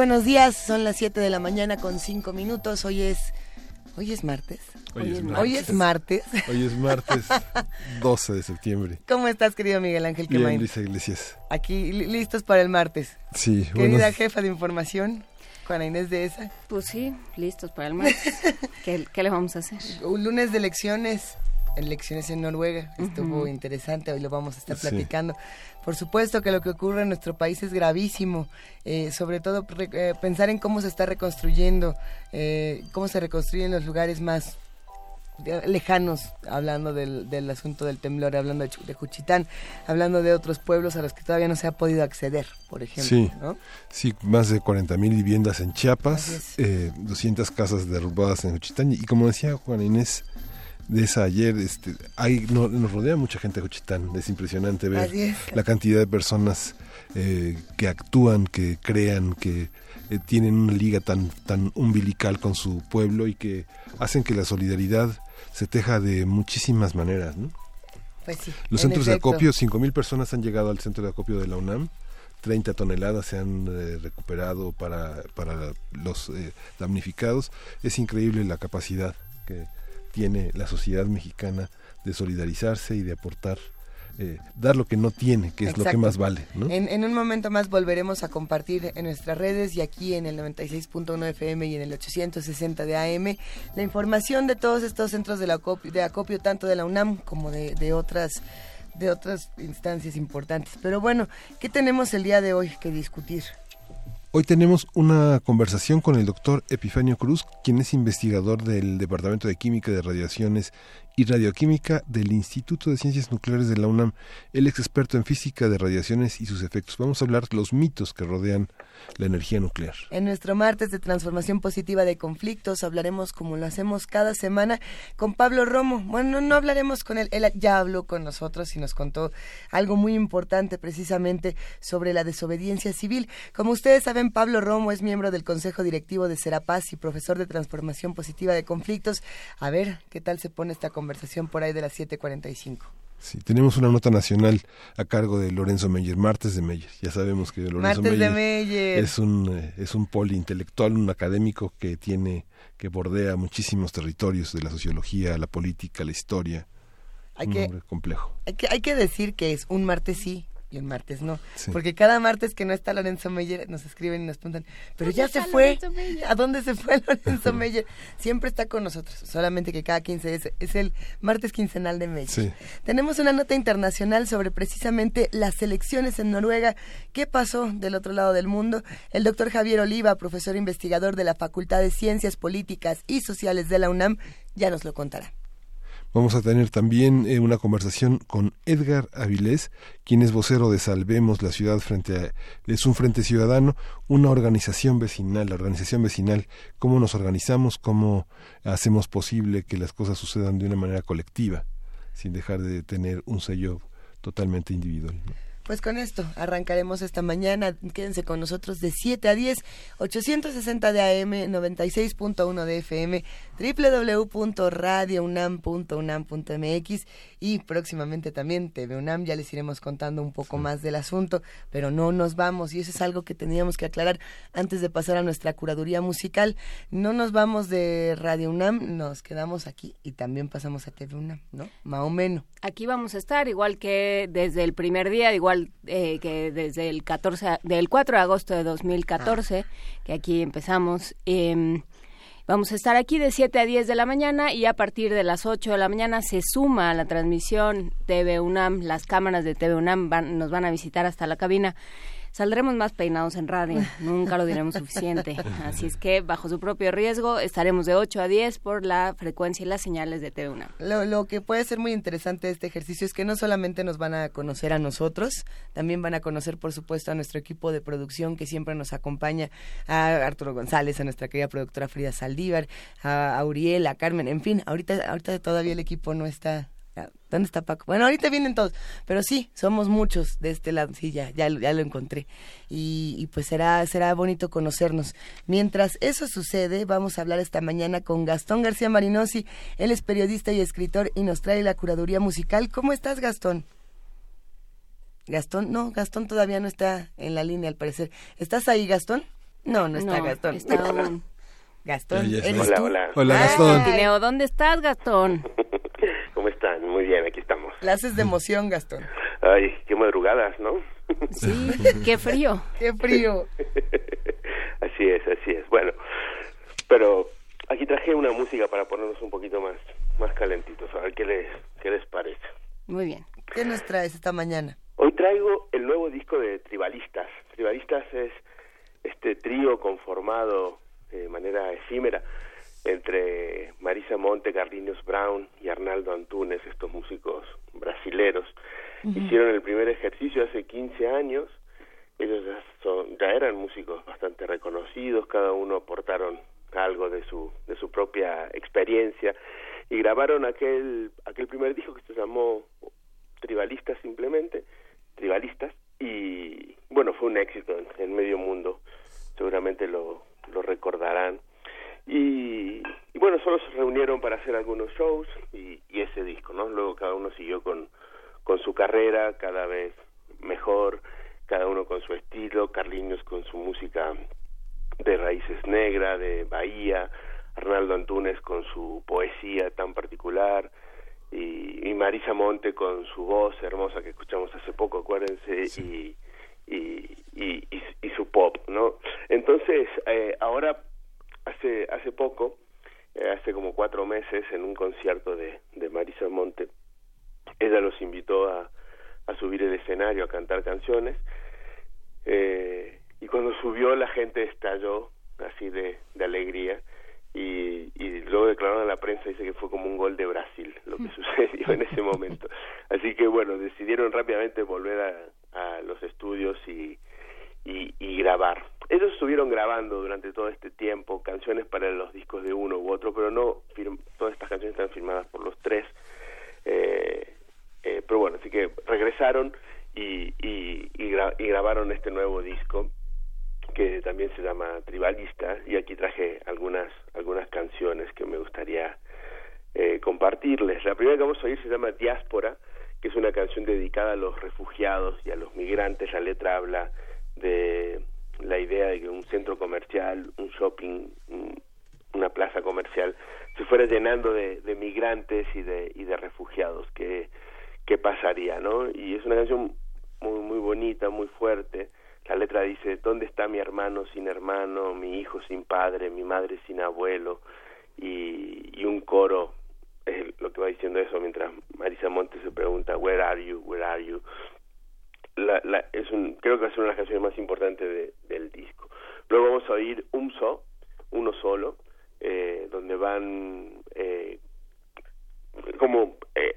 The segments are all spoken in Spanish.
Buenos días, son las 7 de la mañana con 5 minutos. Hoy es hoy es martes. Hoy, es, martes. Hoy es martes. Hoy es martes 12 de septiembre. ¿Cómo estás, querido Miguel Ángel Bien, Luisa Iglesias. Aquí listos para el martes. Sí. Querida jefa de información, Juana Inés de esa. Pues sí, listos para el martes. ¿Qué, le vamos a hacer? Un lunes de elecciones elecciones en Noruega. Estuvo interesante, hoy lo vamos a estar platicando. Por supuesto que lo que ocurre en nuestro país es gravísimo, eh, sobre todo eh, pensar en cómo se está reconstruyendo, eh, cómo se reconstruyen los lugares más lejanos, hablando del, asunto del temblor, hablando de, Juchitán, hablando de otros pueblos a los que todavía no se ha podido acceder, por ejemplo. Sí, sí más de 40 mil viviendas en Chiapas, 200 casas derrubadas en Juchitán. Y como decía Juan Inés, de esa ayer, este, hay, nos rodea mucha gente de Juchitán, es impresionante ver la cantidad de personas eh, que actúan, que crean, que eh, tienen una liga tan, tan umbilical con su pueblo y que hacen que la solidaridad se teja de muchísimas maneras. ¿no? Pues Los centros de acopio, 5.000 personas han llegado al centro de acopio de la UNAM. 30 toneladas se han eh, recuperado para, para los damnificados. Es increíble la capacidad que, tiene la sociedad mexicana de solidarizarse y de aportar eh, dar lo que no tiene, que es lo que más vale. En, un momento más volveremos a compartir en nuestras redes y aquí en el 96.1 FM y en el 860 de AM la información de todos estos centros de, acopio, de acopio, tanto de la UNAM como de, de, otras de otras instancias importantes. Pero bueno, ¿qué tenemos el día de hoy que discutir? Hoy tenemos una conversación con el doctor Epifanio Cruz, quien es investigador del Departamento de Química de Radiaciones y Radioquímica del Instituto de Ciencias Nucleares de la UNAM. Él es experto en física de radiaciones y sus efectos. Vamos a hablar de los mitos que rodean la energía nuclear. En nuestro martes de transformación positiva de conflictos hablaremos como lo hacemos cada semana con Pablo Romo. Bueno, no, hablaremos con él, él ya habló con nosotros y nos contó algo muy importante precisamente sobre la desobediencia civil. Como ustedes saben, Pablo Romo es miembro del Consejo Directivo de Serapaz y profesor de transformación positiva de conflictos. A ver, ¿qué tal se pone esta conversación por ahí de las 7:45? Sí, tenemos una nota nacional a cargo de Lorenzo Meyer, Martes de Meyer. Ya sabemos que Lorenzo Meyer, es un eh, es un poliintelectual, un académico que tiene que bordea muchísimos territorios de la sociología, la política, la historia. Hay un que, complejo. Hay que hay que decir que es un martes sí y el martes no. Porque cada martes que no está Lorenzo Meyer nos escriben y nos preguntan, pero ya se fue, ¿a dónde se fue Lorenzo Meyer? Siempre está con nosotros, solamente que cada 15 es, es el martes quincenal de Meyer. Tenemos una nota internacional sobre precisamente las elecciones en Noruega. ¿Qué pasó del otro lado del mundo? El doctor Javier Oliva, profesor investigador de la Facultad de Ciencias Políticas y Sociales de la UNAM, ya nos lo contará. Vamos a tener también eh, una conversación con Edgar Avilés, quien es vocero de Salvemos la Ciudad frente a, es un Frente Ciudadano, una organización vecinal, la organización vecinal, cómo nos organizamos, cómo hacemos posible que las cosas sucedan de una manera colectiva, sin dejar de tener un sello totalmente individual. Pues con esto arrancaremos esta mañana. Quédense con nosotros de 7 a 10, 860 de AM, 96.1 de FM, www.radiounam.unam.mx y próximamente también TV UNAM. Ya les iremos contando un poco más del asunto, pero no nos vamos y eso es algo que teníamos que aclarar antes de pasar a nuestra curaduría musical. No nos vamos de Radio UNAM, nos quedamos aquí y también pasamos a TV UNAM, ¿no? Más o menos. Aquí vamos a estar igual que desde el primer día, igual eh, que desde el 14 del 4 de agosto de 2014, ah. que aquí empezamos. Eh, Vamos a estar aquí de 7 a 10 de la mañana y a partir de las 8 de la mañana se suma a la transmisión TV UNAM, las cámaras de TV UNAM nos van a visitar hasta la cabina Saldremos más peinados en radio, nunca lo diremos suficiente. Así es que, bajo su propio riesgo, estaremos de 8 a 10 por la frecuencia y las señales de TV1. Lo, lo que puede ser muy interesante de este ejercicio es que no solamente nos van a conocer a nosotros, también van a conocer, por supuesto, a nuestro equipo de producción que siempre nos acompaña, a Arturo González, a nuestra querida productora Frida Saldívar, a, a Uriel, a Carmen, en fin, ahorita, ahorita todavía el equipo no está ¿Dónde está Paco? Bueno, ahorita vienen todos, pero sí, somos muchos de este lado, sí, ya, ya, lo encontré. Y, pues será, será bonito conocernos. Mientras eso sucede, vamos a hablar esta mañana con Gastón García Marinosi. Él es periodista y escritor y nos trae la curaduría musical. ¿Cómo estás, Gastón? Gastón, no, Gastón todavía no está en la línea al parecer. ¿Estás ahí, Gastón? No, no está Gastón. Gastón, hola, hola. Hola, Gastón. ¿dónde estás, Gastón? ¿Cómo están? Muy bien, aquí estamos. La haces de emoción, Gastón. Ay, qué madrugadas, ¿no? Sí, qué frío. qué frío. así es, así es. Bueno, pero aquí traje una música para ponernos un poquito más, más calentitos, a ver qué les, qué les parece. Muy bien. ¿Qué nos traes esta mañana? Hoy traigo el nuevo disco de Tribalistas. Tribalistas es este trío conformado de manera efímera entre Marisa Monte, Carlinhos Brown y Arnaldo Antunes, estos músicos brasileros. Hicieron el primer ejercicio hace 15 años. Ellos ya, son, ya eran músicos bastante reconocidos, cada uno aportaron algo de su, de su propia experiencia y grabaron aquel, aquel primer disco que se llamó Tribalistas simplemente, Tribalistas, y bueno, fue un éxito en, medio mundo, seguramente lo, lo recordarán. Y, bueno, solo se reunieron para hacer algunos shows y, ese disco, ¿no? Luego cada uno siguió con, con su carrera cada vez mejor, cada uno con su estilo, Carliños con su música de raíces negras, de Bahía, Arnaldo Antunes con su poesía tan particular, y, Marisa Monte con su voz hermosa que escuchamos hace poco, acuérdense, y, y, y, su pop, ¿no? Entonces, eh, ahora hace hace poco, eh, hace como cuatro meses, en un concierto de, de Marisa Monte, ella los invitó a, a subir el escenario a cantar canciones eh, y cuando subió la gente estalló así de, de alegría y, y luego declararon a la prensa dice que fue como un gol de Brasil lo que sucedió en ese momento. Así que bueno decidieron rápidamente volver a, a los estudios y, y, y grabar ellos estuvieron grabando durante todo este tiempo canciones para los discos de uno u otro, pero no todas estas canciones están firmadas por los tres. Eh, eh, pero bueno, así que regresaron y, y, y, grabaron este nuevo disco que también se llama Tribalista y aquí traje algunas algunas canciones que me gustaría eh, compartirles. La primera que vamos a oír se llama Diáspora, que es una canción dedicada a los refugiados y a los migrantes. La letra habla de la idea de que un centro comercial, un shopping, una plaza comercial se fuera llenando de, de migrantes y de, y de refugiados, ¿qué, qué pasaría, no? Y es una canción muy, muy bonita, muy fuerte. La letra dice, ¿dónde está mi hermano sin hermano, mi hijo sin padre, mi madre sin abuelo? Y, y un coro es lo que va diciendo eso mientras Marisa Montes se pregunta, Where are you, where are you? La, la, es un, creo que va a ser una de las canciones más importantes de, del disco. Luego vamos a oír So, uno solo, eh, donde van eh, como eh,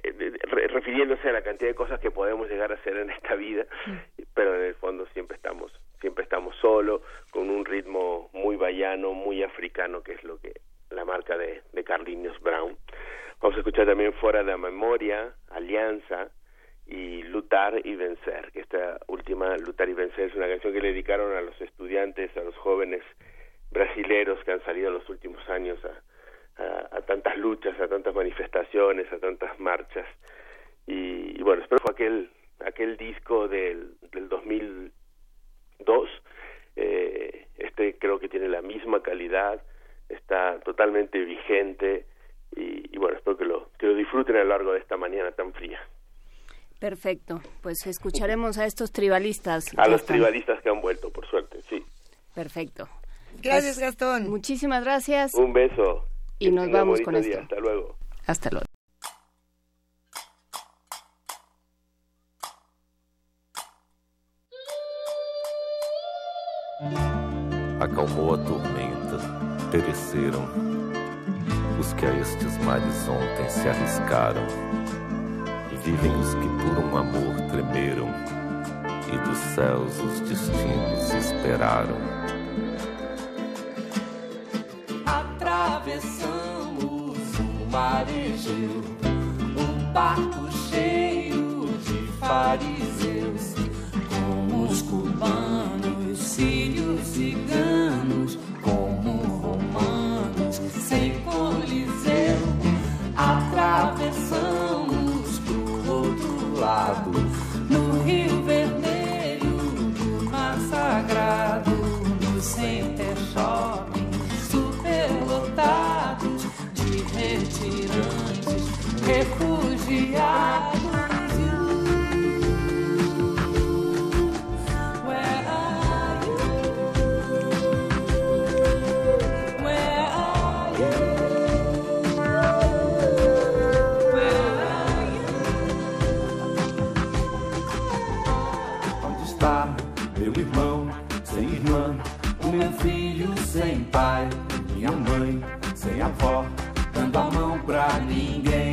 refiriéndose a la cantidad de cosas que podemos llegar a hacer en esta vida, pero en el fondo siempre estamos siempre estamos solos, con un ritmo muy bayano, muy africano, que es lo que la marca de, de Carlinhos Brown. Vamos a escuchar también Fuera de la Memoria, Alianza, y Lutar y Vencer, esta última, Lutar y Vencer, es una canción que le dedicaron a los estudiantes, a los jóvenes brasileros que han salido en los últimos años a, a, tantas luchas, a tantas manifestaciones, a tantas marchas. Y, bueno, espero fue aquel, aquel disco del, del 2002, eh, este creo que tiene la misma calidad, está totalmente vigente y, y bueno, espero que lo, que lo disfruten a lo largo de esta mañana tan fría. Perfecto, pues escucharemos a estos tribalistas. A los tribalistas que han vuelto, por suerte, sí. Perfecto. Gracias, pues, Gastón. Muchísimas gracias. Un beso. Y nos vamos con esto. Hasta luego. Hasta luego. Acalmou a tormenta, pereceram os que a estes mares ontem se arriscaram. Vivem os que por um amor tremeram e dos céus os destinos esperaram. Atravessamos o marejeu, um barco cheio de fariseus, com os cubanos, sírios, ciganos, como sem pai, minha mãe sem avó, dando a mão pra ninguém,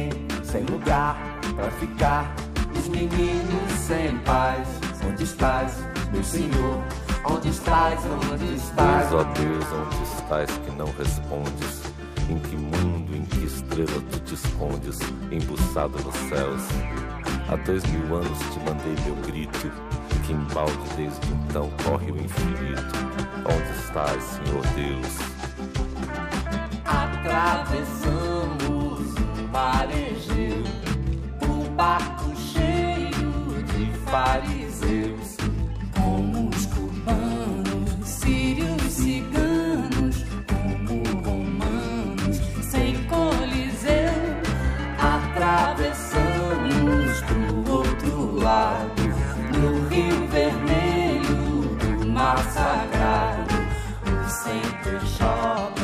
sem lugar pra ficar, os meninos sem paz. Onde estás, meu senhor? Onde estás, onde estás? Deus, ó Deus, onde estás que não respondes? Em que mundo, em que estrela tu te escondes, embuçado nos céus? Há dois mil anos te mandei meu grito, que embalde desde então corre o infinito. Onde estás, Senhor Deus? Atravessamos o marejeu, um barco cheio de fariseus, como os cubanos, sírios, ciganos, como romanos, sem coliseu. Atravessamos pro outro lado, no Rio Vermelho, do mar sagrado, o Center Shopping,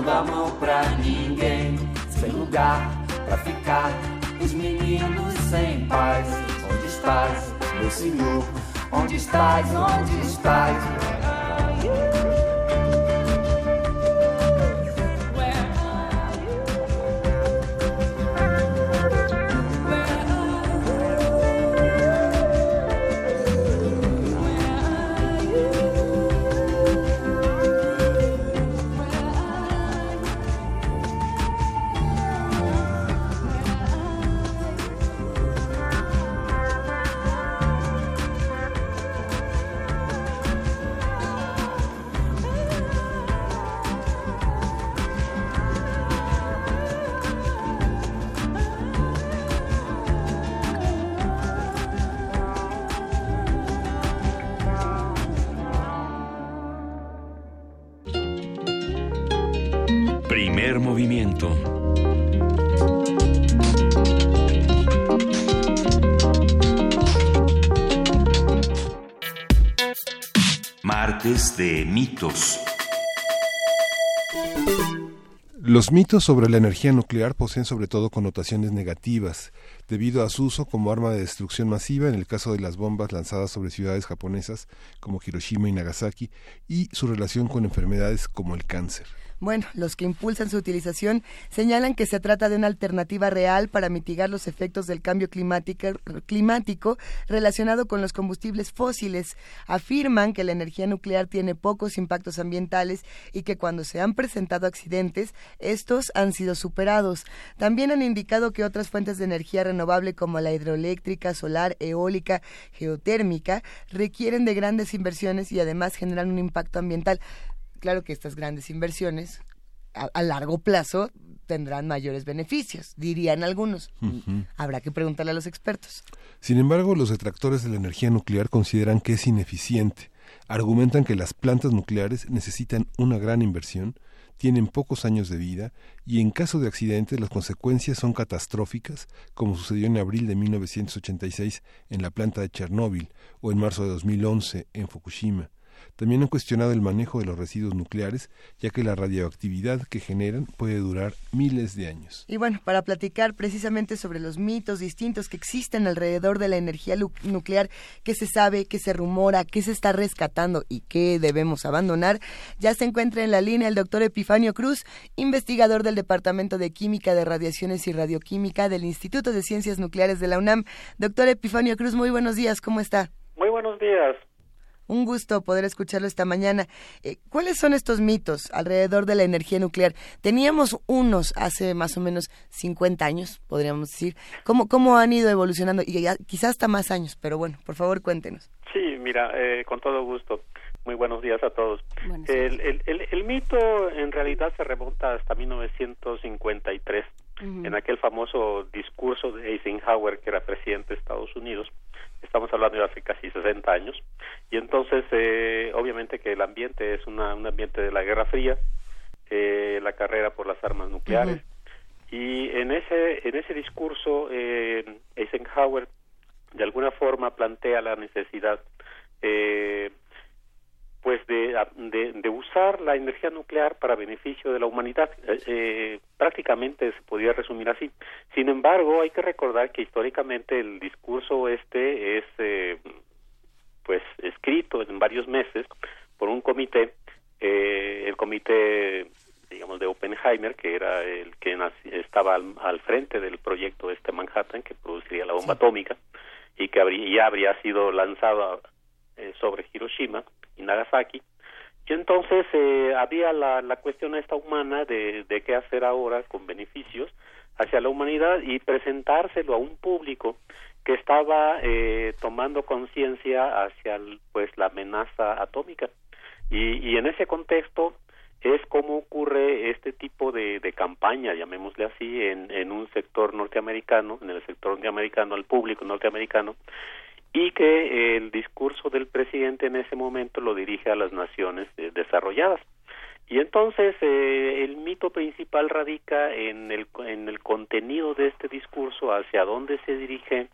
dando a mão pra ninguém, sem lugar pra ficar, os meninos sem paz. Onde estás, meu senhor? Onde estás, onde estás? De mitos. Los mitos sobre la energía nuclear poseen sobre todo connotaciones negativas, debido a su uso como arma de destrucción masiva en el caso de las bombas lanzadas sobre ciudades japonesas como Hiroshima y Nagasaki, y su relación con enfermedades como el cáncer. Bueno, los que impulsan su utilización señalan que se trata de una alternativa real para mitigar los efectos del cambio climático, climático relacionado con los combustibles fósiles. Afirman que la energía nuclear tiene pocos impactos ambientales y que cuando se han presentado accidentes, estos han sido superados. También han indicado que otras fuentes de energía renovable como la hidroeléctrica, solar, eólica, geotérmica requieren de grandes inversiones y además generan un impacto ambiental claro que estas grandes inversiones a, a largo plazo tendrán mayores beneficios, dirían algunos. Habrá que preguntarle a los expertos. Sin embargo, los detractores de la energía nuclear consideran que es ineficiente. Argumentan que las plantas nucleares necesitan una gran inversión, tienen pocos años de vida y en caso de accidente las consecuencias son catastróficas, como sucedió en abril de 1986 en la planta de Chernóbil o en marzo de 2011 en Fukushima. También han cuestionado el manejo de los residuos nucleares, ya que la radioactividad que generan puede durar miles de años. Y bueno, para platicar precisamente sobre los mitos distintos que existen alrededor de la energía nuclear, qué se sabe, qué se rumora, qué se está rescatando y qué debemos abandonar, ya se encuentra en la línea el doctor Epifanio Cruz, investigador del Departamento de Química de Radiaciones y Radioquímica del Instituto de Ciencias Nucleares de la UNAM. Doctor Epifanio Cruz, muy buenos días, ¿cómo está? Muy buenos días. Un gusto poder escucharlo esta mañana. Eh, ¿Cuáles son estos mitos alrededor de la energía nuclear? Teníamos unos hace más o menos 50 años, podríamos decir. ¿Cómo, cómo han ido evolucionando? Y ya- quizás hasta más años, pero bueno, por favor cuéntenos. Sí, mira, eh, con todo gusto. Muy buenos días a todos. El, el, el mito en realidad se remonta hasta 1953, En aquel famoso discurso de Eisenhower, que era presidente de Estados Unidos. Estamos hablando de hace casi 60 años. Y entonces, eh, obviamente que el ambiente es una, un ambiente de la Guerra Fría, eh, la carrera por las armas nucleares. Y en ese, en ese discurso, eh, Eisenhower de alguna forma plantea la necesidad eh, pues de, de, de usar la energía nuclear para beneficio de la humanidad. Eh, eh, prácticamente se podría resumir así. Sin embargo, hay que recordar que históricamente el discurso este es eh, pues escrito en varios meses por un comité, eh, el comité digamos de Oppenheimer, que era el que estaba al, al frente del proyecto este Manhattan que produciría la bomba atómica y que habría, ya habría sido lanzado eh, sobre Hiroshima Nagasaki. Y entonces eh, había la, la cuestión esta humana de, de qué hacer ahora con beneficios hacia la humanidad y presentárselo a un público que estaba eh, tomando conciencia hacia el- pues la amenaza atómica y, en ese contexto es como ocurre este tipo de, de campaña, llamémosle así, en, en un sector norteamericano, en el sector norteamericano, al público norteamericano, y que el discurso del presidente en ese momento lo dirige a las naciones eh, desarrolladas. Y entonces eh, el mito principal radica en el, en el contenido de este discurso, hacia dónde se dirige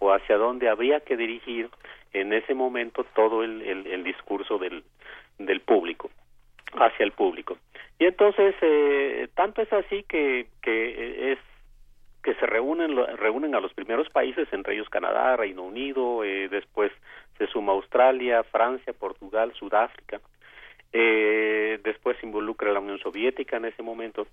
o hacia dónde habría que dirigir en ese momento todo el, el, discurso del, del público, hacia el público. Y entonces, eh, tanto es así que, que es que se reúnen reúnen a los primeros países entre ellos Canadá, Reino Unido, eh, después se suma Australia, Francia, Portugal, Sudáfrica, eh, después se involucra la Unión Soviética en ese momento,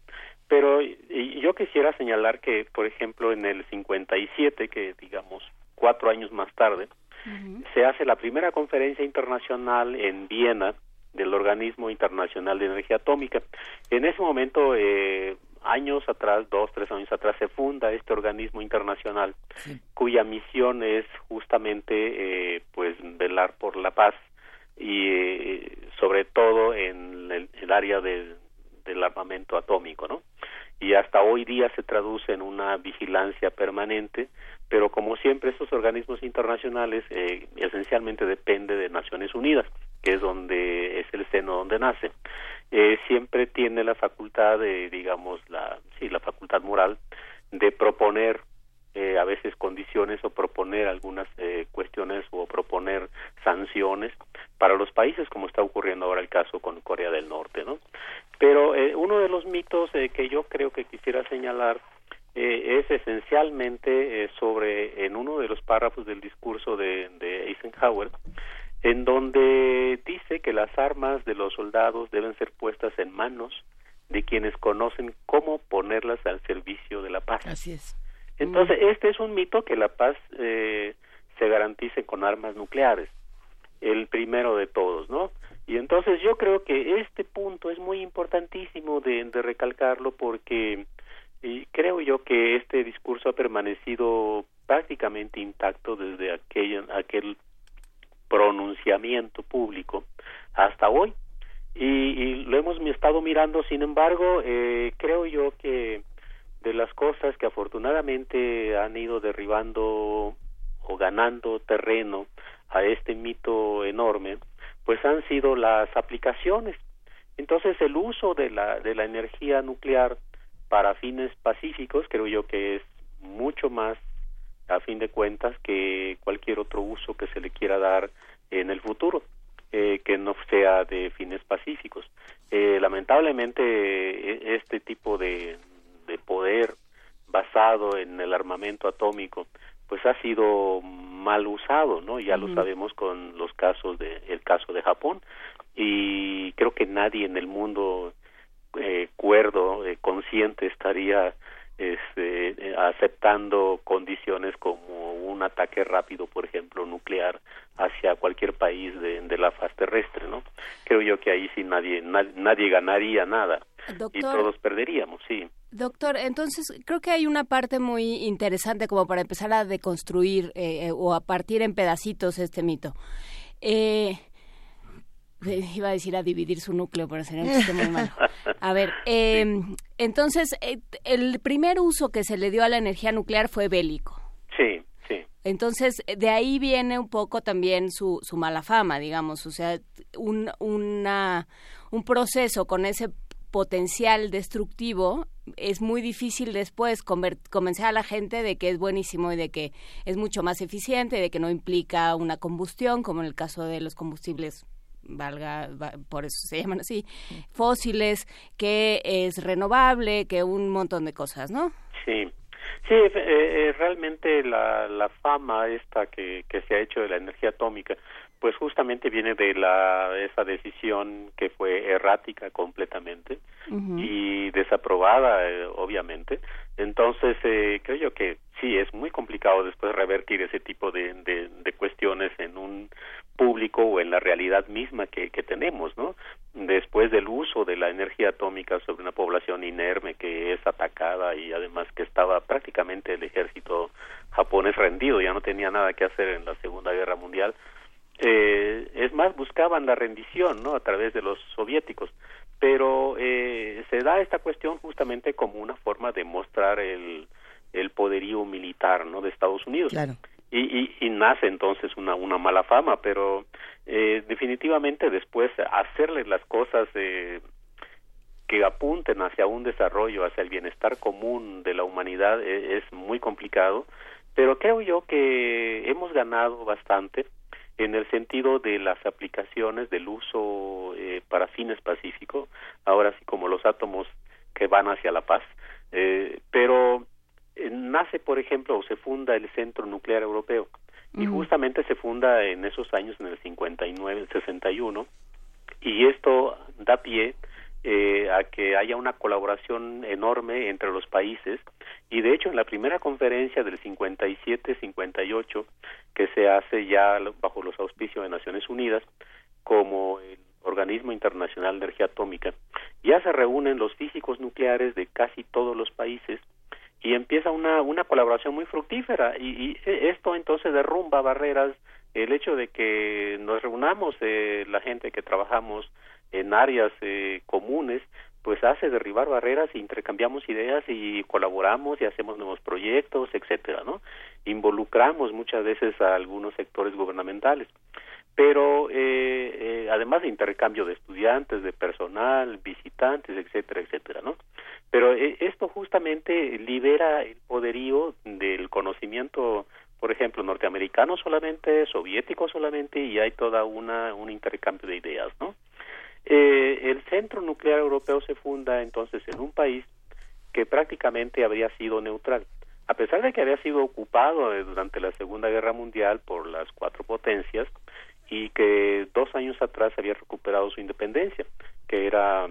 pero yo quisiera señalar que, por ejemplo, en el 57, que digamos cuatro años más tarde, se hace la primera conferencia internacional en Viena del Organismo Internacional de Energía Atómica. En ese momento, eh, años atrás, dos, tres años atrás, se funda este organismo internacional cuya misión es justamente, eh, pues, velar por la paz y, eh, sobre todo en el, el área del, del armamento atómico, ¿no? Y hasta hoy día se traduce en una vigilancia permanente pero como siempre estos organismos internacionales eh, esencialmente depende de Naciones Unidas, que es donde es el seno donde nace. Eh, siempre tiene la facultad de, digamos, la sí, la facultad moral de proponer eh, a veces condiciones o proponer algunas eh, cuestiones o proponer sanciones para los países, como está ocurriendo ahora el caso con Corea del Norte, ¿no? Pero eh, uno de los mitos eh, que yo creo que quisiera señalar eh, es esencialmente eh, sobre en uno de los párrafos del discurso de, de Eisenhower en donde dice que las armas de los soldados deben ser puestas en manos de quienes conocen cómo ponerlas al servicio de la paz. Así es. Entonces, este es un mito que la paz eh, se garantice con armas nucleares, el primero de todos, ¿no? Y entonces yo creo que este punto es muy importantísimo de, de recalcarlo porque y creo yo que este discurso ha permanecido prácticamente intacto desde aquel, aquel pronunciamiento público hasta hoy y, y lo hemos estado mirando. Sin embargo, eh, creo yo que de las cosas que afortunadamente han ido derribando o ganando terreno a este mito enorme, pues han sido las aplicaciones. Entonces, el uso de la de la energía nuclear para fines pacíficos creo yo que es mucho más a fin de cuentas que cualquier otro uso que se le quiera dar en el futuro eh, que no sea de fines pacíficos. Eh, lamentablemente e- este tipo de, de poder basado en el armamento atómico pues ha sido mal usado no ya lo sabemos con los casos de el caso de Japón. Y creo que nadie en el mundo eh, cuerdo, eh, consciente estaría este, aceptando condiciones como un ataque rápido, por ejemplo, nuclear hacia cualquier país de, de la faz terrestre, ¿no? Creo yo que ahí sí nadie na- nadie ganaría nada y Doctor. todos perderíamos, sí. Doctor, entonces creo que hay una parte muy interesante como para empezar a deconstruir eh, eh, o a partir en pedacitos este mito. Eh, iba a decir a dividir su núcleo, pero sería un chiste muy malo. A ver, eh, entonces eh, el primer uso que se le dio a la energía nuclear fue bélico. Sí, sí. Entonces, de ahí viene un poco también su, su mala fama, digamos, o sea, un, una, un proceso con ese potencial destructivo es muy difícil después convencer a la gente de que es buenísimo y de que es mucho más eficiente, de que no implica una combustión, como en el caso de los combustibles valga, va- por eso se llaman así, fósiles, que es renovable, que un montón de cosas, ¿no? Sí, sí, eh, eh, realmente la, la fama esta que, que se ha hecho de la energía atómica, pues justamente viene de la esa decisión que fue errática completamente y desaprobada, eh, obviamente. Entonces, eh, creo yo que sí, es muy complicado después revertir ese tipo de, de, de cuestiones en un público o en la realidad misma que, tenemos, ¿no? Después del uso de la energía atómica sobre una población inerme que es atacada y además que estaba prácticamente el ejército japonés rendido, ya no tenía nada que hacer en la Segunda Guerra Mundial, eh, es más buscaban la rendición no a través de los soviéticos pero eh, se da esta cuestión justamente como una forma de mostrar el el poderío militar no de Estados Unidos Claro. Y, y, y nace entonces una una mala fama pero eh, definitivamente después hacerle las cosas eh, que apunten hacia un desarrollo, hacia el bienestar común de la humanidad e- es muy complicado, pero creo yo que hemos ganado bastante en el sentido de las aplicaciones del uso eh, para fines pacíficos, ahora sí como los átomos que van hacia la paz, eh, pero eh, nace, por ejemplo, o se funda el Centro Nuclear Europeo, y justamente se funda en esos años, en el 59, 61, y esto da pie eh, a que haya una colaboración enorme entre los países. Y de hecho en la primera conferencia del 57-58 que se hace ya bajo los auspicios de Naciones Unidas como el organismo internacional de energía atómica ya se reúnen los físicos nucleares de casi todos los países y empieza una, una colaboración muy fructífera. Y, y esto entonces derrumba barreras el hecho de que nos reunamos eh, la gente que trabajamos en áreas eh, comunes pues hace derribar barreras e intercambiamos ideas y colaboramos y hacemos nuevos proyectos etcétera no involucramos muchas veces a algunos sectores gubernamentales pero eh, eh, además de intercambio de estudiantes, de personal, visitantes, etcétera, etcétera, ¿no? Pero eh, esto justamente libera el poderío del conocimiento, por ejemplo, norteamericano solamente, soviético solamente, y hay toda una un intercambio de ideas, ¿no? Eh, el Centro Nuclear Europeo se funda entonces en un país que prácticamente habría sido neutral. A pesar de que había sido ocupado durante la Segunda Guerra Mundial por las cuatro potencias y que dos años atrás había recuperado su independencia, que era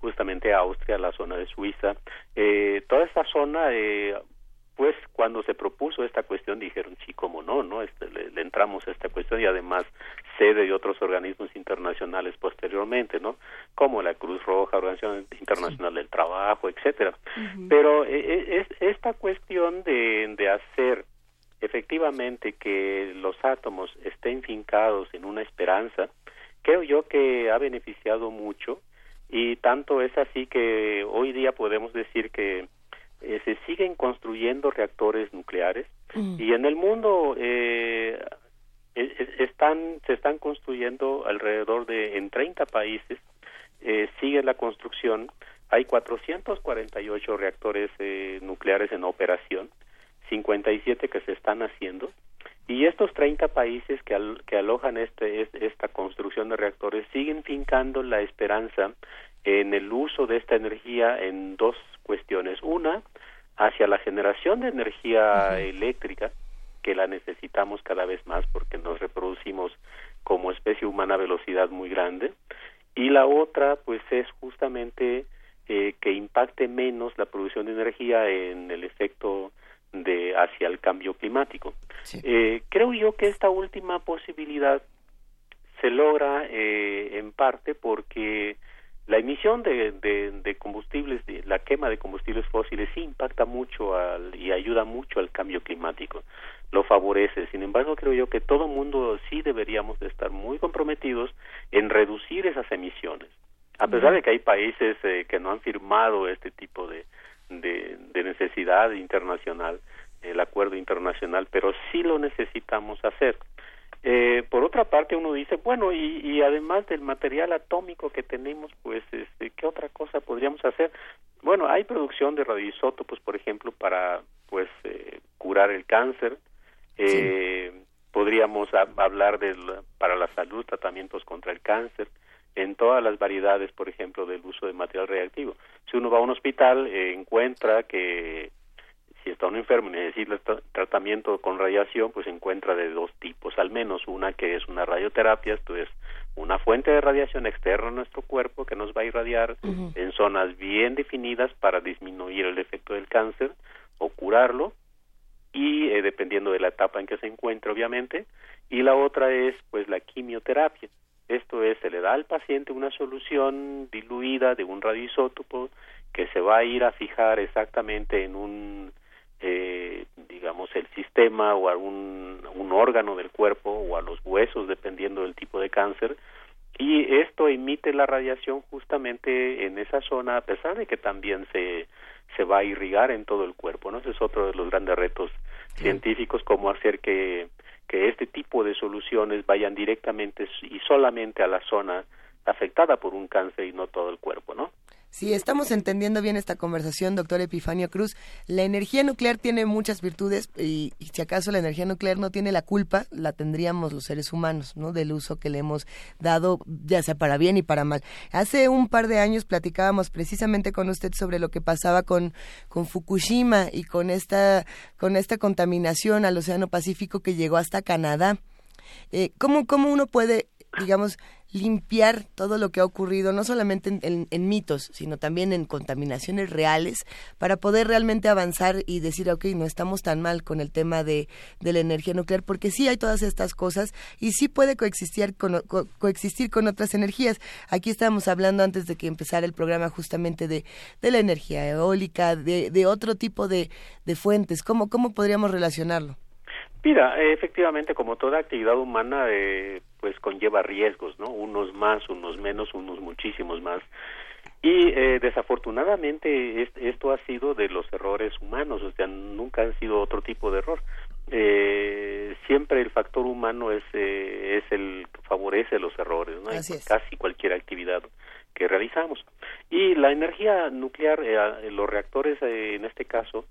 justamente Austria, la zona de Suiza, eh, toda esta zona, eh, pues cuando se propuso esta cuestión dijeron sí, cómo no, no, este, le, le entramos a esta cuestión y además sede de otros organismos internacionales posteriormente, ¿no? Como la Cruz Roja, Organización Internacional del Trabajo, etcétera. Pero eh, eh, es esta cuestión de, de hacer efectivamente que los átomos estén fincados en una esperanza creo yo que ha beneficiado mucho y tanto es así que hoy día podemos decir que eh, se siguen construyendo reactores nucleares y en el mundo eh, es- es- están se están construyendo alrededor de en 30 países eh, sigue la construcción. Hay 448 reactores eh, nucleares en operación 57 que se están haciendo y estos 30 países que, al- que alojan este, es- esta construcción de reactores siguen fincando la esperanza en el uso de esta energía en dos cuestiones. Una, hacia la generación de energía eléctrica, que la necesitamos cada vez más porque nos reproducimos como especie humana a velocidad muy grande. Y la otra, pues, es justamente eh, que impacte menos la producción de energía en el efecto de hacia el cambio climático. Eh, creo yo que esta última posibilidad se logra eh, en parte porque la emisión de, de, de combustibles, de- la quema de combustibles fósiles sí impacta mucho al, y ayuda mucho al cambio climático, lo favorece. Sin embargo, creo yo que todo mundo sí deberíamos de estar muy comprometidos en reducir esas emisiones. A pesar de que hay países eh, que no han firmado este tipo de, de, de necesidad internacional, el acuerdo internacional, pero sí lo necesitamos hacer. Eh, por otra parte, uno dice, bueno, y, y además del material atómico que tenemos, pues, este, ¿qué otra cosa podríamos hacer? Bueno, hay producción de radioisótopos, por ejemplo, para, pues, eh, curar el cáncer. Eh, Podríamos hab- hablar de, la- para la salud, tratamientos contra el cáncer, en todas las variedades, por ejemplo, del uso de material reactivo. Si uno va a un hospital, eh, encuentra que si está uno enfermo y necesita tra- tratamiento con radiación, pues encuentra de dos tipos, al menos. Una que es una radioterapia, esto es una fuente de radiación externa a nuestro cuerpo que nos va a irradiar en zonas bien definidas para disminuir el efecto del cáncer o curarlo. Y eh, dependiendo de la etapa en que se encuentre obviamente. Y la otra es pues la quimioterapia esto es se le da al paciente una solución diluida de un radioisótopo que se va a ir a fijar exactamente en un eh, digamos el sistema o algún un órgano del cuerpo o a los huesos dependiendo del tipo de cáncer y esto emite la radiación justamente en esa zona a pesar de que también se se va a irrigar en todo el cuerpo no ese es otro de los grandes retos científicos cómo hacer que que este tipo de soluciones vayan directamente y solamente a la zona afectada por un cáncer y no todo el cuerpo no Si estamos entendiendo bien esta conversación, doctor Epifanio Cruz, la energía nuclear tiene muchas virtudes y, si acaso la energía nuclear no tiene la culpa, la tendríamos los seres humanos, ¿no? Del uso que le hemos dado, ya sea para bien y para mal. Hace un par de años platicábamos precisamente con usted sobre lo que pasaba con, con Fukushima y con esta, con esta contaminación al Océano Pacífico que llegó hasta Canadá. Eh, ¿cómo, ¿Cómo uno puede, digamos, limpiar todo lo que ha ocurrido, no solamente en, mitos, sino también en contaminaciones reales, para poder realmente avanzar y decir, ok, no estamos tan mal con el tema de, de la energía nuclear, porque sí hay todas estas cosas y sí puede coexistir con, co- coexistir con otras energías. Aquí estábamos hablando antes de que empezara el programa justamente de, de la energía eólica, de, de otro tipo de, de fuentes. ¿Cómo, ¿Cómo podríamos relacionarlo? Mira, efectivamente, como toda actividad humana, eh, pues conlleva riesgos, ¿no? Unos más, unos menos, unos muchísimos más. Y eh, desafortunadamente es- esto ha sido de los errores humanos, o sea, nunca han sido otro tipo de error. Eh, siempre el factor humano es, eh, es el que favorece los errores, ¿no? En Así es. casi cualquier actividad que realizamos. Y la energía nuclear, eh, los reactores eh, en este caso,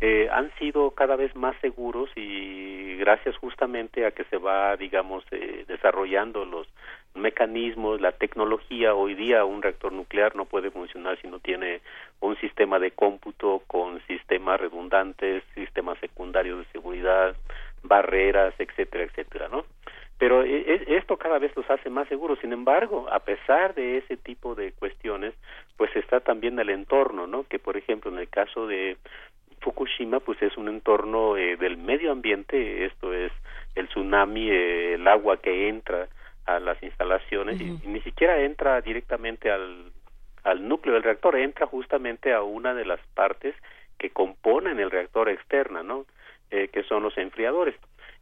eh, han sido cada vez más seguros y gracias justamente a que se va, digamos, eh, desarrollando los mecanismos, la tecnología. Hoy día un reactor nuclear no puede funcionar si no tiene un sistema de cómputo con sistemas redundantes, sistemas secundarios de seguridad, barreras, etcétera, etcétera, ¿no? Pero e- e- esto cada vez los hace más seguros. Sin embargo, a pesar de ese tipo de cuestiones, pues está también el entorno, ¿no? Que por ejemplo en el caso de Fukushima, pues es un entorno eh, del medio ambiente, esto es el tsunami, eh, el agua que entra a las instalaciones y- y, ni siquiera entra directamente al, al núcleo del reactor, entra justamente a una de las partes que componen el reactor externa, ¿no? Eh, que son los enfriadores.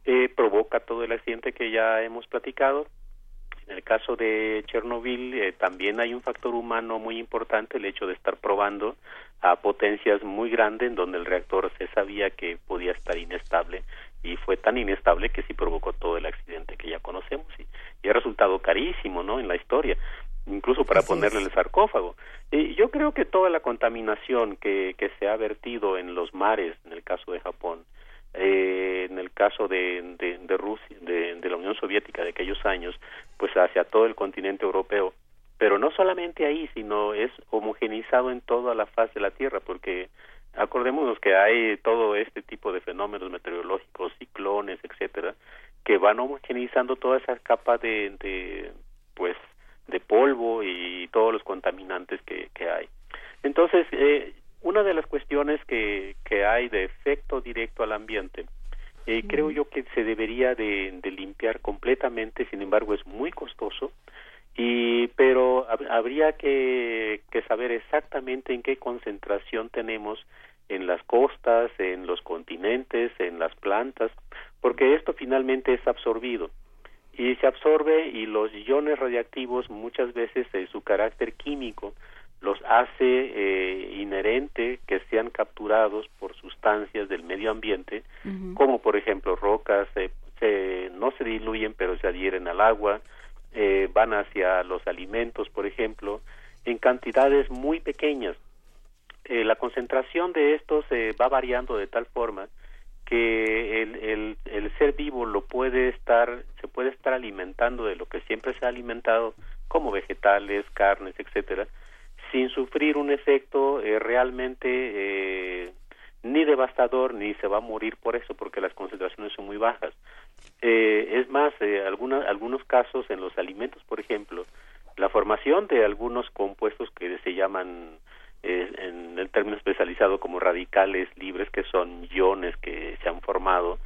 Eh, provoca todo el accidente que ya hemos platicado. En el caso de Chernobyl eh, también hay un factor humano muy importante, el hecho de estar probando a potencias muy grandes en donde el reactor se sabía que podía estar inestable y fue tan inestable que sí provocó todo el accidente que ya conocemos y, y ha resultado carísimo, ¿no? En la historia, incluso para Así ponerle es. el sarcófago. Y yo creo que toda la contaminación que, que se ha vertido en los mares, en el caso de Japón, eh, en el caso de, de, Rusia, de, de la Unión Soviética de aquellos años, pues hacia todo el continente europeo, pero no solamente ahí, sino es homogenizado en toda la faz de la Tierra, porque acordémonos que hay todo este tipo de fenómenos meteorológicos, ciclones, etcétera, que van homogenizando toda esa capa de, de pues de polvo y todos los contaminantes que, que hay. Entonces, eh, una de las cuestiones que, que hay de efecto directo al ambiente, eh, creo yo que se debería de, de limpiar completamente, sin embargo es muy costoso, y pero hab- habría que, que saber exactamente en qué concentración tenemos en las costas, en los continentes, en las plantas, porque esto finalmente es absorbido. Y se absorbe y los iones radiactivos muchas veces eh, su carácter químico los hace eh, inherente que sean capturados por sustancias del medio ambiente como por ejemplo rocas eh, se, no se diluyen pero se adhieren al agua eh, van hacia los alimentos por ejemplo en cantidades muy pequeñas. Eh, la concentración de estos va variando de tal forma que el, el, el ser vivo lo puede estar se puede estar alimentando de lo que siempre se ha alimentado como vegetales carnes etcétera sin sufrir un efecto eh, realmente eh, ni devastador ni se va a morir por eso porque las concentraciones son muy bajas. Eh, es más eh, alguna- algunos casos en los alimentos por ejemplo la formación de algunos compuestos que se llaman eh, en el término especializado como radicales libres que son iones que se han formado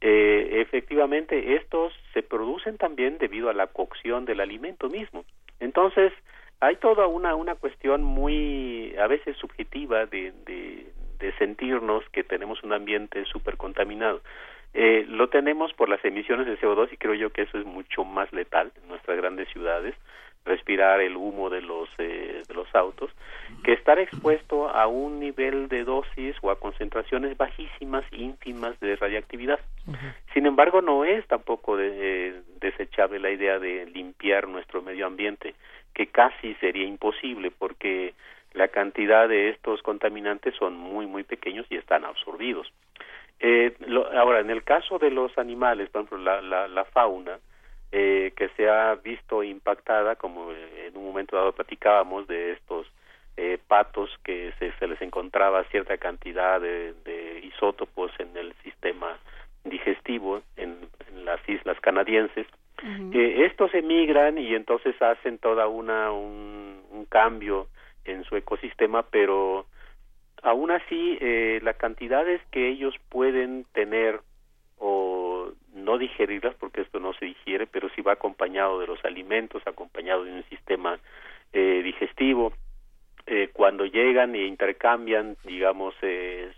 eh, efectivamente estos se producen también debido a la cocción del alimento mismo. Entonces hay toda una una cuestión muy a veces subjetiva de, de, de sentirnos que tenemos un ambiente súper contaminado eh, lo tenemos por las emisiones de CO2 y creo yo que eso es mucho más letal en nuestras grandes ciudades respirar el humo de los eh, de los autos que estar expuesto a un nivel de dosis o a concentraciones bajísimas ínfimas de radiactividad. Sin embargo no es tampoco de- eh, desechable la idea de limpiar nuestro medio ambiente que casi sería imposible porque la cantidad de estos contaminantes son muy muy pequeños y están absorbidos. Eh, lo- ahora, en el caso de los animales, por ejemplo, la, la, la fauna, eh, que se ha visto impactada, como eh, en un momento dado platicábamos de estos eh, patos que se, se les encontraba cierta cantidad de, de isótopos en el sistema digestivo en, en las islas canadienses, estos emigran y entonces hacen toda una un, cambio en su ecosistema, pero aún así eh, las cantidades que ellos pueden tener o no digerirlas porque esto no se digiere pero sí va acompañado de los alimentos acompañado de un sistema eh, digestivo eh, cuando llegan e intercambian digamos eh,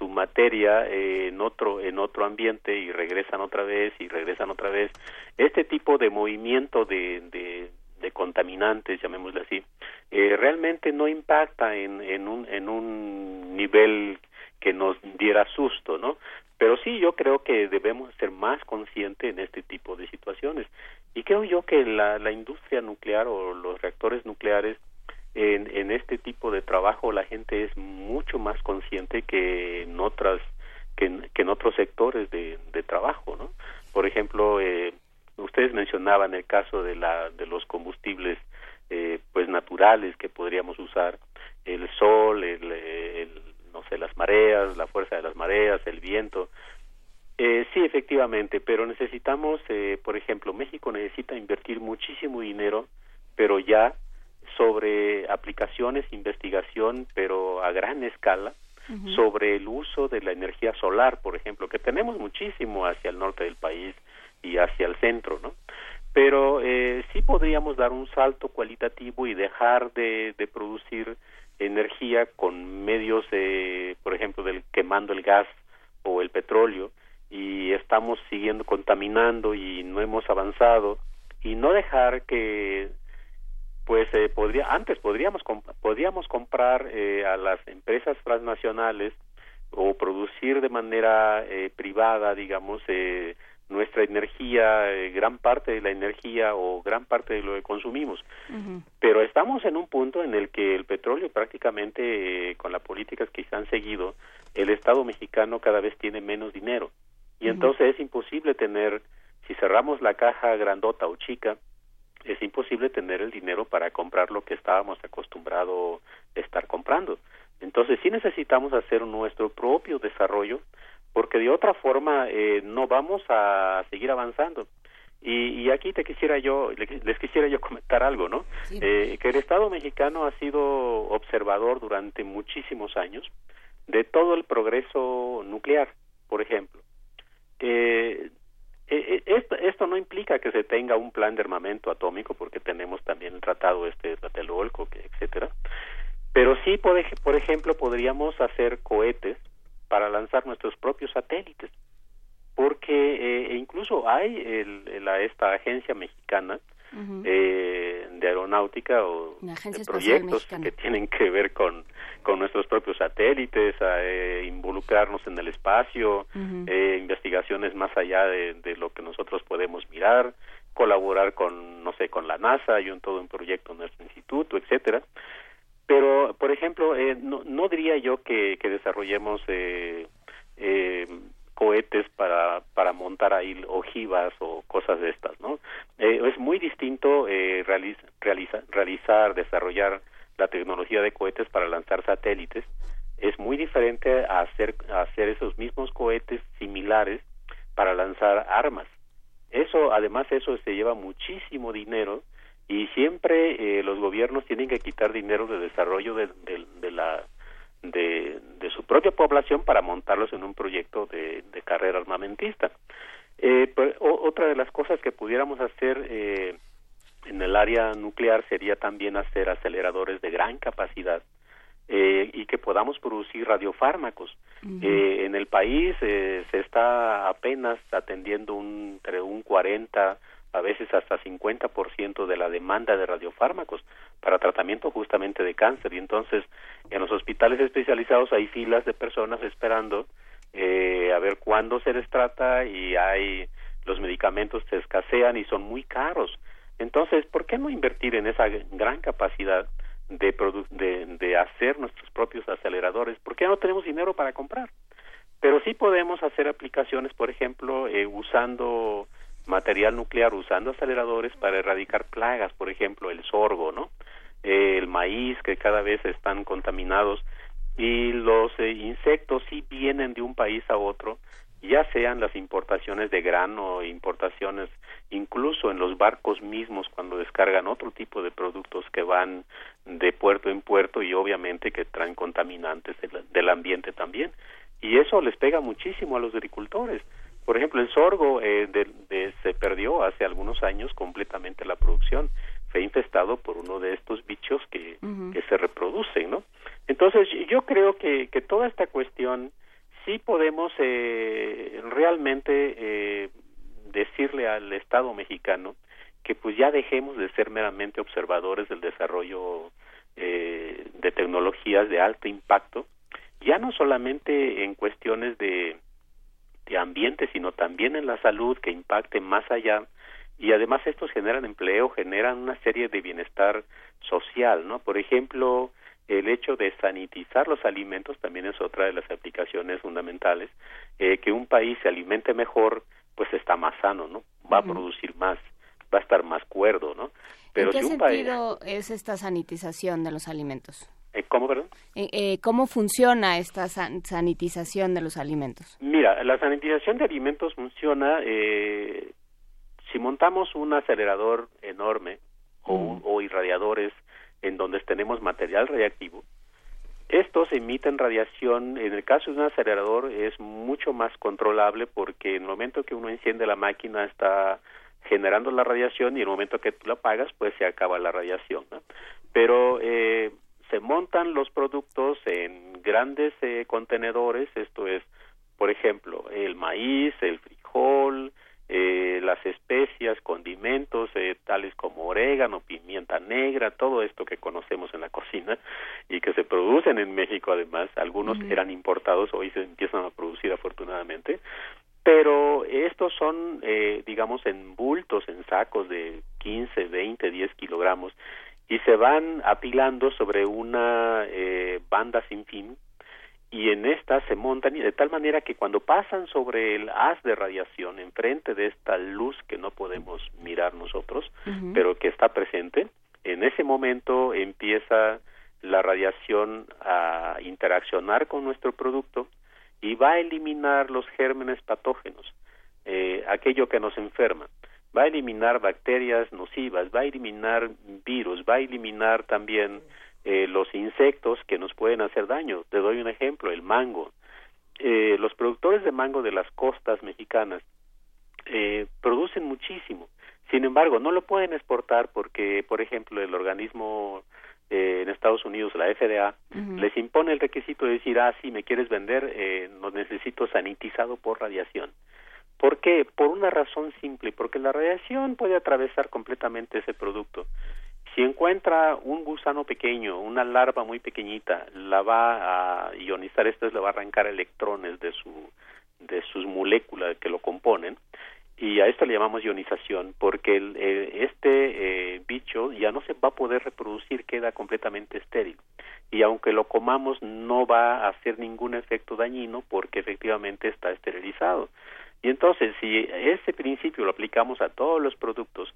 su materia eh, en otro en otro ambiente y regresan otra vez y regresan otra vez. Este tipo de movimiento de, de, de contaminantes llamémosle así eh, realmente no impacta en, en un en un nivel que nos diera susto no pero sí yo creo que debemos ser más conscientes en este tipo de situaciones. Y creo yo que la, la industria nuclear o los reactores nucleares en, en este tipo de trabajo la gente es mucho más consciente que en otras que en, otros sectores de, de trabajo no por ejemplo eh, ustedes mencionaban el caso de la de los combustibles eh, pues naturales que podríamos usar el sol el, el no sé las mareas la fuerza de las mareas el viento. Eh, sí efectivamente pero necesitamos eh, por ejemplo México necesita invertir muchísimo dinero pero ya sobre aplicaciones investigación pero a gran escala sobre el uso de la energía solar por ejemplo que tenemos muchísimo hacia el norte del país y hacia el centro no pero eh, sí podríamos dar un salto cualitativo y dejar de, de producir energía con medios eh, por ejemplo del quemando el gas o el petróleo y estamos siguiendo contaminando y no hemos avanzado y no dejar que pues eh, podría antes podríamos comp- podríamos comprar eh, a las empresas transnacionales o producir de manera eh, privada digamos eh, nuestra energía eh, gran parte de la energía o gran parte de lo que consumimos. Pero estamos en un punto en el que el petróleo prácticamente eh, con las políticas que se han seguido el Estado mexicano cada vez tiene menos dinero. Y entonces es imposible tener si cerramos la caja grandota o chica es imposible tener el dinero para comprar lo que estábamos acostumbrados a estar comprando. Entonces sí necesitamos hacer nuestro propio desarrollo porque de otra forma eh, no vamos a seguir avanzando. Y, y aquí te quisiera yo, le- les quisiera yo comentar algo, ¿no? Eh, que el Estado mexicano ha sido observador durante muchísimos años de todo el progreso nuclear, por ejemplo. Eh, eh, eh, esto, esto no implica que se tenga un plan de armamento atómico, porque tenemos también el tratado este de Tlatelolco, etcétera. Pero sí, por, por ejemplo, podríamos hacer cohetes para lanzar nuestros propios satélites, porque eh, e incluso hay el, la, esta agencia mexicana eh, de aeronáutica o de proyectos que tienen que ver con, con nuestros propios satélites, a, eh, involucrarnos en el espacio, eh, investigaciones más allá de, de lo que nosotros podemos mirar, colaborar con, no sé, con la NASA y un todo un proyecto en nuestro instituto, etcétera. Pero, por ejemplo, eh, no, no diría yo que, que desarrollemos eh, eh, cohetes para, para montar ahí ojivas o cosas de estas, ¿no? Eh, es muy distinto eh, realiz- realiza- realizar, desarrollar la tecnología de cohetes para lanzar satélites. Es muy diferente a hacer, a hacer esos mismos cohetes similares para lanzar armas. Eso, además, eso se lleva muchísimo dinero y siempre eh, los gobiernos tienen que quitar dinero de desarrollo de, de- de la de, de su propia población para montarlos en un proyecto de, de carrera armamentista. Eh, pero o- otra de las cosas que pudiéramos hacer eh, en el área nuclear sería también hacer aceleradores de gran capacidad eh, y que podamos producir radiofármacos. Eh, en el país eh, se está apenas atendiendo un, entre un 40 a veces hasta 50% de la demanda de radiofármacos para tratamiento justamente de cáncer. Y entonces en los hospitales especializados hay filas de personas esperando eh, a ver cuándo se les trata y hay los medicamentos se escasean y son muy caros. Entonces por qué no invertir en esa gran capacidad de, produ- de, hacer nuestros propios aceleradores ¿por qué no tenemos dinero para comprar? pero sí podemos hacer aplicaciones por ejemplo eh, usando material nuclear usando aceleradores para erradicar plagas, por ejemplo, el sorgo, ¿no? Eh, el maíz que cada vez están contaminados y los eh, insectos sí vienen de un país a otro, ya sean las importaciones de grano, importaciones incluso en los barcos mismos cuando descargan otro tipo de productos que van de puerto en puerto y obviamente que traen contaminantes del, del ambiente también. Y eso les pega muchísimo a los agricultores. Por ejemplo, el sorgo eh, de- de- se perdió hace algunos años completamente la producción. Fue infestado por uno de estos bichos que, que se reproducen, ¿no? Entonces, yo creo que, que toda esta cuestión sí podemos eh, realmente eh, decirle al Estado mexicano que pues ya dejemos de ser meramente observadores del desarrollo eh, de tecnologías de alto impacto, ya no solamente en cuestiones de ambiente, sino también en la salud que impacte más allá y además estos generan empleo, generan una serie de bienestar social, ¿no? Por ejemplo, el hecho de sanitizar los alimentos también es otra de las aplicaciones fundamentales. Eh, que un país se alimente mejor, pues está más sano, ¿no? Va a producir más, va a estar más cuerdo, ¿no? Pero ¿En qué si un país, sentido es esta sanitización de los alimentos? Eh, ¿cómo, perdón? Eh, eh, ¿Cómo funciona esta san- sanitización de los alimentos? Mira, la sanitización de alimentos funciona eh, si montamos un acelerador enorme o, un- o irradiadores en donde tenemos material radiactivo. Estos emiten radiación, en el caso de un acelerador es mucho más controlable porque en el momento que uno enciende la máquina está generando la radiación y en el momento que tú la apagas pues se acaba la radiación. ¿no? Pero eh, se montan los productos en grandes eh, contenedores, esto es, por ejemplo, el maíz, el frijol, eh, las especias, condimentos, eh, tales como orégano, pimienta negra, todo esto que conocemos en la cocina y que se producen en México además, algunos eran importados, hoy se empiezan a producir afortunadamente, pero estos son, eh, digamos, en bultos, en sacos de 15, 20, 10 kilogramos y se van apilando sobre una eh, banda sin fin y en esta se montan y de tal manera que cuando pasan sobre el haz de radiación enfrente de esta luz que no podemos mirar nosotros, pero que está presente, en ese momento empieza la radiación a interaccionar con nuestro producto y va a eliminar los gérmenes patógenos, eh, aquello que nos enferma va a eliminar bacterias nocivas, va a eliminar virus, va a eliminar también eh, los insectos que nos pueden hacer daño. Te doy un ejemplo, el mango. Eh, los productores de mango de las costas mexicanas eh, producen muchísimo. Sin embargo, no lo pueden exportar porque, por ejemplo, el organismo eh, en Estados Unidos, la FDA, les impone el requisito de decir, ah, sí, me quieres vender, eh, lo necesito sanitizado por radiación. ¿Por qué? Por una razón simple, porque la radiación puede atravesar completamente ese producto. Si encuentra un gusano pequeño, una larva muy pequeñita, la va a ionizar, esto es, le va a arrancar electrones de su de sus moléculas que lo componen y a esto le llamamos ionización porque el, eh, este eh, bicho ya no se va a poder reproducir, queda completamente estéril y aunque lo comamos no va a hacer ningún efecto dañino porque efectivamente está esterilizado. Y entonces, si ese principio lo aplicamos a todos los productos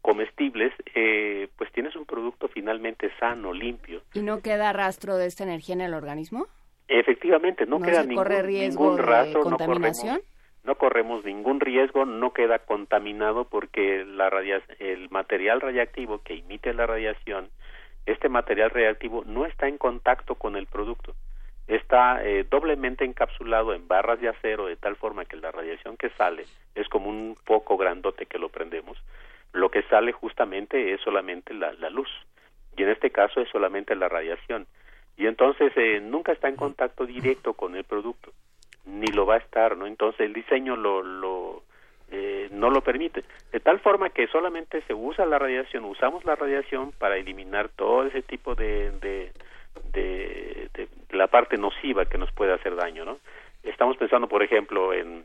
comestibles, eh, pues tienes un producto finalmente sano, limpio. ¿Y no queda rastro de esta energía en el organismo? Efectivamente, no, ¿No queda ningún, corre riesgo ningún de rastro, contaminación? No corremos, no corremos ningún riesgo, no queda contaminado porque la el material radiactivo que emite la radiación, este material radiactivo no está en contacto con el producto está eh, doblemente encapsulado en barras de acero de tal forma que la radiación que sale es como un foco grandote que lo prendemos. Lo que sale justamente es solamente la, la luz y en este caso es solamente la radiación y entonces eh, nunca está en contacto directo con el producto ni lo va a estar, ¿no? Entonces el diseño lo, lo eh, no lo permite de tal forma que solamente se usa la radiación, usamos la radiación para eliminar todo ese tipo de de, de la parte nociva que nos puede hacer daño, ¿no? Estamos pensando, por ejemplo, en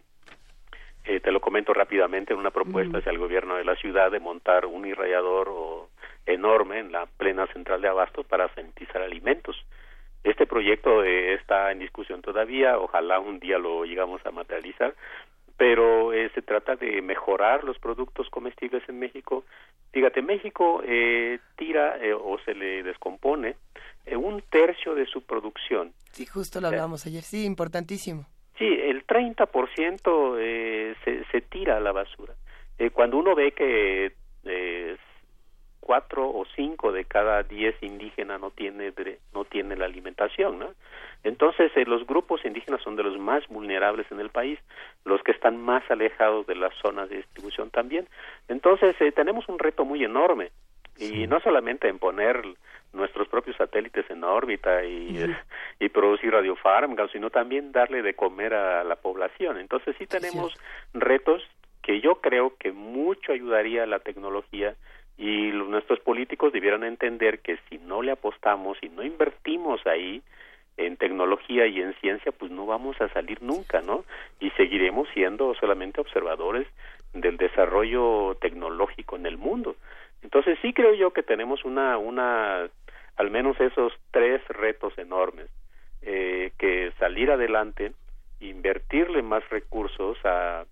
eh, te lo comento rápidamente, en una propuesta hacia el gobierno de la ciudad de montar un irradiador o, enorme en la plena central de abastos para sanitizar alimentos. Este proyecto eh, está en discusión todavía, ojalá un día lo llegamos a materializar, pero eh, se trata de mejorar los productos comestibles en México. Fíjate, México eh, tira eh, o se le descompone eh, un tercio de su producción. Sí, justo lo hablábamos ayer. Sí, importantísimo. Sí, el 30% eh, se, se tira a la basura. Eh, cuando uno ve que eh, cuatro o cinco de cada diez indígenas no tiene no tiene la alimentación, ¿no? Entonces eh, los grupos indígenas son de los más vulnerables en el país, los que están más alejados de las zonas de distribución también. Entonces eh, tenemos un reto muy enorme y no solamente en poner nuestros propios satélites en órbita y, eh, y producir radiofármacos, sino también darle de comer a la población. Entonces sí tenemos retos que yo creo que mucho ayudaría la tecnología y los- nuestros políticos debieran entender que si no le apostamos, si no invertimos ahí en tecnología y en ciencia, pues no vamos a salir nunca, ¿no? Y seguiremos siendo solamente observadores del desarrollo tecnológico en el mundo. Entonces sí creo yo que tenemos una, una, al menos esos tres retos enormes, eh, que salir adelante, invertirle más recursos a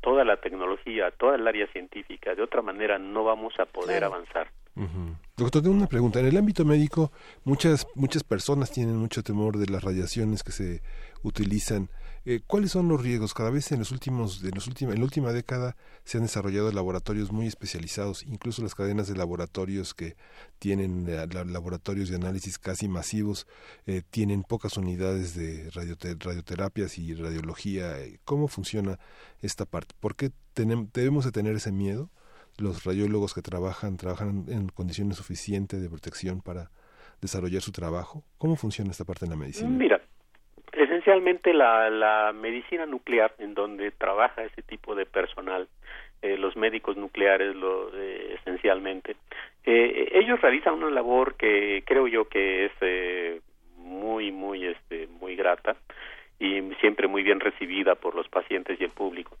toda la tecnología, toda el área científica, de otra manera no vamos a poder Claro. avanzar. Ujú. Doctor, tengo una pregunta. En el ámbito médico, muchas muchas personas tienen mucho temor de las radiaciones que se utilizan. Eh, ¿Cuáles son los riesgos? Cada vez en los últimos, de los últimos, en la última década se han desarrollado laboratorios muy especializados, incluso las cadenas de laboratorios que tienen eh, la- laboratorios de análisis casi masivos, eh, tienen pocas unidades de radiote- radioterapias y radiología. Eh, ¿Cómo funciona esta parte? ¿Por qué debemos de tener ese miedo? los radiólogos que trabajan trabajan en condiciones suficientes de protección para desarrollar su trabajo? ¿Cómo funciona esta parte en la medicina? Mira, Esencialmente la, la medicina nuclear, en donde trabaja ese tipo de personal, eh, los médicos nucleares lo, eh, esencialmente, eh, ellos realizan una labor que creo yo que es eh, muy, muy, este, muy grata y siempre muy bien recibida por los pacientes y el público.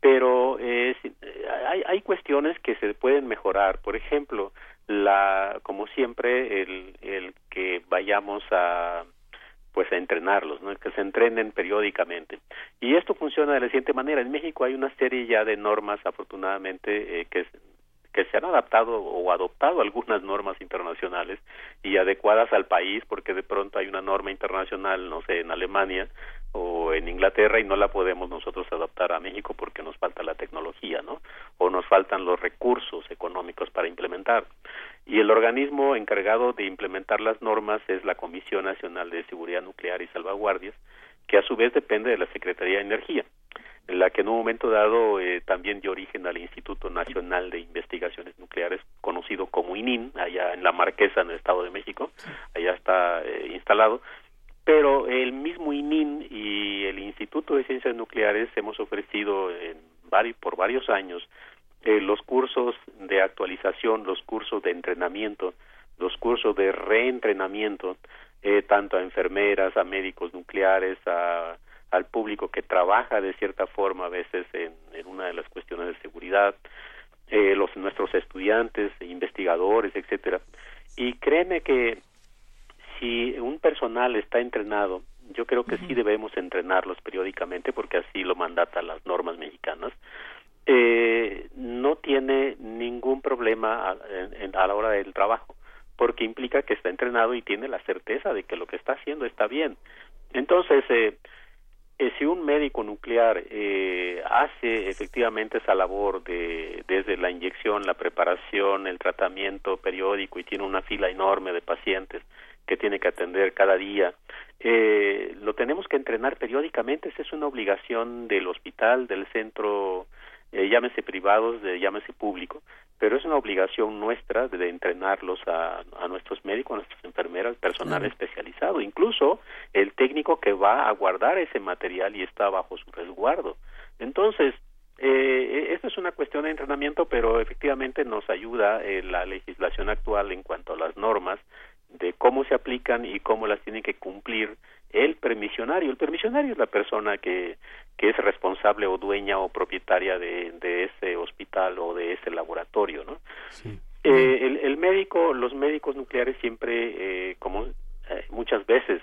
Pero eh, hay, hay cuestiones que se pueden mejorar. Por ejemplo, la, como siempre, el, el que vayamos a pues a entrenarlos, ¿no? que se entrenen periódicamente. Y esto funciona de la siguiente manera. En México hay una serie ya de normas, afortunadamente, eh, que que se han adaptado o adoptado algunas normas internacionales y adecuadas al país, porque de pronto hay una norma internacional, no sé, en Alemania o en Inglaterra y no la podemos nosotros adaptar a México porque nos falta la tecnología, ¿no? O nos faltan los recursos económicos para implementar. Y el organismo encargado de implementar las normas es la Comisión Nacional de Seguridad Nuclear y Salvaguardias, que a su vez depende de la Secretaría de Energía en la que en un momento dado eh, también dio origen al Instituto Nacional de Investigaciones Nucleares, conocido como ININ, allá en la Marquesa, en el Estado de México, allá está eh, instalado, pero el mismo ININ y el Instituto de Ciencias Nucleares hemos ofrecido en varios, por varios años eh, los cursos de actualización, los cursos de entrenamiento, los cursos de reentrenamiento, eh, tanto a enfermeras, a médicos nucleares, a al público que trabaja de cierta forma a veces en, en una de las cuestiones de seguridad, eh, los nuestros estudiantes, investigadores, etcétera. Y créeme que si un personal está entrenado, yo creo que sí debemos entrenarlos periódicamente porque así lo mandatan las normas mexicanas. Eh, no tiene ningún problema a, en- a la hora del trabajo porque implica que está entrenado y tiene la certeza de que lo que está haciendo está bien. Entonces, eh, eh, si un médico nuclear eh, hace efectivamente esa labor de desde la inyección, la preparación, el tratamiento periódico y tiene una fila enorme de pacientes que tiene que atender cada día, eh, lo tenemos que entrenar periódicamente. Esa es una obligación del hospital, del centro, eh, llámese privados, de, llámese público, pero es una obligación nuestra de, entrenarlos a, a nuestros médicos, a nuestras enfermeras, personal especializado, incluso el técnico que va a guardar ese material y está bajo su resguardo. Entonces, eh, esta es una cuestión de entrenamiento, pero efectivamente nos ayuda eh, la legislación actual en cuanto a las normas de cómo se aplican y cómo las tiene que cumplir el permisionario. El permisionario es la persona que, que es responsable o dueña o propietaria de, de ese hospital o de ese laboratorio, ¿no? Eh, el, el médico, los médicos nucleares siempre, eh, como eh, muchas veces,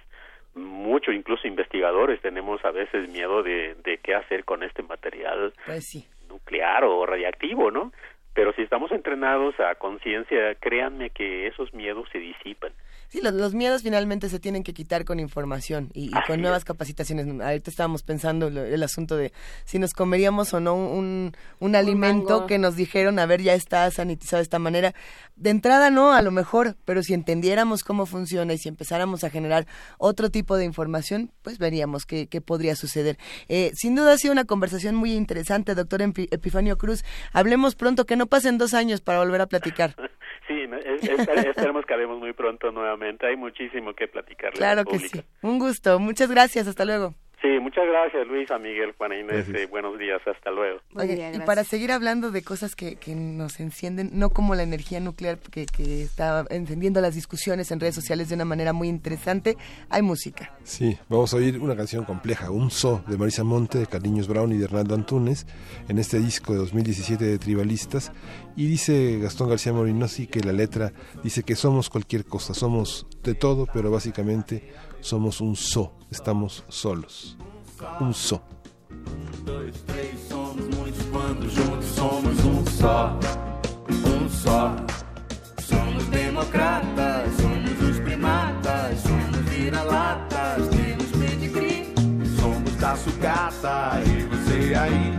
mucho incluso investigadores tenemos a veces miedo de, de qué hacer con este material Pues sí. nuclear o radiactivo, ¿no? Pero si estamos entrenados a conciencia, créanme que esos miedos se disipan. Sí, los, los miedos finalmente se tienen que quitar con información y, y con nuevas capacitaciones. Ahorita estábamos pensando lo- el asunto de si nos comeríamos o no un, un alimento mango. que nos dijeron, a ver, ya está sanitizado de esta manera. De entrada no, a lo mejor, pero si entendiéramos cómo funciona y si empezáramos a generar otro tipo de información, pues veríamos qué, qué podría suceder. Eh, sin duda ha sido una conversación muy interesante, doctor Epifanio Cruz. Hablemos pronto, que no pasen dos años para volver a platicar. Sí, esperemos que hablemos muy pronto nuevamente. Hay muchísimo que platicarle Claro que sí. Un gusto. Muchas gracias. Hasta luego. Sí, muchas gracias Luis, a Miguel, Juana Inés. Eh, buenos días, hasta luego. Oye, y para seguir hablando de cosas que, que nos encienden, no como la energía nuclear que, que está encendiendo las discusiones en redes sociales de una manera muy interesante, hay música. Sí, vamos a oír una canción compleja, Un So, de Marisa Monte, de Carliños Brown y de Hernando Antunes, en este disco de 2017 de Tribalistas. Y dice Gastón García Morinosi que la letra dice que somos cualquier cosa, somos de todo, pero básicamente somos un So, estamos solos. Un So. dois, três, somos muitos quando juntos somos um só, um só. Somos democratas, somos os primatas, somos vira-latas, temos pedigree. Somos da sucata e você aí.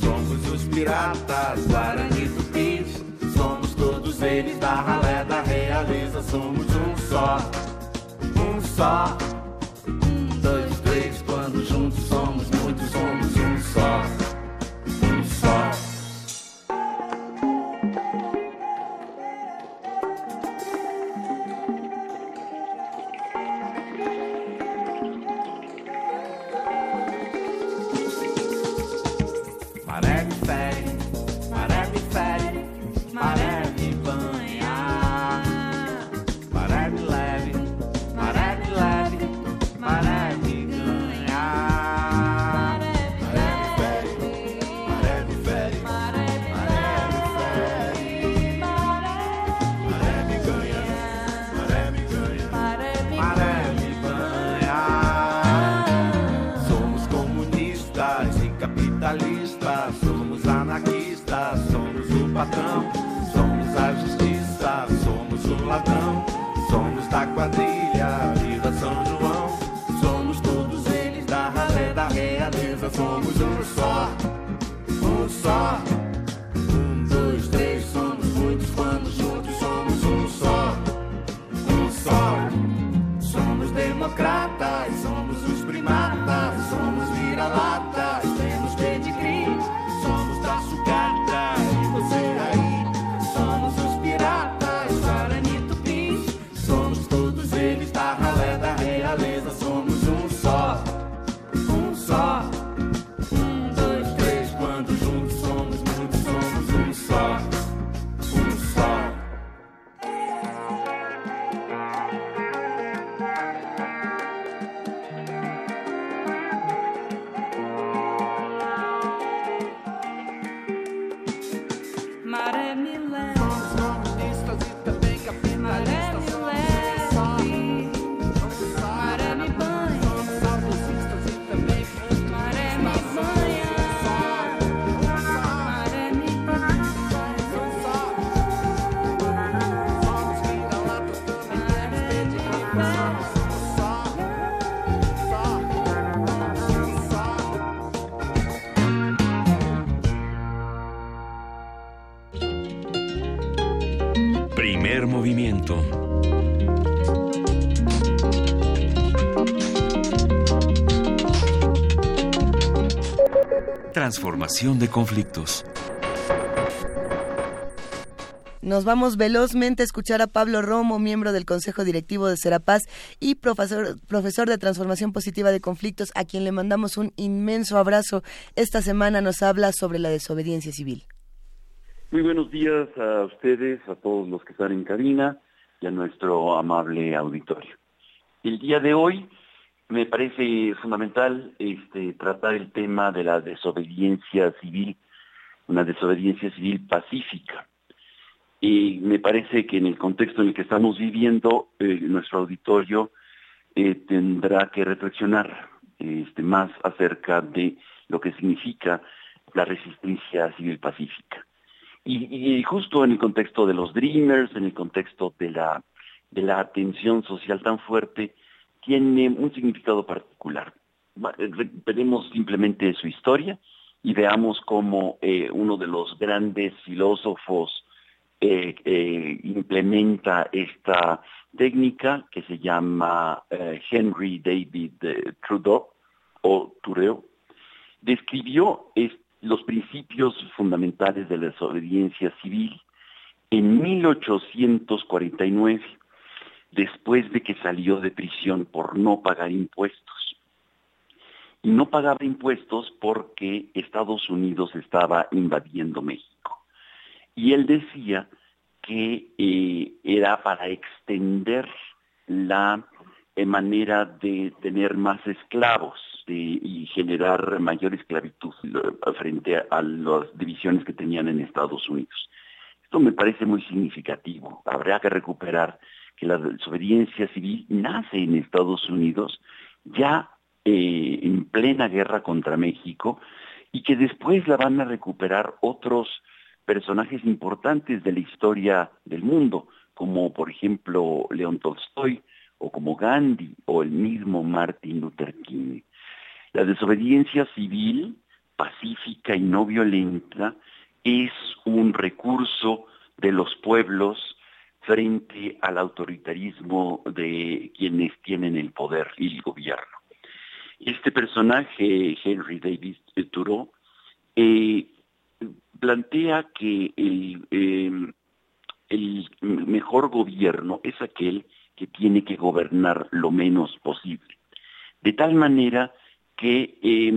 Somos os piratas, Guarani Tupis. Somos todos eles da ralé da realiza. Somos um só, um só. De conflictos. Nos vamos velozmente a escuchar a Pablo Romo, miembro del Consejo Directivo de Serapaz y profesor, profesor de Transformación Positiva de Conflictos, a quien le mandamos un inmenso abrazo. Esta semana nos habla sobre la desobediencia civil. Muy buenos días a ustedes, a todos los que están en cabina y a nuestro amable auditorio. El día de hoy me parece fundamental este, tratar el tema de la desobediencia civil, una desobediencia civil pacífica. Y me parece que en el contexto en el que estamos viviendo, eh, nuestro auditorio eh, tendrá que reflexionar este, más acerca de lo que significa la resistencia civil pacífica. Y, y justo en el contexto de los Dreamers, en el contexto de la, de la atención social tan fuerte, tiene un significado particular. Eh, re- Veremos simplemente su historia y veamos cómo eh, uno de los grandes filósofos eh, implementa esta técnica que se llama Henry David Trudeau o Trudeau, describió es- los principios fundamentales de la desobediencia civil en 1849, después de que salió de prisión por no pagar impuestos. Y no pagaba impuestos porque Estados Unidos estaba invadiendo México. Y él decía que eh, era para extender la eh, manera de tener más esclavos y generar mayor esclavitud eh, frente a, a las divisiones que tenían en Estados Unidos. Esto me parece muy significativo. Habrá que recuperar que la desobediencia civil nace en Estados Unidos ya eh, en plena guerra contra México y que después la van a recuperar otros personajes importantes de la historia del mundo, como por ejemplo León Tolstoy, o como Gandhi, o el mismo Martin Luther King. La desobediencia civil, pacífica y no violenta, es un recurso de los pueblos frente al autoritarismo de quienes tienen el poder y el gobierno. Este personaje, Henry David Thoreau, eh, plantea que el, eh, el mejor gobierno es aquel que tiene que gobernar lo menos posible. De tal manera que eh,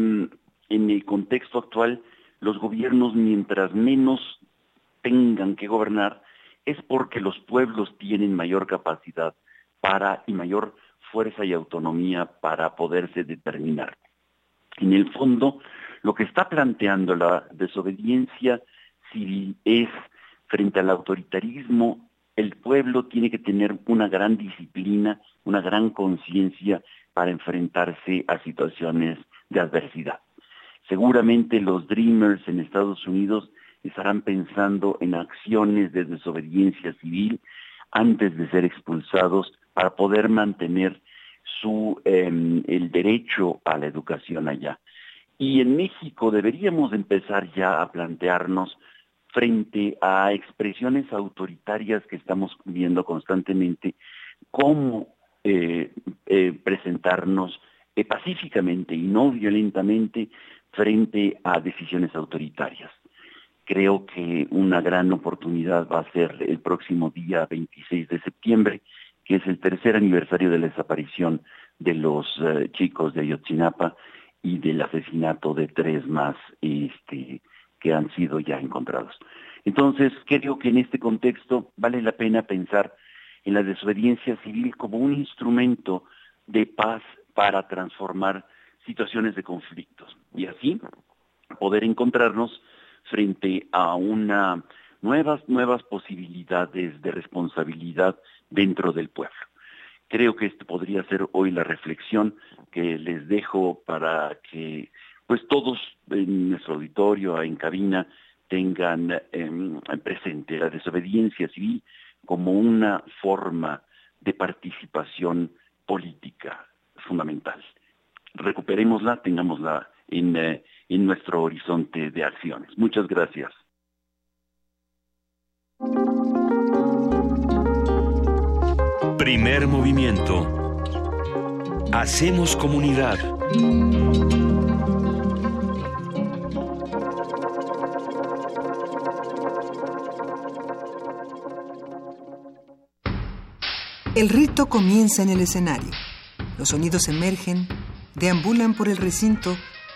en el contexto actual los gobiernos mientras menos tengan que gobernar es porque los pueblos tienen mayor capacidad para y mayor fuerza y autonomía para poderse determinar. En el fondo, lo que está planteando la desobediencia civil es frente al autoritarismo, el pueblo tiene que tener una gran disciplina, una gran conciencia para enfrentarse a situaciones de adversidad. Seguramente los Dreamers en Estados Unidos estarán pensando en acciones de desobediencia civil antes de ser expulsados para poder mantener su em, el derecho a la educación allá. Y en México deberíamos empezar ya a plantearnos frente a expresiones autoritarias que estamos viendo constantemente, cómo eh, eh, presentarnos eh, pacíficamente y no violentamente frente a decisiones autoritarias. Creo que una gran oportunidad va a ser el próximo día 26 de septiembre, que es el tercer aniversario de la desaparición de los eh, chicos de Ayotzinapa y del asesinato de tres más este, que han sido ya encontrados. Entonces, creo que en este contexto vale la pena pensar en la desobediencia civil como un instrumento de paz para transformar situaciones de conflictos y así poder encontrarnos frente a una nuevas nuevas posibilidades de responsabilidad dentro del pueblo. Creo que esto podría ser hoy la reflexión que les dejo para que pues todos en nuestro auditorio, en cabina, tengan eh, presente la desobediencia civil como una forma de participación política fundamental. Recuperémosla, tengámosla en, eh, en nuestro horizonte de acciones. Muchas gracias. Primer movimiento. Hacemos comunidad. El rito comienza en el escenario. Los sonidos emergen, deambulan por el recinto,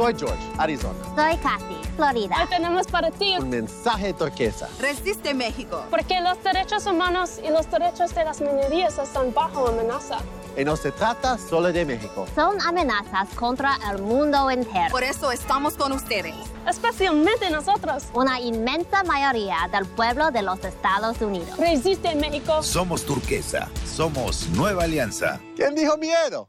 Soy George, Arizona. Soy Kathy, Florida. Hoy tenemos para ti Un mensaje turquesa. Resiste México. porque los derechos humanos y los derechos de las minorías están bajo amenaza. Y no se trata solo de México. Son amenazas contra el mundo entero. Por eso estamos con ustedes. Especialmente nosotros. Una inmensa mayoría del pueblo de los Estados Unidos. Resiste México. Somos turquesa. Somos Nueva Alianza. ¿Quién dijo miedo?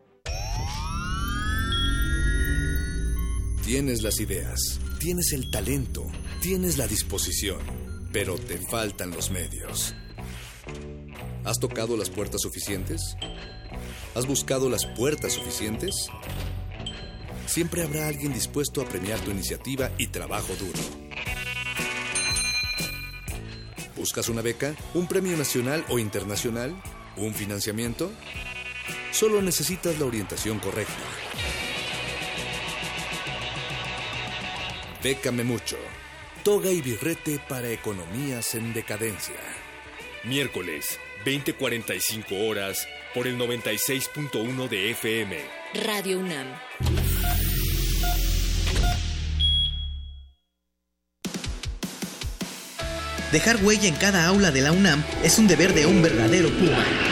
Tienes las ideas, tienes el talento, tienes la disposición, pero te faltan los medios. ¿Has tocado las puertas suficientes? ¿Has buscado las puertas suficientes? Siempre habrá alguien dispuesto a premiar tu iniciativa y trabajo duro. ¿Buscas una beca? ¿Un premio nacional o internacional? ¿Un financiamiento? Solo necesitas la orientación correcta. Bécame mucho. Toga y birrete para economías en decadencia. Miércoles, 20:45 horas, por el 96.1 de FM. Radio UNAM. Dejar huella en cada aula de la UNAM es un deber de un verdadero Puma.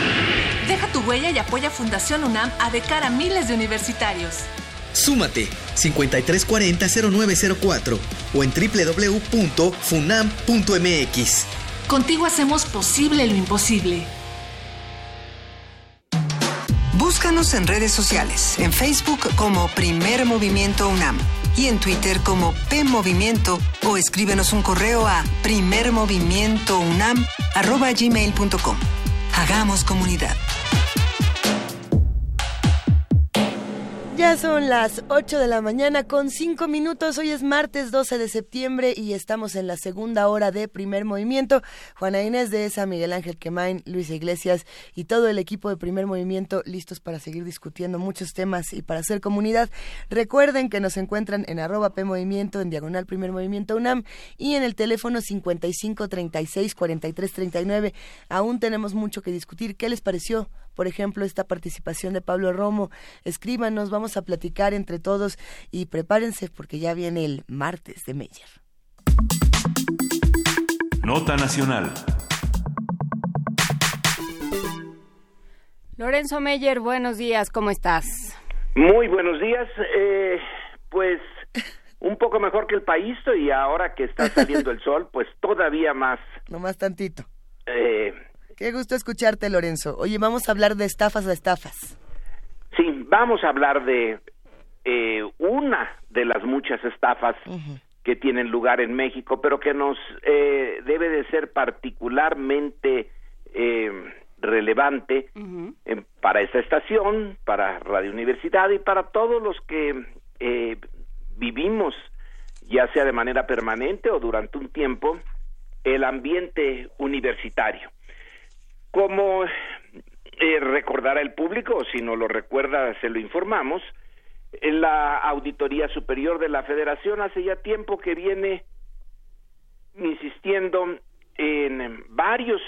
Deja tu huella y apoya Fundación UNAM a de cara a miles de universitarios. Súmate 5340-0904 o en www.funam.mx. Contigo hacemos posible lo imposible. Búscanos en redes sociales, en Facebook como Primer Movimiento UNAM y en Twitter como P Movimiento o escríbenos un correo a primermovimientounam@gmail.com. Hagamos comunidad. Ya son las 8 de la mañana con 5 minutos. Hoy es martes 12 de septiembre y estamos en la segunda hora de primer movimiento. Juana Inés de esa, Miguel Ángel Quemain, Luisa Iglesias y todo el equipo de primer movimiento listos para seguir discutiendo muchos temas y para hacer comunidad. Recuerden que nos encuentran en arroba P Movimiento, en diagonal primer movimiento UNAM y en el teléfono 55 36 43 39. Aún tenemos mucho que discutir. ¿Qué les pareció? Por ejemplo, esta participación de Pablo Romo. Escríbanos, vamos a platicar entre todos y prepárense porque ya viene el martes de Meyer. Nota Nacional. Lorenzo Meyer, buenos días, ¿cómo estás? Muy buenos días. Eh, pues un poco mejor que el país y ahora que está saliendo el sol, pues todavía más. Nomás tantito. Eh, Qué gusto escucharte, Lorenzo. Oye, vamos a hablar de estafas a estafas. sí, vamos a hablar de eh, una de las muchas estafas que tienen lugar en México, pero que nos eh, debe de ser particularmente eh, relevante para esta estación, para Radio Universidad y para todos los que eh, vivimos, ya sea de manera permanente o durante un tiempo, el ambiente universitario. Como eh, recordará el público, si no lo recuerda, se lo informamos, la Auditoría Superior de la Federación hace ya tiempo que viene insistiendo en varios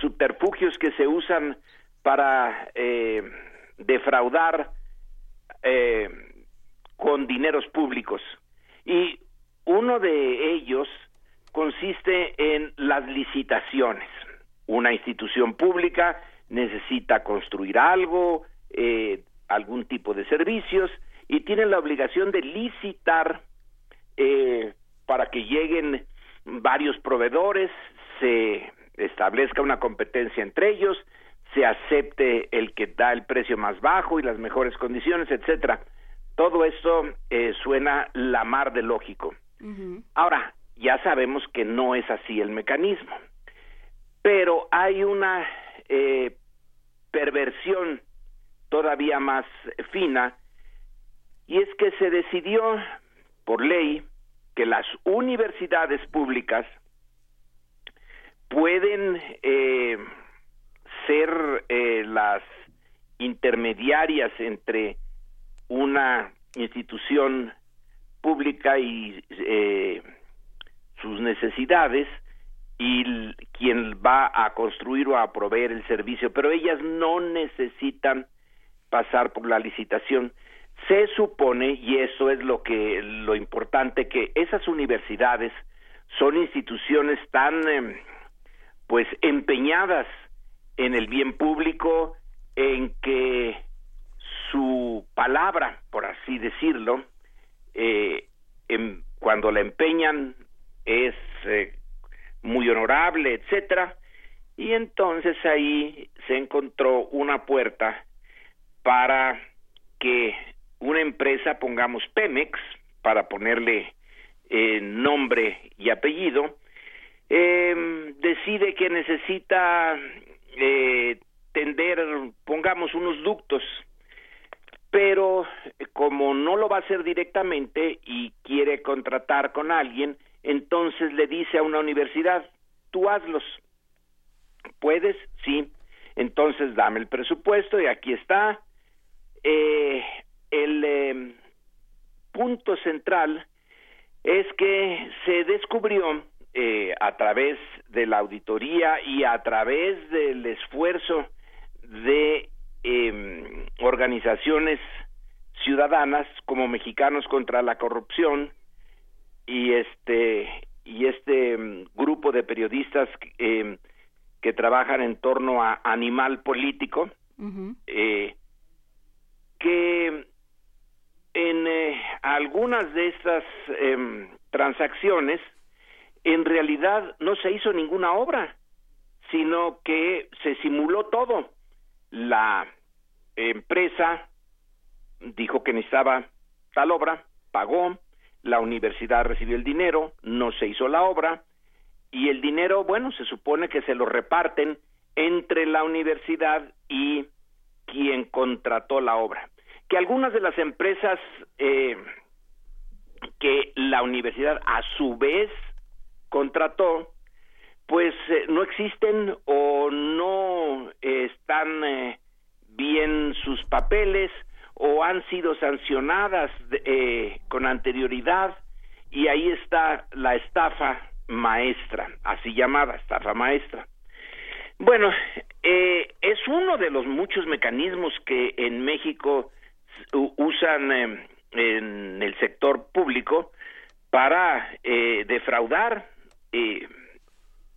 subterfugios que se usan para eh, defraudar eh, con dineros públicos. Y uno de ellos consiste en las licitaciones. Una institución pública necesita construir algo, eh, algún tipo de servicios, y tiene la obligación de licitar eh, para que lleguen varios proveedores, se establezca una competencia entre ellos, se acepte el que da el precio más bajo y las mejores condiciones, etcétera. Todo esto eh, suena la mar de lógico. Ahora, ya sabemos que no es así el mecanismo, pero hay una eh, perversión todavía más fina y es que se decidió por ley que las universidades públicas pueden eh, ser eh, las intermediarias entre una institución pública y eh, sus necesidades y quien va a construir o a proveer el servicio, pero ellas no necesitan pasar por la licitación. Se supone, y eso es lo que lo importante, que esas universidades son instituciones tan em, pues empeñadas en el bien público, en que su palabra, por así decirlo, eh, em- cuando la empeñan es eh, muy honorable, etcétera, y entonces ahí se encontró una puerta para que una empresa, pongamos Pemex, para ponerle eh, nombre y apellido, eh, decide que necesita eh, tender, pongamos, unos ductos, pero eh, como no lo va a hacer directamente y quiere contratar con alguien, entonces le dice a una universidad, tú hazlos. ¿Puedes? Sí. Entonces dame el presupuesto y aquí está. Eh, el eh, punto central es que se descubrió eh, a través de la auditoría y a través del esfuerzo de eh, organizaciones ciudadanas como Mexicanos contra la Corrupción y este y este mm, grupo de periodistas eh, que trabajan en torno a Animal Político eh, que en eh, algunas de estas em, transacciones, en realidad no se hizo ninguna obra, sino que se simuló todo. La empresa dijo que necesitaba tal obra, pagó, la universidad recibió el dinero, no se hizo la obra, y el dinero, bueno, se supone que se lo reparten entre la universidad y quien contrató la obra. Que algunas de las empresas eh, que la universidad a su vez contrató, pues eh, no existen o no eh, están eh, bien sus papeles o han sido sancionadas eh, con anterioridad y ahí está la estafa maestra, así llamada estafa maestra. Bueno, eh, es uno de los muchos mecanismos que en México usan eh, en el sector público para eh, defraudar, eh,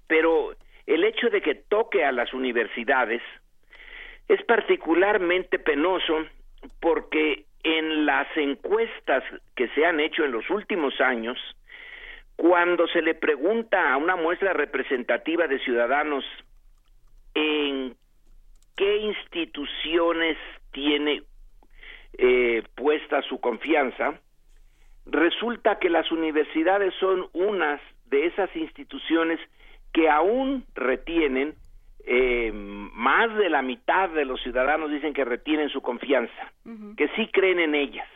pero el hecho de que toque a las universidades es particularmente penoso porque en las encuestas que se han hecho en los últimos años, cuando se le pregunta a una muestra representativa de ciudadanos en qué instituciones tiene eh, puesta su confianza, resulta que las universidades son unas de esas instituciones que aún retienen eh, más de la mitad de los ciudadanos dicen que retienen su confianza, que sí creen en ellas.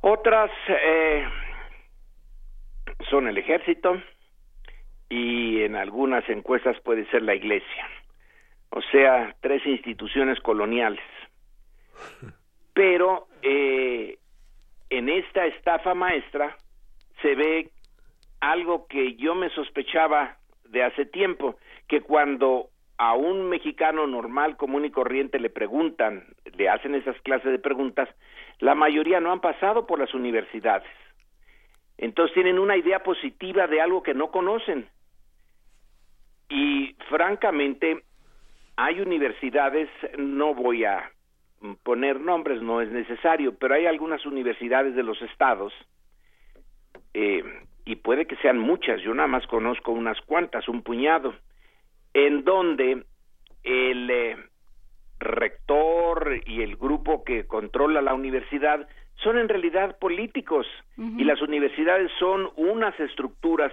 Otras eh, son el ejército y en algunas encuestas puede ser la iglesia. O sea, tres instituciones coloniales. Pero eh, en esta estafa maestra se ve algo que yo me sospechaba de hace tiempo, que cuando a un mexicano normal, común y corriente le preguntan, le hacen esas clases de preguntas, la mayoría no han pasado por las universidades. Entonces tienen una idea positiva de algo que no conocen. Y francamente, hay universidades, no voy a poner nombres, no es necesario, pero hay algunas universidades de los estados, eh, y puede que sean muchas, yo nada más conozco unas cuantas, un puñado, en donde el eh, rector y el grupo que controla la universidad son en realidad políticos y las universidades son unas estructuras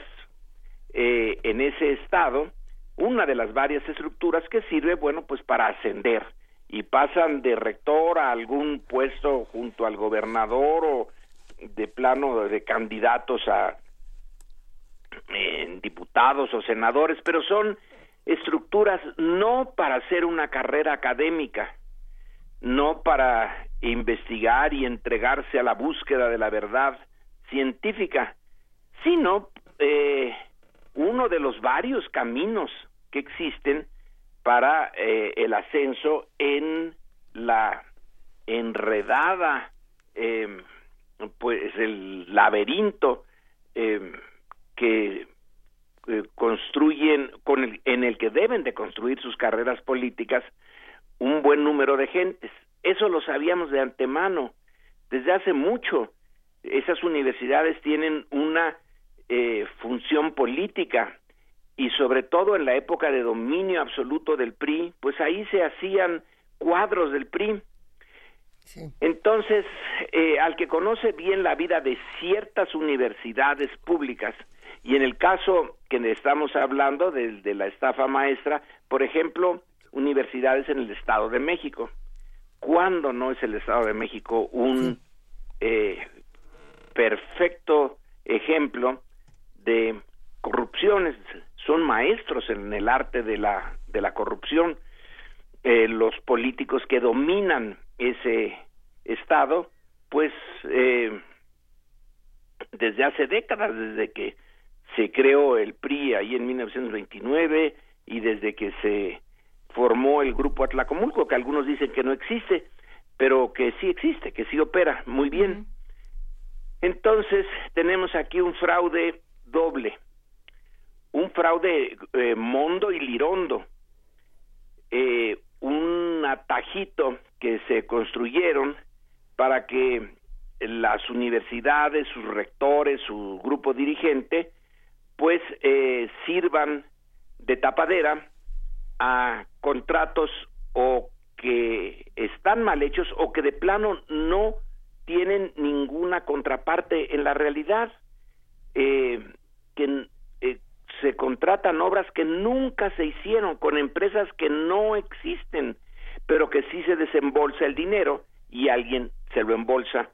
eh, en ese estado, una de las varias estructuras que sirve, bueno, pues para ascender y pasan de rector a algún puesto junto al gobernador o de plano de candidatos a eh, diputados o senadores, pero son estructuras no para hacer una carrera académica, no para investigar y entregarse a la búsqueda de la verdad científica, sino eh, uno de los varios caminos que existen para eh, el ascenso en la enredada, eh, pues el laberinto eh, que eh, construyen, con el, en el que deben de construir sus carreras políticas un buen número de gentes. Eso lo sabíamos de antemano, desde hace mucho. Esas universidades tienen una eh, función política y sobre todo en la época de dominio absoluto del PRI, pues ahí se hacían cuadros del PRI. Entonces, eh, al que conoce bien la vida de ciertas universidades públicas, y en el caso que estamos hablando de, de la estafa maestra, por ejemplo, universidades en el Estado de México. ¿Cuándo no es el Estado de México un eh, perfecto ejemplo de corrupciones? Son maestros en el arte de la, de la corrupción. Eh, los políticos que dominan ese Estado, pues eh, desde hace décadas, desde que se creó el PRI ahí en 1929 y desde que se formó el grupo Atlacomulco, que algunos dicen que no existe, pero que sí existe, que sí opera muy bien. Entonces, tenemos aquí un fraude doble, un fraude eh, mondo y lirondo, eh, un atajito que se construyeron para que las universidades, sus rectores, su grupo dirigente, pues eh, sirvan de tapadera a contratos o que están mal hechos o que de plano no tienen ninguna contraparte en la realidad, eh, que eh, se contratan obras que nunca se hicieron con empresas que no existen, pero que sí se desembolsa el dinero y alguien se lo embolsa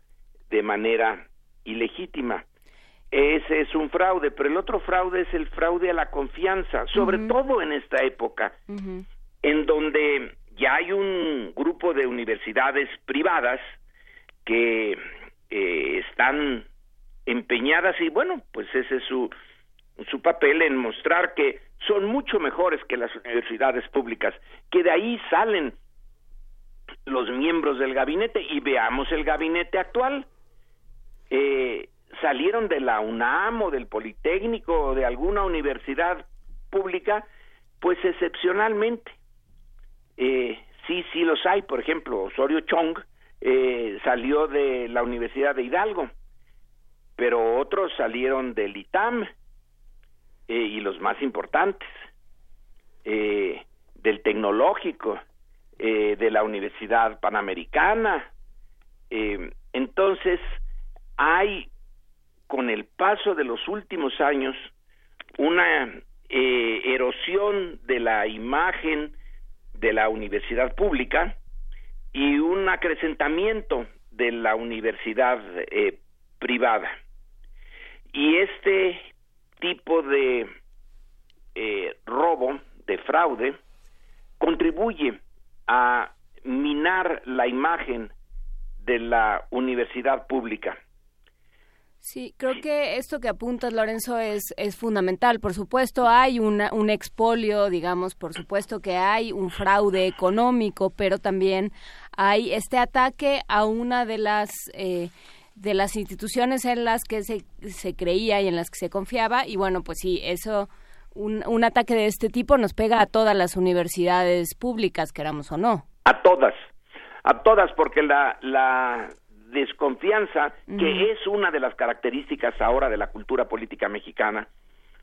de manera ilegítima. Ese es un fraude, pero el otro fraude es el fraude a la confianza, sobre todo en esta época, en donde ya hay un grupo de universidades privadas que eh, están empeñadas y bueno, pues ese es su, su papel en mostrar que son mucho mejores que las universidades públicas, que de ahí salen los miembros del gabinete y veamos el gabinete actual. Eh, salieron de la UNAM o del Politécnico o de alguna universidad pública, pues excepcionalmente. Eh, sí, sí los hay, por ejemplo, Osorio Chong eh, salió de la Universidad de Hidalgo, pero otros salieron del ITAM eh, y los más importantes, eh, del Tecnológico, de la Universidad Panamericana. Entonces, hay con el paso de los últimos años una eh, erosión de la imagen de la universidad pública y un acrecentamiento de la universidad eh, privada. Y este tipo de eh, robo, de fraude, contribuye a minar la imagen de la universidad pública. Sí, creo que esto que apuntas, Lorenzo, es, es fundamental. Por supuesto, hay una, un expolio, digamos, por supuesto que hay un fraude económico, pero también hay este ataque a una de las... Eh, de las instituciones en las que se, se creía y en las que se confiaba y bueno pues sí eso un, un ataque de este tipo nos pega a todas las universidades públicas queramos o no A todas, a todas, porque la, la desconfianza, que es una de las características ahora de la cultura política mexicana,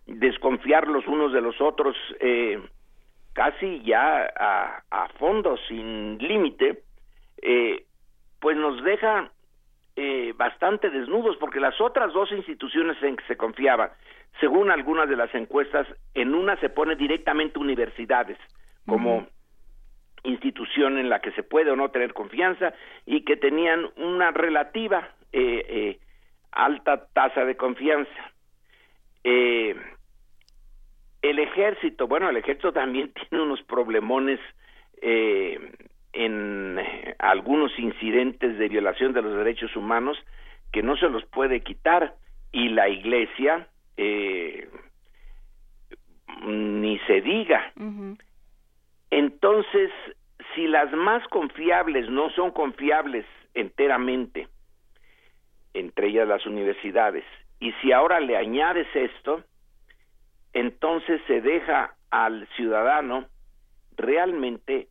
desconfiar los unos de los otros eh, casi ya a, a fondo, sin límite, eh, pues nos deja eh, bastante desnudos, porque las otras dos instituciones en que se confiaba, según algunas de las encuestas, en una se pone directamente universidades, como institución en la que se puede o no tener confianza y que tenían una relativa eh, eh, alta tasa de confianza. Eh, el ejército, bueno, el ejército también tiene unos problemones eh, en eh, algunos incidentes de violación de los derechos humanos que no se los puede quitar y la iglesia ni se diga. Entonces, si las más confiables no son confiables enteramente, entre ellas las universidades, y si ahora le añades esto, entonces se deja al ciudadano realmente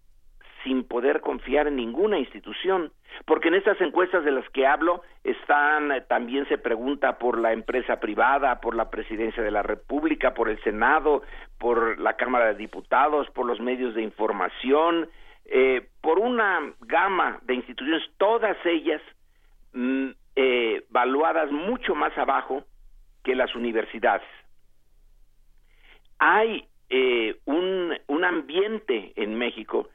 sin poder confiar en ninguna institución, porque en estas encuestas de las que hablo están eh, también se pregunta por la empresa privada, por la presidencia de la República, por el Senado, por la Cámara de Diputados, por los medios de información, eh, por una gama de instituciones, todas ellas mm, eh, valuadas mucho más abajo que las universidades. Hay eh, un, un ambiente en México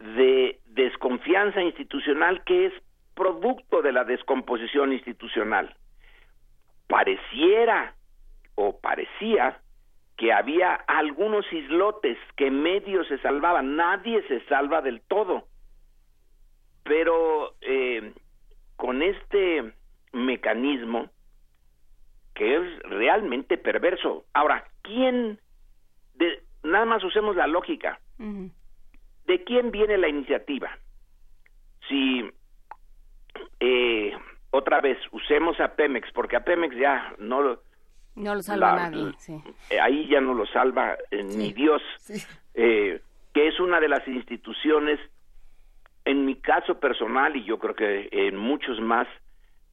de desconfianza institucional que es producto de la descomposición institucional. Pareciera o parecía que había algunos islotes que medio se salvaban, nadie se salva del todo. Pero eh, con este mecanismo que es realmente perverso. Ahora, ¿quién? De, nada más usemos la lógica. ¿De quién viene la iniciativa? Si eh, otra vez usemos a Pemex, porque a Pemex ya no lo no lo salva La- nadie sí. eh, ahí ya no lo salva eh, ni Dios, eh, que es una de las instituciones en mi caso personal y yo creo que en muchos más,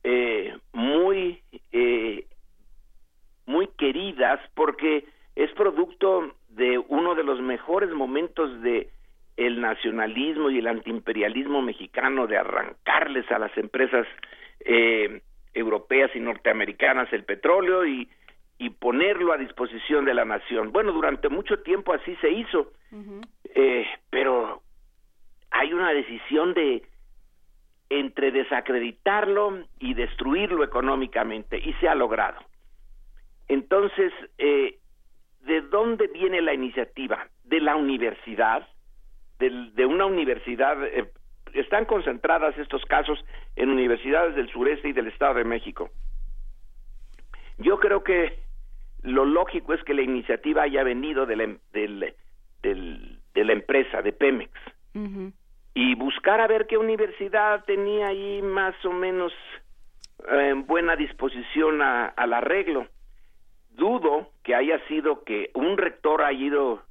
eh, muy, eh, muy queridas porque es producto de uno de los mejores momentos de el nacionalismo y el antiimperialismo mexicano de arrancarles a las empresas eh, europeas y norteamericanas el petróleo y, y ponerlo a disposición de la nación. Bueno, durante mucho tiempo así se hizo, eh, pero hay una decisión de entre desacreditarlo y destruirlo económicamente y se ha logrado. Entonces, eh, ¿de dónde viene la iniciativa? De la universidad, del- de, una universidad, eh, están concentradas estos casos en universidades del sureste y del Estado de México. Yo creo que lo lógico es que la iniciativa haya venido de la, em- del- de la empresa, de Pemex, y buscar a ver qué universidad tenía ahí más o menos eh, en buena disposición a- al arreglo. Dudo que haya sido que un rector haya ido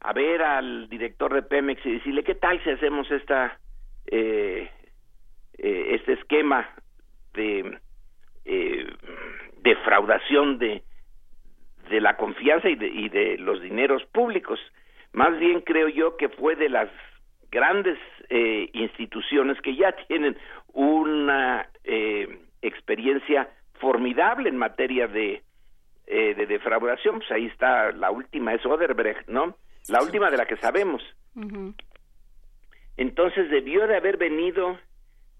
a ver al director de Pemex y decirle qué tal si hacemos esta eh, eh, este esquema de eh, defraudación de de la confianza y de, y de los dineros públicos. Más bien creo yo que fue de las grandes eh, instituciones que ya tienen una eh, experiencia formidable en materia de, eh, de defraudación. Pues ahí está, la última es Oderbrecht, ¿no? La última de la que sabemos. Entonces debió de haber venido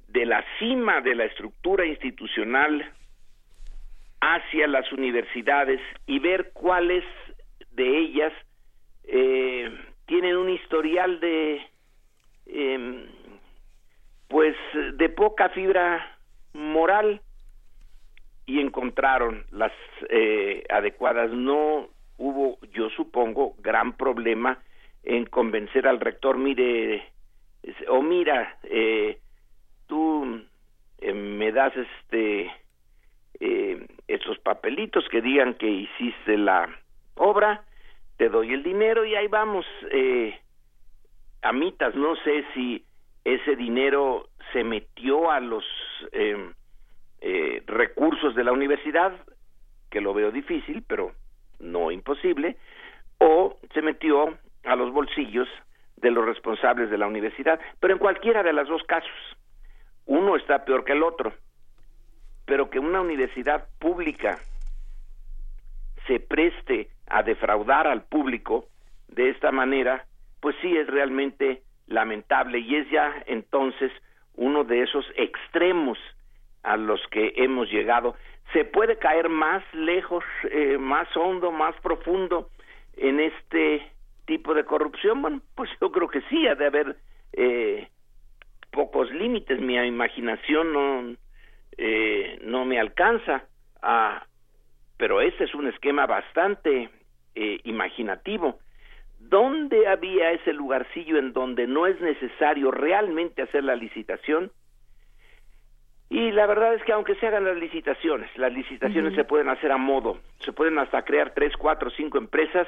de la cima de la estructura institucional hacia las universidades y ver cuáles de ellas eh, tienen un historial de em, pues de poca fibra moral y encontraron las eh, adecuadas. No hubo yo supongo gran problema en convencer al rector mire o mira eh, tú eh, me das este eh, estos papelitos que digan que hiciste la obra, te doy el dinero y ahí vamos. Eh, a mitas, no sé si ese dinero se metió a los eh, eh, recursos de la universidad, que lo veo difícil, pero no imposible, o se metió a los bolsillos de los responsables de la universidad. Pero en cualquiera de los dos casos, uno está peor que el otro pero que una universidad pública se preste a defraudar al público de esta manera, pues sí es realmente lamentable y es ya entonces uno de esos extremos a los que hemos llegado. ¿Se puede caer más lejos, eh, más hondo, más profundo en este tipo de corrupción? Bueno, pues yo creo que sí, ha de haber eh, pocos límites. Mi imaginación no, eh, no me alcanza a pero ese es un esquema bastante eh, imaginativo ¿dónde había ese lugarcillo en donde no es necesario realmente hacer la licitación? Y la verdad es que aunque se hagan las licitaciones, las licitaciones se pueden hacer a modo, se pueden hasta crear tres, cuatro, cinco empresas,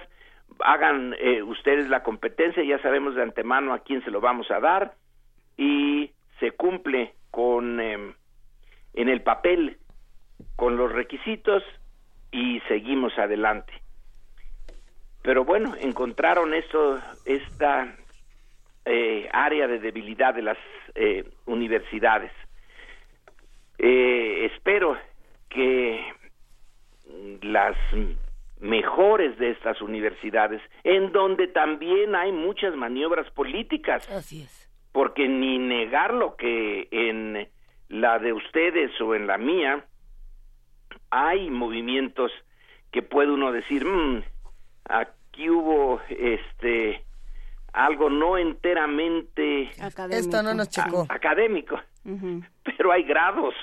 hagan eh, ustedes la competencia, ya sabemos de antemano a quién se lo vamos a dar y se cumple con em, en el papel con los requisitos y seguimos adelante. Pero bueno, encontraron esto, esta eh, área de debilidad de las eh, universidades. Eh, espero que las mejores de estas universidades, en donde también hay muchas maniobras políticas. Así es. Porque ni negarlo que en la de ustedes o en la mía hay movimientos que puede uno decir, "Mm, aquí hubo este algo no enteramente Esto no nos checó. a- académico, pero hay grados.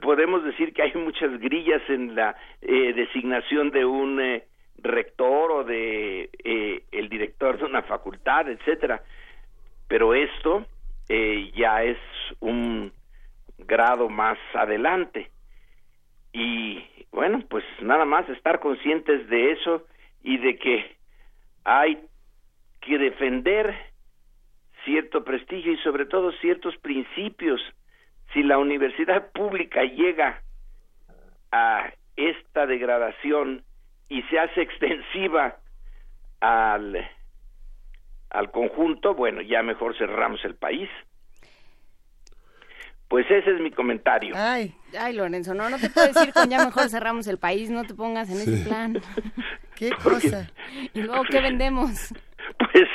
Podemos decir que hay muchas grillas en la eh, designación de un eh, rector o de eh, el director de una facultad, etcétera. Pero esto eh, ya es un grado más adelante. Y bueno, pues nada más estar conscientes de eso y de que hay que defender cierto prestigio y sobre todo ciertos principios. Si la universidad pública llega a esta degradación y se hace extensiva al, al conjunto, bueno, ya mejor cerramos el país. Pues ese es mi comentario. Ay, ay, Lorenzo, no, no te puedo decir con ya mejor cerramos el país, no te pongas en ese plan. ¿Qué cosa? Y luego, ¿qué vendemos? Pues,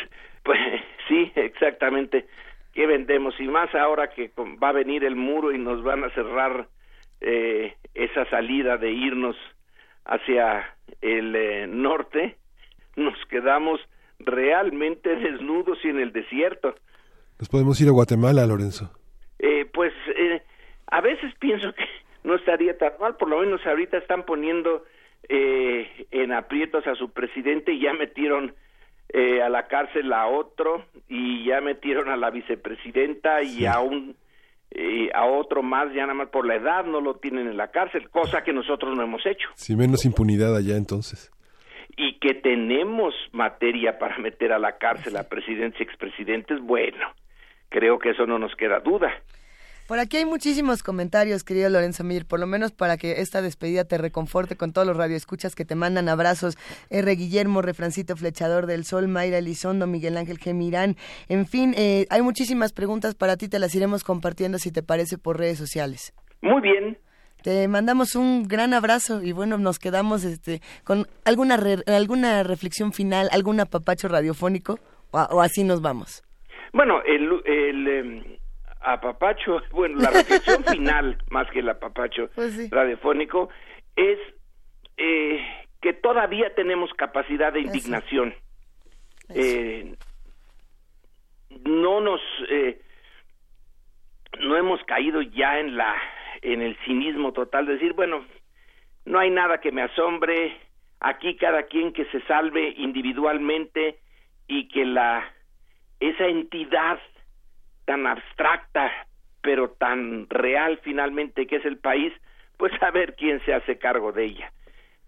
pues sí, exactamente. ¿Qué vendemos? Y más ahora que va a venir el muro y nos van a cerrar eh, esa salida de irnos hacia el eh, norte, nos quedamos realmente desnudos y en el desierto. Nos podemos ir a Guatemala, Lorenzo. Eh, pues eh, a veces pienso que no estaría tan mal, por lo menos ahorita están poniendo eh, en aprietos a su presidente y ya metieron eh, a la cárcel a otro y ya metieron a la vicepresidenta y a un eh, a otro más ya nada más por la edad no lo tienen en la cárcel, cosa que nosotros no hemos hecho Sin menos impunidad allá entonces. y que tenemos materia para meter a la cárcel a presidentes y expresidentes, bueno, creo que eso no nos queda duda. Por aquí hay muchísimos comentarios, querido Lorenzo Mir, por lo menos para que esta despedida te reconforte con todos los radioescuchas que te mandan abrazos. R. Guillermo, Refrancito Flechador del Sol, Mayra Elizondo, Miguel Ángel Gemirán. En fin, eh, hay muchísimas preguntas para ti, te las iremos compartiendo si te parece por redes sociales. Muy bien. Te mandamos un gran abrazo y bueno, nos quedamos este, con alguna, re- alguna reflexión final, algún apapacho radiofónico o, o así nos vamos. Bueno, el, el em, apapacho, bueno, la reflexión final, más que el apapacho radiofónico, es eh, que todavía tenemos capacidad de indignación. Eh, no nos, eh, no hemos caído ya en la, en el cinismo total de decir, bueno, no hay nada que me asombre, aquí cada quien que se salve individualmente y que la esa entidad tan abstracta pero tan real finalmente que es el país, pues a ver quién se hace cargo de ella.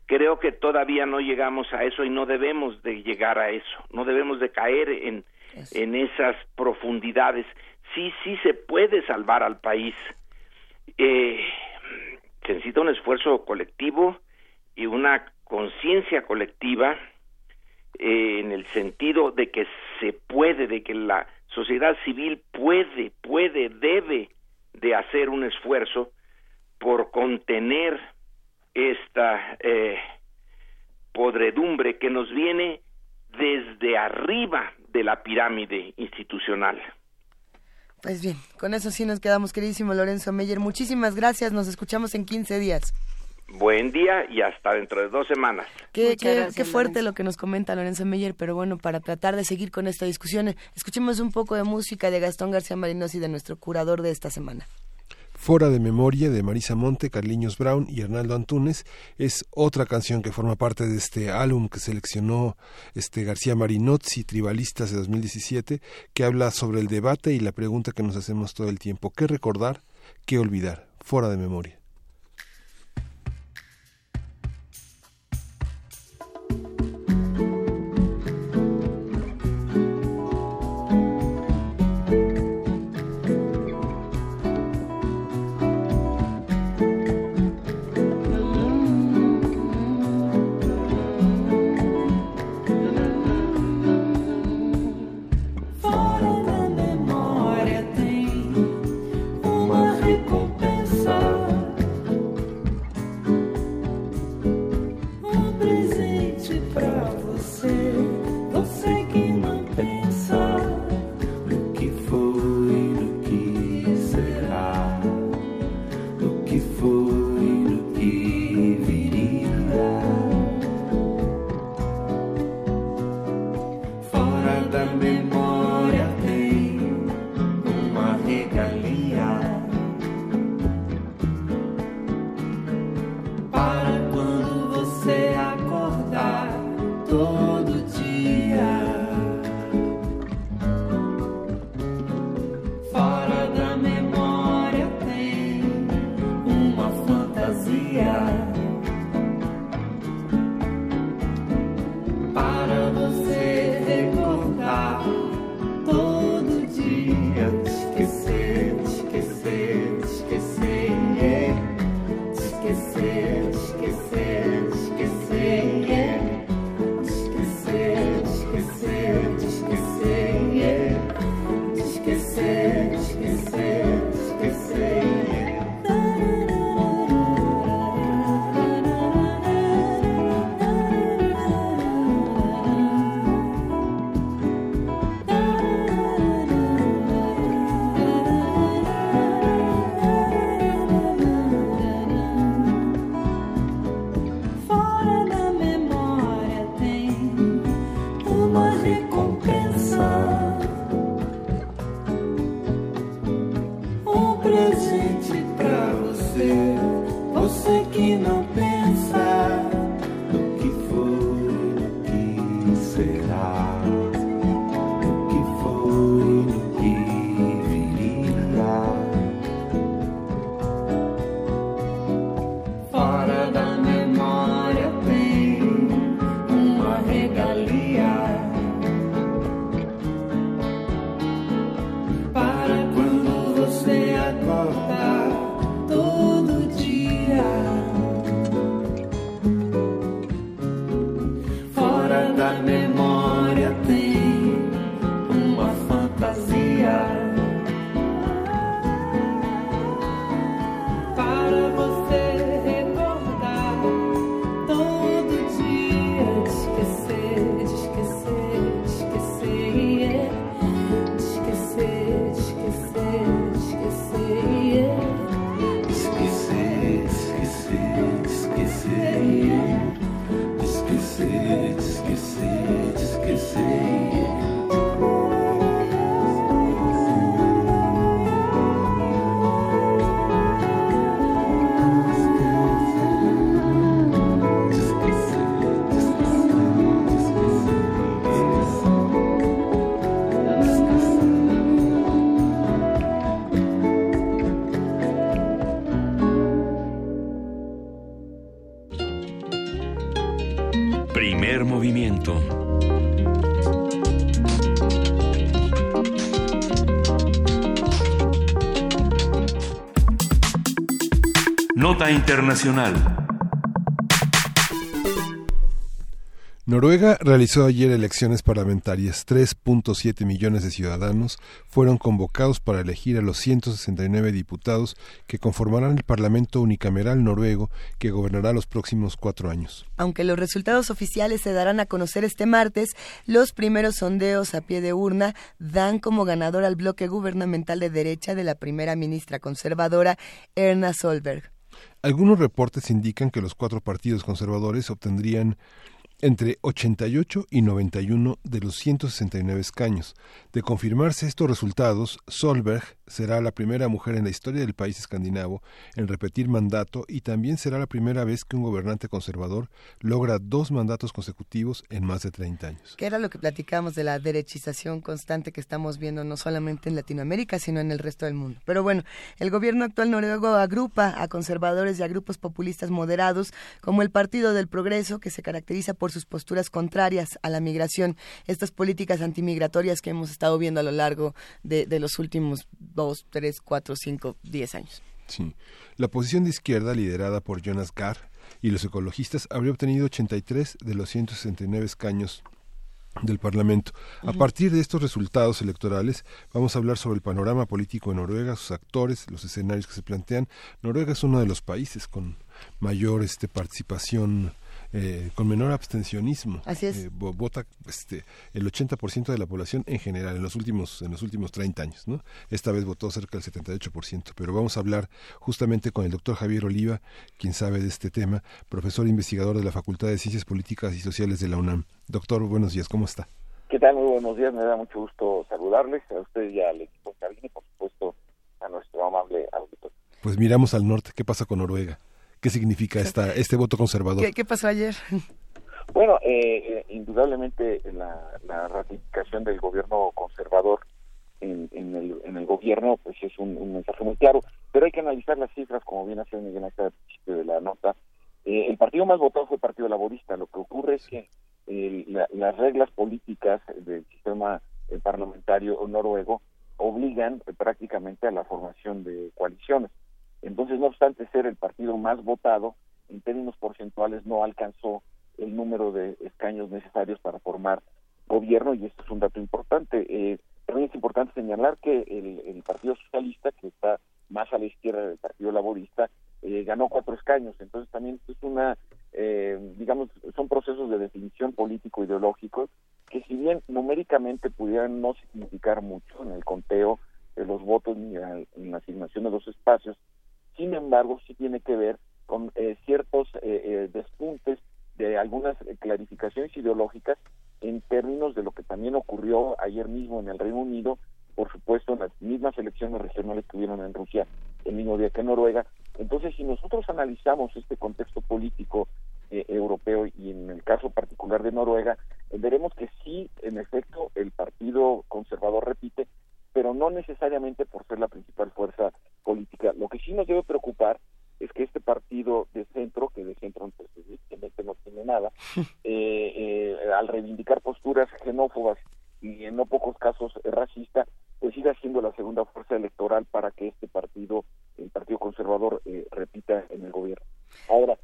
Creo que todavía no llegamos a eso y no debemos de llegar a eso, no debemos de caer en, en esas profundidades. Sí, sí se puede salvar al país. Eh, se necesita un esfuerzo colectivo y una conciencia colectiva eh, en el sentido de que se puede, de que la sociedad civil puede, puede, debe de hacer un esfuerzo por contener esta eh, podredumbre que nos viene desde arriba de la pirámide institucional. Pues bien, con eso sí nos quedamos, queridísimo Lorenzo Meyer. Muchísimas gracias, nos escuchamos en 15 días. Buen día y hasta dentro de dos semanas. Qué, Muchas qué- gracias, qué fuerte lo que nos comenta Lorenzo Meyer, pero bueno, para tratar de seguir con esta discusión, escuchemos un poco de música de Gastón García Marinos y de nuestro curador de esta semana. Fora de Memoria de Marisa Monte, Carliños Brown y Hernaldo Antunes es otra canción que forma parte de este álbum que seleccionó este García Marinozzi, Tribalistas de 2017, que habla sobre el debate y la pregunta que nos hacemos todo el tiempo, ¿qué recordar? ¿Qué olvidar? Fora de Memoria. Internacional. Noruega realizó ayer elecciones parlamentarias. 3.7 millones de ciudadanos fueron convocados para elegir a los 169 diputados que conformarán el Parlamento unicameral noruego que gobernará los próximos cuatro años. Aunque los resultados oficiales se darán a conocer este martes, los primeros sondeos a pie de urna dan como ganador al bloque gubernamental de derecha de la primera ministra conservadora Erna Solberg. Algunos reportes indican que los cuatro partidos conservadores obtendrían entre 88 y 91 de los 169 escaños. De confirmarse estos resultados, Solberg será la primera mujer en la historia del país escandinavo en repetir mandato y también será la primera vez que un gobernante conservador logra dos mandatos consecutivos en más de 30 años. Que era lo que platicamos de la derechización constante que estamos viendo no solamente en Latinoamérica, sino en el resto del mundo. Pero bueno, el gobierno actual noruego agrupa a conservadores y a grupos populistas moderados como el Partido del Progreso, que se caracteriza por sus posturas contrarias a la migración, estas políticas antimigratorias que hemos estado viendo a lo largo de, de los últimos dos, tres, cuatro, cinco, diez años. Sí. La posición de izquierda, liderada por Jonas Gahr y los ecologistas, habría obtenido 83 de los 169 escaños del Parlamento. A partir de estos resultados electorales, vamos a hablar sobre el panorama político en Noruega, sus actores, los escenarios que se plantean. Noruega es uno de los países con mayor este, participación eh, con menor abstencionismo. Así es. Eh, vo- vota este, el 80% de la población en general en los últimos en los últimos 30 años, ¿no? Esta vez votó cerca del 78%, pero vamos a hablar justamente con el doctor Javier Oliva, quien sabe de este tema, profesor e investigador de la Facultad de Ciencias Políticas y Sociales de la UNAM. Doctor, buenos días, ¿cómo está? ¿Qué tal? Muy buenos días, me da mucho gusto saludarles, a usted y al equipo de cabina y por supuesto a nuestro amable auditorio. Pues miramos al norte, ¿qué pasa con Noruega? ¿Qué significa esta, este voto conservador? ¿Qué, qué pasó ayer? Bueno, eh, eh, indudablemente la, la ratificación del gobierno conservador en, en el, en el gobierno pues es un, un mensaje muy claro, pero hay que analizar las cifras, como bien hacía Miguel Ángel al principio de la nota. Eh, el partido más votado fue el Partido Laborista, lo que ocurre es que eh, la- las reglas políticas del sistema eh, parlamentario noruego obligan eh, prácticamente a la formación de coaliciones. Entonces, no obstante ser el partido más votado, en términos porcentuales no alcanzó el número de escaños necesarios para formar gobierno y esto es un dato importante. Eh, también es importante señalar que el, Partido Socialista, que está más a la izquierda del Partido Laborista, eh, ganó cuatro escaños. Entonces también es una, eh, digamos, son procesos de definición político-ideológicos que si bien numéricamente pudieran no significar mucho en el conteo de los votos ni en la asignación de los espacios, sin embargo sí tiene que ver con eh, ciertos eh, eh, despuntes de algunas clarificaciones ideológicas en términos de lo que también ocurrió ayer mismo en el Reino Unido, por supuesto en las mismas elecciones regionales que hubieron en Rusia el mismo día que en Noruega. Entonces, si nosotros analizamos este contexto político eh, europeo y en el caso particular de Noruega, eh, veremos que sí, en efecto, el Partido Conservador repite, pero no necesariamente por ser la principal fuerza política. Lo que sí nos debe preocupar es que este partido de centro, que de centro evidentemente no tiene nada, eh, eh, al reivindicar posturas xenófobas y en no pocos casos racista, pues siga siendo la segunda fuerza electoral para que este partido, el Partido Conservador, eh, repita en el gobierno. Ahora,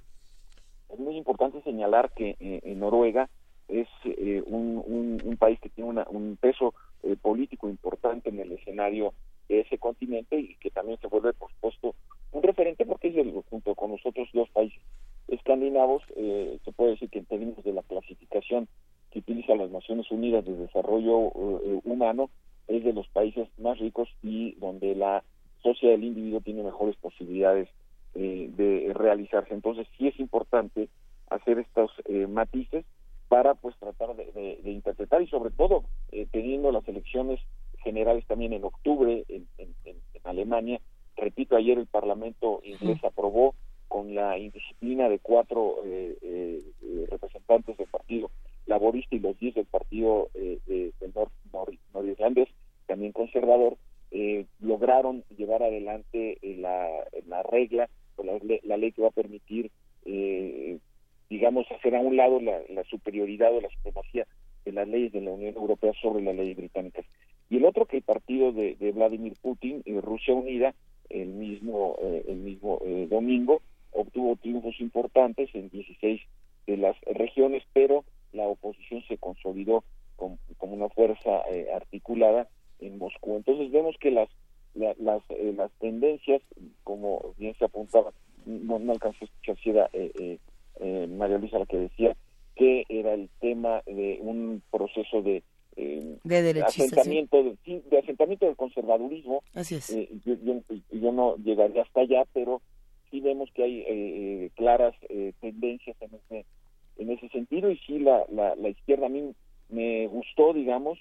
es muy importante señalar que eh, en Noruega es eh, un, un, un, país que tiene una, un peso eh, político importante en el escenario de ese continente y que también se vuelve, por un referente porque es el, junto con nosotros dos países escandinavos, eh, se puede decir que en términos de la clasificación que utiliza las Naciones Unidas de Desarrollo eh, Humano, es de los países más ricos y donde la sociedad del individuo tiene mejores posibilidades eh, de realizarse. Entonces sí es importante hacer estos eh, matices para pues tratar de, de, de, interpretar y sobre todo eh, teniendo las elecciones generales también en octubre en, en, en, Alemania. Repito, ayer el Parlamento inglés sí. aprobó con la indisciplina de cuatro eh, eh, representantes del Partido Laborista y los diez del Partido eh, de, del nor, nor, norirlandés, también conservador, lograron llevar adelante la, la regla la, la, ley que va a permitir digamos, hacer a un lado la, la, superioridad o la supremacía de las leyes de la Unión Europea sobre las leyes británicas. Y el otro que el partido de, Vladimir Putin, y Rusia Unida, el mismo, eh, el mismo eh, domingo, obtuvo triunfos importantes en 16 de las regiones, pero la oposición se consolidó como, como una fuerza eh, articulada en Moscú. Entonces vemos que las la, las, las tendencias, como bien se apuntaba, no, no alcanzó a escuchar si era eh, María Luisa la que decía que era el tema de un proceso de eh, de asentamiento sí. de, de, asentamiento del conservadurismo. Así es. Eh, yo, yo, yo, no llegaría hasta allá pero sí vemos que hay eh, claras tendencias en ese en ese sentido y sí la, la, la izquierda a mí me gustó digamos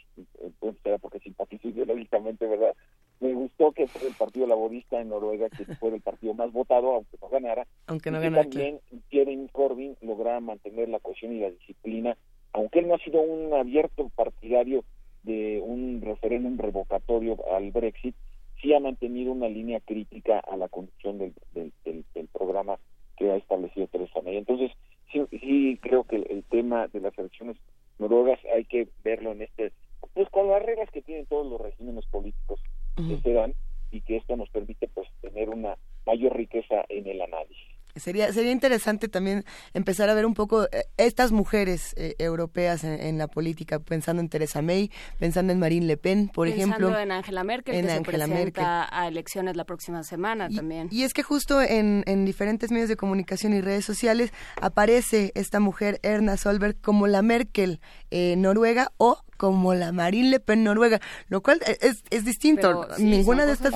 será porque simpatizo ideológicamente verdad me gustó que el Partido Laborista en Noruega que fuera el partido más votado, aunque no ganara. Aunque no y ganara. También Jeremy Corbyn lograra mantener la cohesión y la disciplina, aunque él no ha sido un abierto partidario de un referéndum revocatorio al Brexit, sí ha mantenido una línea crítica a la conducción del, del, del, del programa que ha establecido Teresa May. Entonces, sí, sí creo que el, el tema de las elecciones noruegas hay que verlo en este, pues con las reglas que tienen todos los regímenes políticos que se dan y que esto nos permite pues tener una mayor riqueza en el análisis. Sería, sería interesante también empezar a ver un poco eh, estas mujeres eh, europeas en, en, la política, pensando en Teresa May, pensando en Marine Le Pen, por pensando ejemplo. en Angela Merkel, en que Angela se presenta Merkel. a elecciones la próxima semana y, también. Y es que justo en, en, diferentes medios de comunicación y redes sociales aparece esta mujer, Erna Solberg, como la Merkel eh, noruega o como la Marine Le Pen noruega, lo cual es, es distinto. Pero, sí, Ninguna de estas.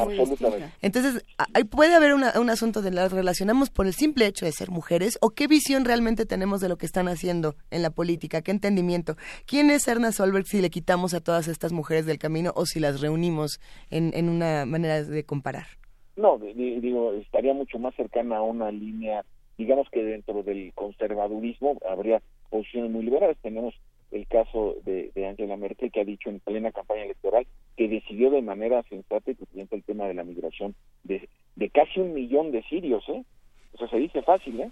Entonces, ahí puede haber una, un asunto de las relacionamos por el simple hecho de ser mujeres o qué visión realmente tenemos de lo que están haciendo en la política, qué entendimiento. ¿Quién es Erna Solberg si le quitamos a todas estas mujeres del camino o si las reunimos en, en una manera de comparar? No, digo, estaría mucho más cercana a una línea, digamos que dentro del conservadurismo habría posiciones muy liberales. Tenemos el caso de, de, Angela Merkel, que ha dicho en plena campaña electoral que decidió de manera sensata y presidente el tema de la migración de, de casi un millón de sirios, ¿eh? O se dice fácil, ¿eh?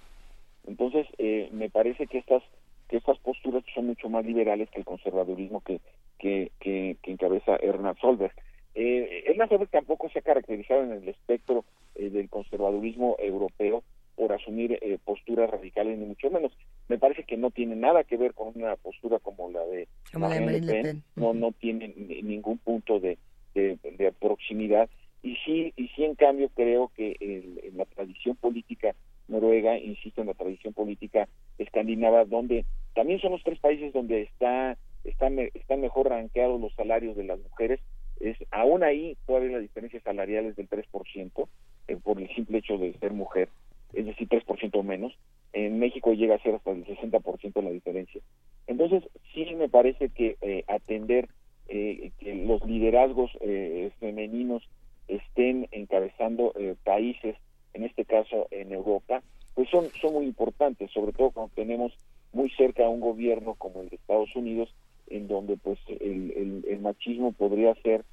Entonces, eh, me parece que estas que estas posturas son mucho más liberales que el conservadurismo que, que, que, que encabeza Ernst Solberg. Eh, Ernst Solberg tampoco se ha caracterizado en el espectro eh, del conservadurismo europeo por asumir eh, posturas radicales, ni mucho menos. Me parece que no tiene nada que ver con una postura como la de Como la Le Pen. No, no tiene ni- ningún punto de, de, de proximidad. Y sí, y sí, en cambio, creo que el- en la tradición política noruega, insisto, en la tradición política escandinava, donde también son los tres países donde está, está me- están mejor rankeados los salarios de las mujeres, es aún ahí todavía las diferencias salariales del 3%, eh, por el simple hecho de ser mujer, es decir, 3% menos. En México llega a ser hasta el 60% la diferencia. Entonces, sí me parece que eh, atender eh, que los liderazgos eh, femeninos estén encabezando eh, países, en este caso en Europa, pues son, son muy importantes, sobre todo cuando tenemos muy cerca a un gobierno como el de Estados Unidos, en donde pues el, el, el machismo podría ser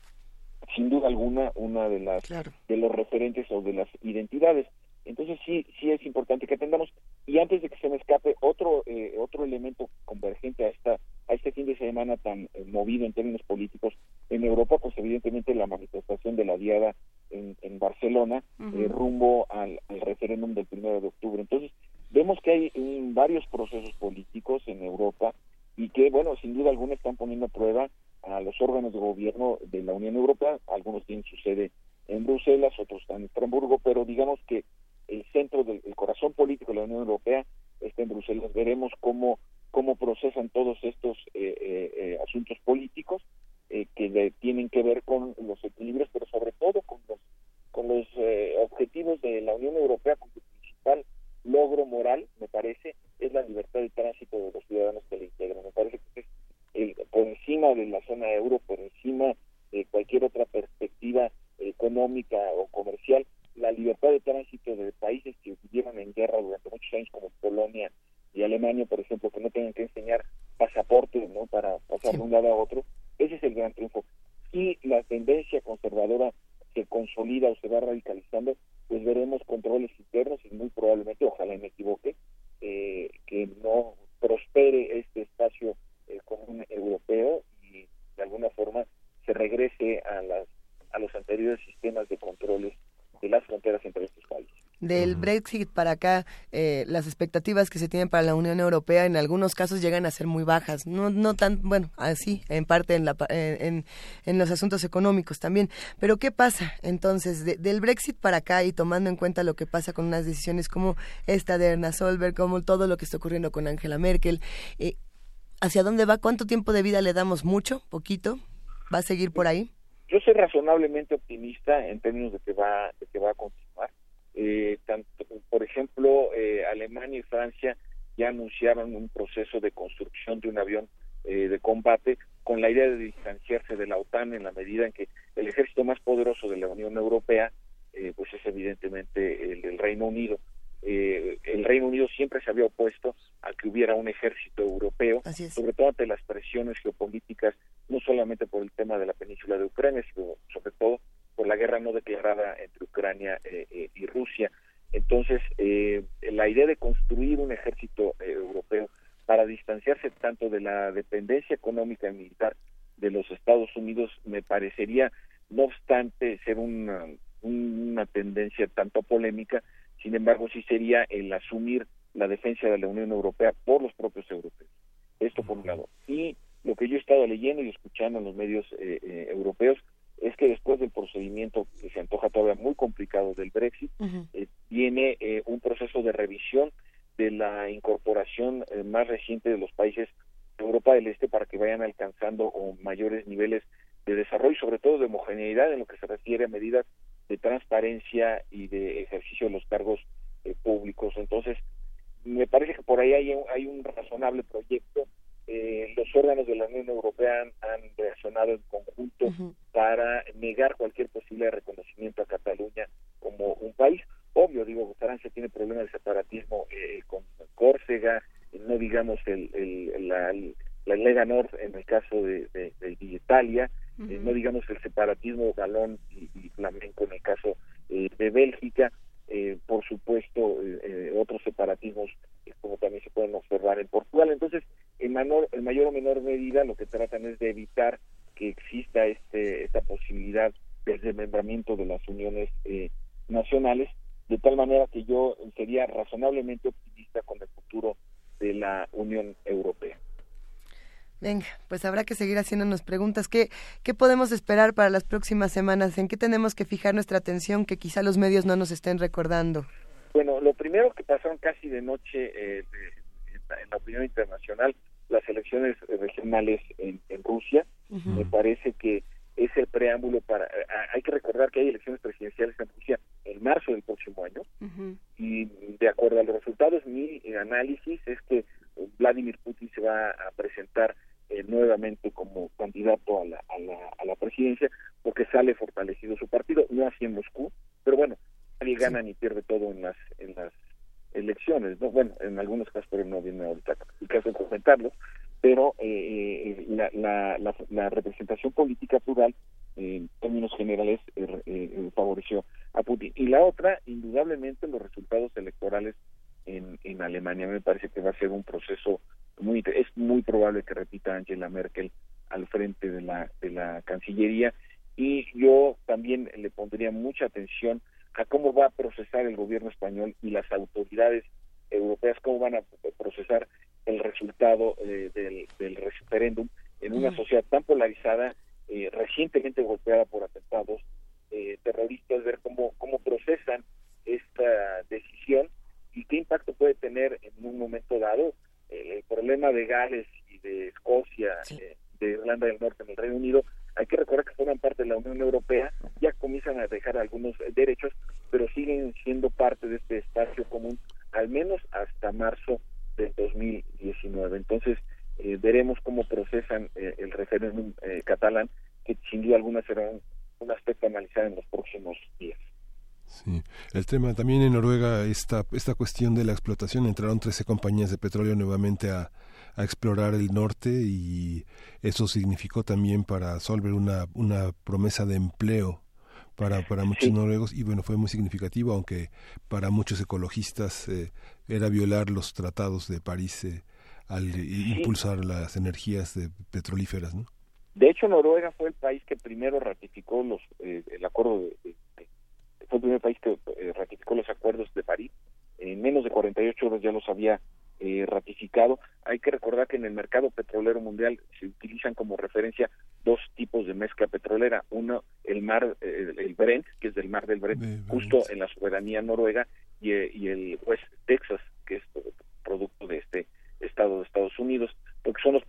sin duda alguna una de las de los referentes o de las identidades entonces sí sí es importante que atendamos. Y antes de que se me escape otro eh, otro elemento convergente a esta a este fin de semana tan eh, movido en términos políticos en Europa pues evidentemente la manifestación de la diada en, en Barcelona eh, rumbo al, al referéndum del primero de octubre. Entonces vemos que hay mm, varios procesos políticos en Europa y que, bueno, sin duda alguna están poniendo a prueba a los órganos de gobierno de la Unión Europea. Algunos tienen su sede en Bruselas, otros están en Estrasburgo, pero digamos que el centro del el corazón político de la Unión Europea está en Bruselas. Veremos cómo, cómo procesan todos estos eh, eh, eh, asuntos políticos eh, que tienen que ver con los equilibrios, pero sobre todo con los, con los objetivos de la Unión Europea, cuyo principal logro moral, me parece, es la libertad de tránsito de los ciudadanos que la integran. Me parece que es el- por encima de la zona euro, por encima de cualquier otra perspectiva económica o comercial, la libertad de tránsito de países que vivieron en guerra durante muchos años, como Polonia y Alemania, por ejemplo, que no tengan que enseñar pasaportes ¿no? para pasar de un lado a otro, ese es el gran triunfo. Si la tendencia conservadora se consolida o se va radicalizando, pues veremos controles internos y muy probablemente, ojalá me equivoque, eh, que no prospere este espacio eh, común europeo y de alguna forma se regrese a las a los anteriores sistemas de controles de las fronteras entre estos países. Del Brexit para acá, eh, las expectativas que se tienen para la Unión Europea en algunos casos llegan a ser muy bajas. No, no tan, bueno, así, en parte en, la, pa- en, en- en los asuntos económicos también. Pero ¿qué pasa entonces de- del Brexit para acá y tomando en cuenta lo que pasa con unas decisiones como esta de Erna Solberg, como todo lo que está ocurriendo con Angela Merkel? eh, ¿Hacia dónde va? ¿Cuánto tiempo de vida le damos? ¿Mucho? ¿Poquito? ¿Va a seguir por ahí? Yo soy razonablemente optimista en términos de que va de que va a continuar. Eh, tanto, por ejemplo, eh, Alemania y Francia ya anunciaron un proceso de construcción de un avión eh, de combate con la idea de distanciarse de la OTAN en la medida en que el ejército más poderoso de la Unión Europea eh, pues es evidentemente el, Reino Unido. Eh, el Reino Unido siempre se había opuesto a que hubiera un ejército europeo, sobre todo ante las presiones geopolíticas, no solamente por el tema de la península de Ucrania, sino sobre todo por la guerra no declarada entre Ucrania eh, eh, y Rusia. Entonces, eh, la idea de construir un ejército eh, europeo para distanciarse tanto de la dependencia económica y militar de los Estados Unidos me parecería, no obstante ser una, una tendencia tanto polémica, sin embargo sí sería el asumir la defensa de la Unión Europea por los propios europeos. Esto por un lado. Y lo que yo he estado leyendo y escuchando en los medios eh, eh, europeos es que después del procedimiento que se antoja todavía muy complicado del Brexit, eh, viene eh, un proceso de revisión de la incorporación más reciente de los países de Europa del Este para que vayan alcanzando o mayores niveles de desarrollo y sobre todo de homogeneidad en lo que se refiere a medidas de transparencia y de ejercicio de los cargos eh, públicos. Entonces, me parece que por ahí hay un, hay un razonable proyecto. Eh, los órganos de la Unión Europea han, han reaccionado en conjunto para negar cualquier posible reconocimiento a Cataluña como un país. Obvio, digo, Francia tiene problemas de separatismo eh, con Córcega, no digamos el, el- la, la Lega Nord en el caso de, de- de Italia, eh, no digamos el separatismo galón y, y flamenco en el caso eh, de Bélgica, eh, por supuesto eh, eh, otros separatismos eh, como también se pueden observar en Portugal. Entonces, en, menor, en mayor o menor medida lo que tratan es de evitar que exista este, esta posibilidad del desmembramiento de las uniones eh, nacionales, de tal manera que yo sería razonablemente optimista con el futuro de la Unión Europea. Venga, pues habrá que seguir haciéndonos preguntas. ¿Qué, ¿Qué podemos esperar para las próximas semanas? ¿En qué tenemos que fijar nuestra atención que quizá los medios no nos estén recordando? Bueno, lo primero que pasaron casi de noche eh, en la opinión internacional, las elecciones regionales en, en Rusia, me parece que es el preámbulo para... hay que recordar que hay elecciones presidenciales en Rusia en marzo del próximo año. Y de acuerdo a los resultados, mi análisis es que Vladimir Putin se va a presentar eh, nuevamente como candidato a la, a, la, a la presidencia porque sale fortalecido su partido, no así en Moscú, pero bueno, nadie gana ni pierde todo en las en las elecciones, ¿no? Bueno, en algunos casos, pero no viene ahorita. El caso de comentarlo, pero eh, eh, la, la, la, la representación política plural en términos generales eh, eh, favoreció a Putin. Y la otra, indudablemente, los resultados electorales en, en Alemania. Me parece que va a ser un proceso muy, es muy probable que repita Angela Merkel al frente de la, de la Cancillería y yo también le pondría mucha atención a cómo va a procesar el gobierno español y las autoridades europeas, cómo van a resultado eh, del, del referéndum en una sociedad tan polarizada, eh, recientemente golpeada por atentados eh, terroristas, ver cómo, cómo procesan esta decisión y qué impacto puede tener en un momento dado Eh, el problema de Gales y de Escocia, eh, de Irlanda del Norte en el Reino Unido, hay que recordar que forman parte de la Unión Europea, ya comienzan a dejar algunos derechos, pero siguen siendo parte de este espacio común, al menos hasta marzo del 2019. Entonces, eh, veremos cómo procesan eh, el referéndum eh, catalán, que sin duda alguna será un, un aspecto a analizar en los próximos días. Sí. El tema también en Noruega, esta, esta cuestión de la explotación, entraron 13 compañías de petróleo nuevamente a, a explorar el norte y eso significó también para Solver una, una promesa de empleo para, para muchos noruegos y bueno, fue muy significativo, aunque para muchos ecologistas eh, era violar los tratados de París eh, al impulsar las energías de, petrolíferas, ¿no? De hecho, Noruega fue el país que primero ratificó los eh, el acuerdo de, de- de- fue el primer país que eh, ratificó los acuerdos de París. En menos de 48 horas ya los había eh, ratificado. Hay que recordar que en el mercado petrolero mundial se utilizan como referencia dos tipos de mezcla petrolera. Uno, el mar, eh, el Brent, que es del mar del Brent, justo en la soberanía noruega, y, eh, y el West Texas, que es pro- producto de este estado de Estados Unidos, porque son los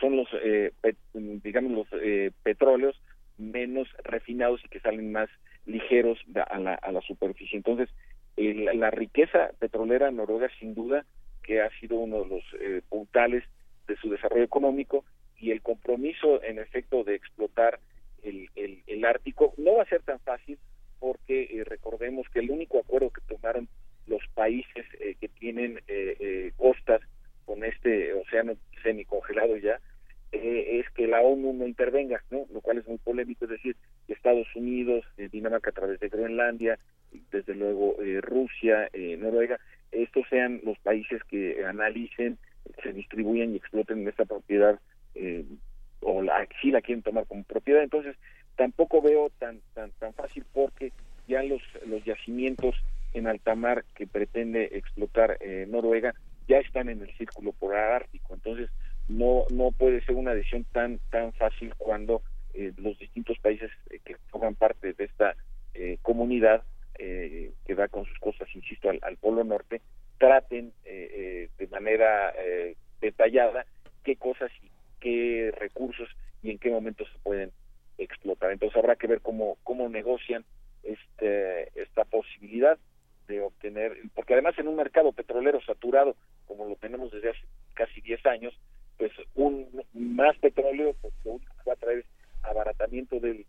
son los eh, digamos los eh, petróleos menos refinados y que salen más ligeros a la, a la superficie. Entonces, la, la riqueza petrolera noruega sin duda que ha sido uno de los eh, puntales de su desarrollo económico y el compromiso en efecto de explotar el, el, el Ártico no va a ser tan fácil porque eh, recordemos que el único acuerdo que tomaron los países eh, que tienen eh, eh, costas con este océano semicongelado ya eh, es que la ONU no intervenga, ¿no? Lo cual es muy polémico, es decir, Estados Unidos, eh, Dinamarca a través de Groenlandia, desde luego eh, Rusia, eh, Noruega, estos sean los países que analicen, se distribuyan y exploten esta propiedad o la, si la quieren tomar como propiedad. Entonces, tampoco veo tan tan tan fácil porque ya los los yacimientos en alta mar que pretende explotar Noruega ya están en el círculo polar ártico. Entonces, no no puede ser una decisión tan tan fácil cuando eh, los distintos países eh, que forman parte de esta eh, comunidad eh, que va con sus costas, insisto, al, polo norte, traten eh, eh, de manera detallada qué cosas y qué recursos y en qué momentos se pueden explotar. Entonces habrá que ver cómo cómo negocian este esta posibilidad de obtener, porque además en un mercado petrolero saturado lo tenemos desde hace casi 10 años, pues un más petróleo pues lo único que va a traer es abaratamiento del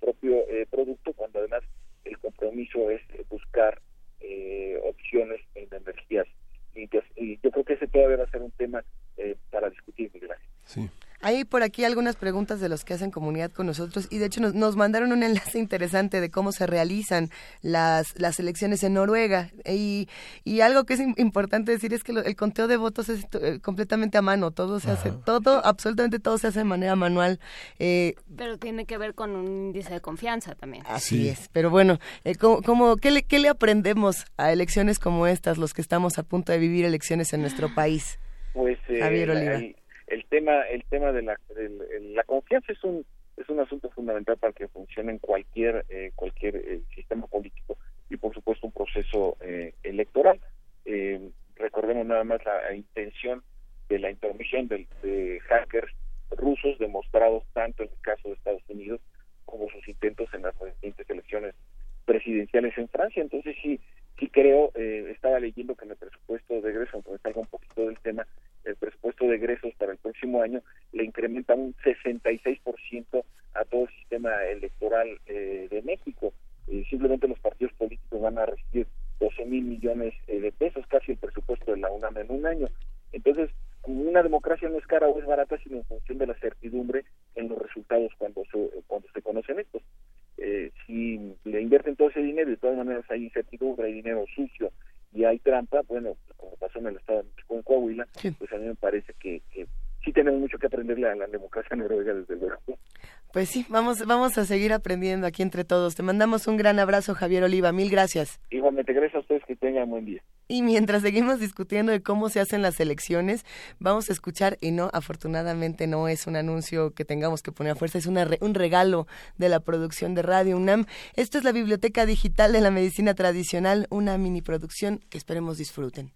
propio eh, producto cuando además el compromiso es eh, buscar eh, opciones en energías limpias y yo creo que ese todavía va a ser un tema eh, para discutir Miguel Ángel. Sí. Hay por aquí algunas preguntas de los que hacen comunidad con nosotros y de hecho nos, nos mandaron un enlace interesante de cómo se realizan las, las elecciones en Noruega. Y, y algo que es importante decir es que el conteo de votos es eh, completamente a mano, todo se hace, todo, absolutamente todo se hace de manera manual. Eh, pero tiene que ver con un índice de confianza también. Así es, pero bueno, eh, ¿cómo, qué, le, ¿qué le aprendemos a elecciones como estas, los que estamos a punto de vivir elecciones en nuestro país? Pues eh, El, tema, el tema de la, la confianza es un es un asunto fundamental para que funcione en cualquier eh, cualquier eh, sistema político y por supuesto un proceso electoral. recordemos nada más la, intención de la intermisión de, de hackers rusos demostrados tanto en el caso de Estados Unidos como sus intentos en las recientes elecciones presidenciales en Francia. Entonces sí, sí creo, eh, estaba leyendo que en el presupuesto de egresos, aunque salga un poquito del tema, el presupuesto de egresos para el próximo año le incrementa un 66% a todo el sistema electoral eh, de México. Eh, simplemente los partidos políticos van a recibir 12 mil millones de pesos, casi el presupuesto de la UNAM en un año. Entonces, una democracia no es cara o es barata, sino en función de la certidumbre en los resultados cuando se, cuando se conocen estos. Eh, si le invierten todo ese dinero y de todas maneras hay incertidumbre, hay dinero sucio y hay trampa, bueno, como pasó en el Estado de México, en Coahuila, pues a mí me parece que, sí tenemos mucho que aprenderle a la democracia noruega, desde luego. Pues sí, vamos, vamos a seguir aprendiendo aquí entre todos. Te mandamos un gran abrazo, Javier Oliva. Mil gracias. Igualmente, gracias a ustedes, que tengan buen día. Y mientras seguimos discutiendo de cómo se hacen las elecciones, vamos a escuchar, y no, afortunadamente no es un anuncio que tengamos que poner a fuerza, es un regalo de la producción de Radio UNAM. Esto es la Biblioteca Digital de la Medicina Tradicional, una mini producción que esperemos disfruten.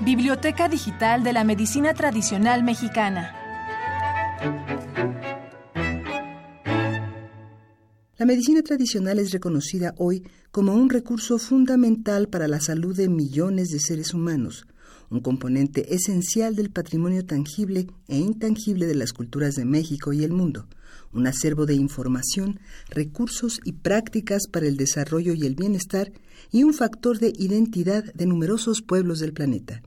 Biblioteca Digital de la Medicina Tradicional Mexicana. La medicina tradicional es reconocida hoy como un recurso fundamental para la salud de millones de seres humanos, un componente esencial del patrimonio tangible e intangible de las culturas de México y el mundo, un acervo de información, recursos y prácticas para el desarrollo y el bienestar y un factor de identidad de numerosos pueblos del planeta.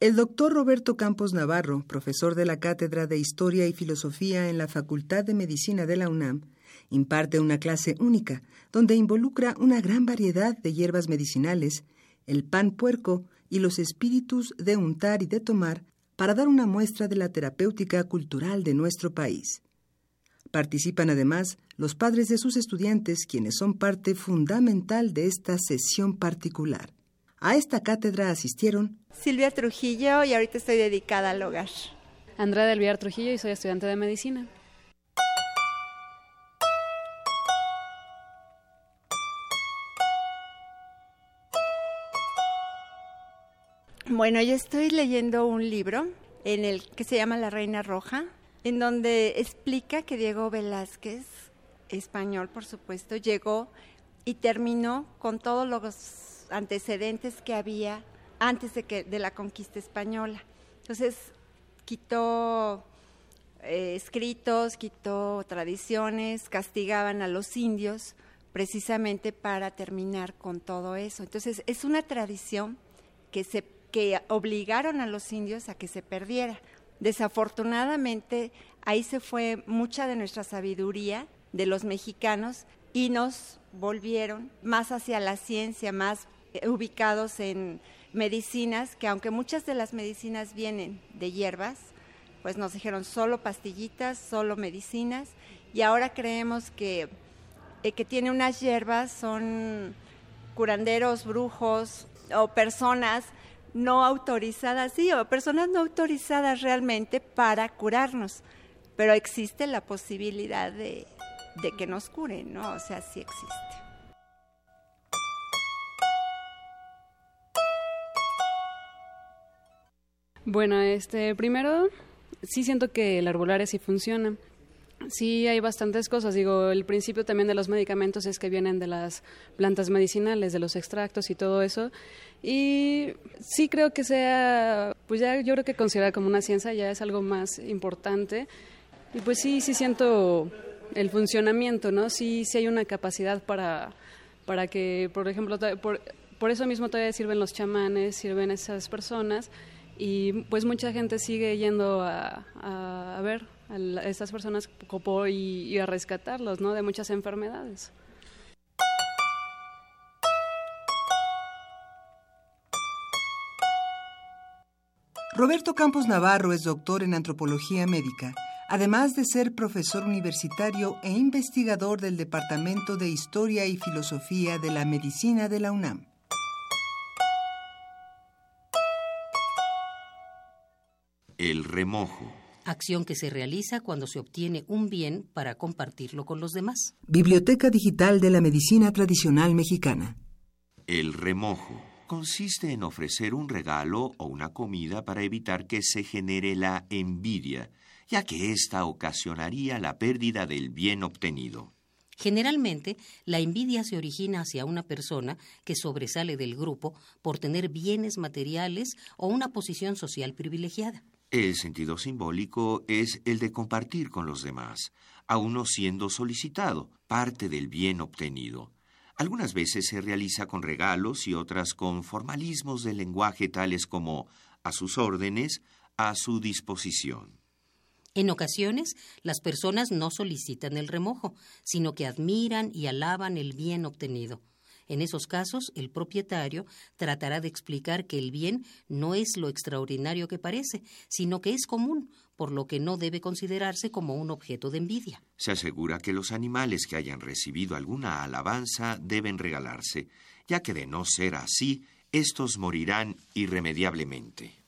El doctor Roberto Campos Navarro, profesor de la Cátedra de Historia y Filosofía en la Facultad de Medicina de la UNAM, imparte una clase única donde involucra una gran variedad de hierbas medicinales, el pan puerco y los espíritus de untar y de tomar para dar una muestra de la terapéutica cultural de nuestro país. Participan además los padres de sus estudiantes, quienes son parte fundamental de esta sesión particular. A esta cátedra asistieron Silvia Trujillo y ahorita estoy dedicada al hogar. Andrea del Trujillo y soy estudiante de medicina. Bueno, yo estoy leyendo un libro en el que se llama La Reina Roja, en donde explica que Diego Velázquez, español por supuesto, llegó y terminó con todos los antecedentes que había antes de, que, de la conquista española. Entonces, quitó eh, escritos, quitó tradiciones, castigaban a los indios precisamente para terminar con todo eso. Entonces, es una tradición que, se, que obligaron a los indios a que se perdiera. Desafortunadamente, ahí se fue mucha de nuestra sabiduría de los mexicanos y nos volvieron más hacia la ciencia, más ubicados en medicinas, que aunque muchas de las medicinas vienen de hierbas, pues nos dijeron solo pastillitas, solo medicinas, y ahora creemos que, eh, que tiene unas hierbas, son curanderos, brujos o personas no autorizadas, sí, o personas no autorizadas realmente para curarnos, pero existe la posibilidad de, de que nos curen, ¿no? O sea, sí existe. Bueno, este, primero, sí siento que el arbolaria sí funciona. Sí, hay bastantes cosas. Digo, el principio también de los medicamentos es que vienen de las plantas medicinales, de los extractos y todo eso. Y sí creo que sea, pues ya yo creo que considerar como una ciencia ya es algo más importante. Y pues sí, sí siento el funcionamiento, ¿no? Sí, sí hay una capacidad para, para que, por ejemplo, por, por eso mismo todavía sirven los chamanes, sirven esas personas y pues mucha gente sigue yendo a, ver a, estas personas y, y, a rescatarlos, ¿no? De muchas enfermedades. Roberto Campos Navarro es doctor en antropología médica además de ser profesor universitario e investigador del Departamento de Historia y Filosofía de la Medicina de la UNAM. El remojo. Acción que se realiza cuando se obtiene un bien para compartirlo con los demás. Biblioteca Digital de la Medicina Tradicional Mexicana. El remojo consiste en ofrecer un regalo o una comida para evitar que se genere la envidia ya que ésta ocasionaría la pérdida del bien obtenido. Generalmente, la envidia se origina hacia una persona que sobresale del grupo por tener bienes materiales o una posición social privilegiada. El sentido simbólico es el de compartir con los demás, aun no siendo solicitado, parte del bien obtenido. Algunas veces se realiza con regalos y otras con formalismos del lenguaje tales como a sus órdenes, a su disposición. En ocasiones, las personas no solicitan el remojo, sino que admiran y alaban el bien obtenido. En esos casos, el propietario tratará de explicar que el bien no es lo extraordinario que parece, sino que es común, por lo que no debe considerarse como un objeto de envidia. Se asegura que los animales que hayan recibido alguna alabanza deben regalarse, ya que de no ser así, estos morirán irremediablemente.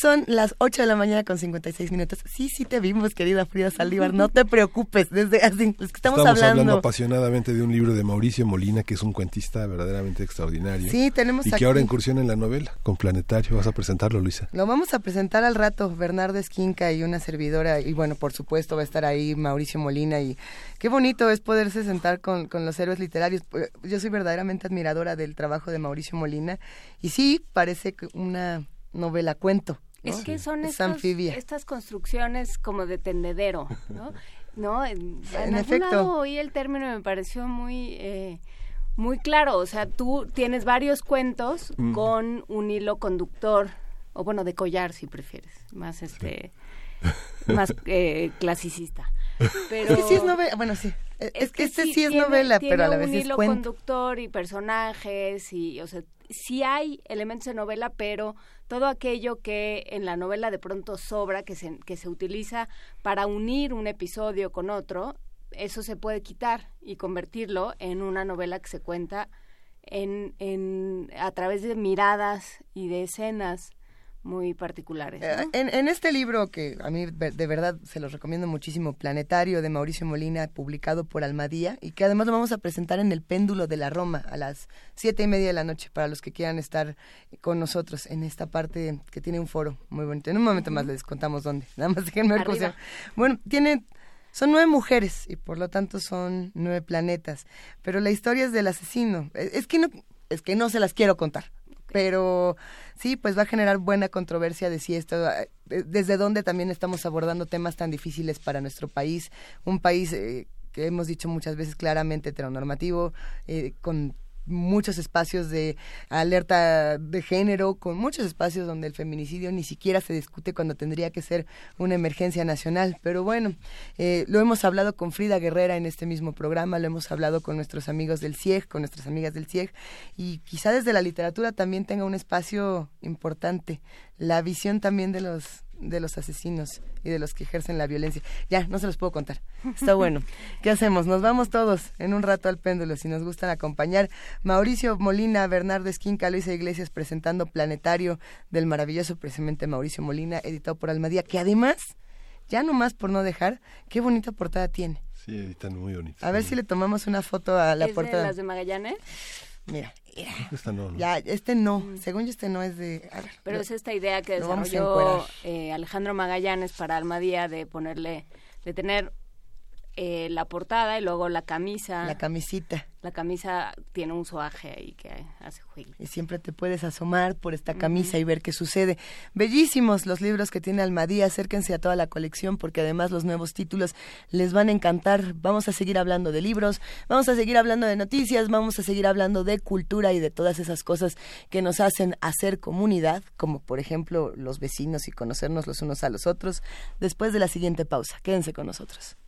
Son las 8 de la mañana con 56 minutos. Sí, sí te vimos, querida Frida Saldívar. No te preocupes. Desde así, es que estamos, hablando... apasionadamente de un libro de Mauricio Molina, que es un cuentista verdaderamente extraordinario. Sí, tenemos Y que ahora incursiona en la novela con Planetario. Vas a presentarlo, Luisa. Lo vamos a presentar al rato. Bernardo Esquinca y una servidora. Y bueno, por supuesto va a estar ahí Mauricio Molina. Y qué bonito es poderse sentar con, con los héroes literarios. Yo soy verdaderamente admiradora del trabajo de Mauricio Molina. Y sí, parece una novela cuento es que son estas construcciones como de tendedero, ¿no? ¿No? En, en, efecto. Lado oí el término y me pareció muy... Eh, muy claro, o sea, tú tienes varios cuentos mm. con un hilo conductor, o bueno, de collar si prefieres, más este, más eh, clasicista. Pero sí es novela, bueno, sí. Es, que este sí, es novela, pero a la vez un hilo conductor y personajes y, o sea, sí hay elementos de novela, pero todo aquello que en la novela de pronto sobra, que se, que se utiliza para unir un episodio con otro, eso se puede quitar y convertirlo en una novela que se cuenta en, en, a través de miradas y de escenas muy particulares. Eh, en, este libro, que a mí de verdad se los recomiendo muchísimo, Planetario de Mauricio Molina, publicado por Almadía, y que además lo vamos a presentar en el Péndulo de la Roma a las siete y media de la noche, para los que quieran estar con nosotros en esta parte que tiene un foro muy bonito. En un momento más les contamos dónde, nada más déjenme ver cómo se Bueno, tiene... Son nueve mujeres y por lo tanto son nueve planetas, pero la historia es del asesino. Es que no, es que no se las quiero contar pero sí, pues va a generar buena controversia de si esto, eh, desde dónde también estamos abordando temas tan difíciles para nuestro país, un país eh, que hemos dicho muchas veces claramente heteronormativo, eh, con muchos espacios de alerta de género, con muchos espacios donde el feminicidio ni siquiera se discute cuando tendría que ser una emergencia nacional. Pero bueno, eh, lo hemos hablado con Frida Guerrera en este mismo programa, lo hemos hablado con nuestros amigos del CIEG, con nuestras amigas del CIEG, y quizá desde la literatura también tenga un espacio importante, la visión también de los de los asesinos y de los que ejercen la violencia. Ya, no se los puedo contar. Está bueno. ¿Qué hacemos? Nos vamos todos en un rato al péndulo si nos gustan acompañar. Mauricio Molina, Bernardo Esquinca, Luisa Iglesias presentando Planetario del maravilloso precisamente Mauricio Molina, editado por Almadía, que además, ya nomás por no dejar, qué bonita portada tiene. Sí, editan muy bonito. A ver si le tomamos una foto a la ¿Es de portada. las de Magallanes? Mira. Esta no, no. Ya, este no. Según yo, este no es de. a ver, Pero lo- es esta idea que desarrolló eh, Alejandro Magallanes para Almadía de ponerle, de tener eh, la portada y luego la camisa. La camisita. La camisa tiene un soaje ahí que hace juego. Y siempre te puedes asomar por esta camisa y ver qué sucede. Bellísimos los libros que tiene Almadía. Acérquense a toda la colección porque además los nuevos títulos les van a encantar. Vamos a seguir hablando de libros, vamos a seguir hablando de noticias, vamos a seguir hablando de cultura y de todas esas cosas que nos hacen hacer comunidad, como por ejemplo los vecinos y conocernos los unos a los otros, después de la siguiente pausa. Quédense con nosotros.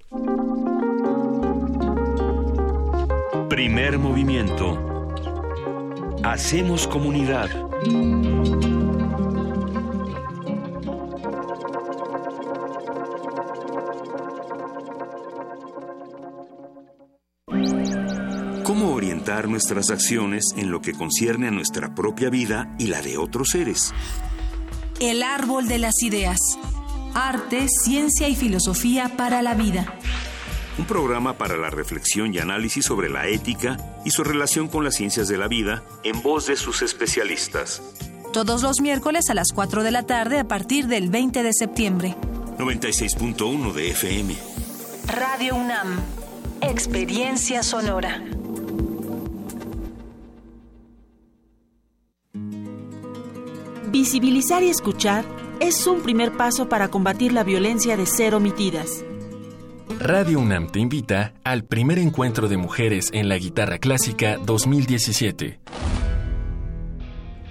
Primer movimiento. Hacemos comunidad. ¿Cómo orientar nuestras acciones en lo que concierne a nuestra propia vida y la de otros seres? El árbol de las ideas. Arte, ciencia y filosofía para la vida. Un programa para la reflexión y análisis sobre la ética y su relación con las ciencias de la vida en voz de sus especialistas. Todos los miércoles a las 4 de la tarde a partir del 20 de septiembre. 96.1 de FM. Radio UNAM. Experiencia sonora. Visibilizar y escuchar es un primer paso para combatir la violencia de ser omitidas. Radio UNAM te invita al primer encuentro de mujeres en la guitarra clásica 2017.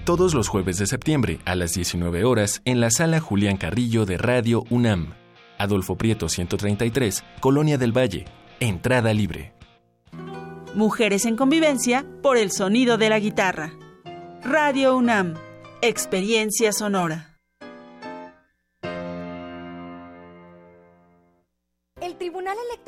Todos los jueves de septiembre a las 19 horas en la sala Julián Carrillo de Radio UNAM. Adolfo Prieto 133, Colonia del Valle. Entrada libre. Mujeres en convivencia por el sonido de la guitarra. Radio UNAM. Experiencia sonora.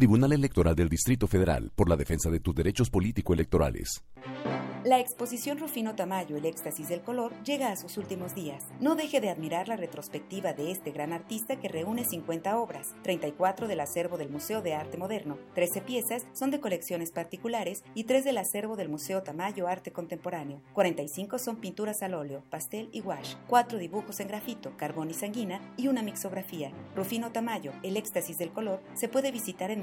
Tribunal Electoral del Distrito Federal por la defensa de tus derechos político-electorales. La exposición Rufino Tamayo, el éxtasis del color, llega a sus últimos días. No deje de admirar la retrospectiva de este gran artista que reúne 50 obras, 34 del acervo del Museo de Arte Moderno, 13 piezas son de colecciones particulares y 3 del acervo del Museo Tamayo Arte Contemporáneo, 45 son pinturas al óleo, pastel y wash, 4 dibujos en grafito, carbón y sanguina y una mixografía. Rufino Tamayo, el éxtasis del color, se puede visitar en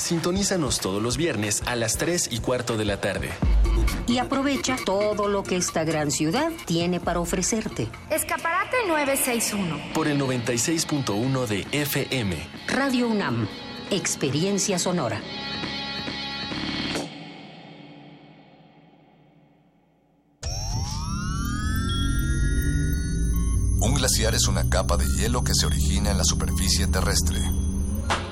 Sintonízanos todos los viernes a las 3 y cuarto de la tarde. Y aprovecha todo lo que esta gran ciudad tiene para ofrecerte. Escaparate 961. Por el 96.1 de FM. Radio UNAM, experiencia sonora. Un glaciar es una capa de hielo que se origina en la superficie terrestre.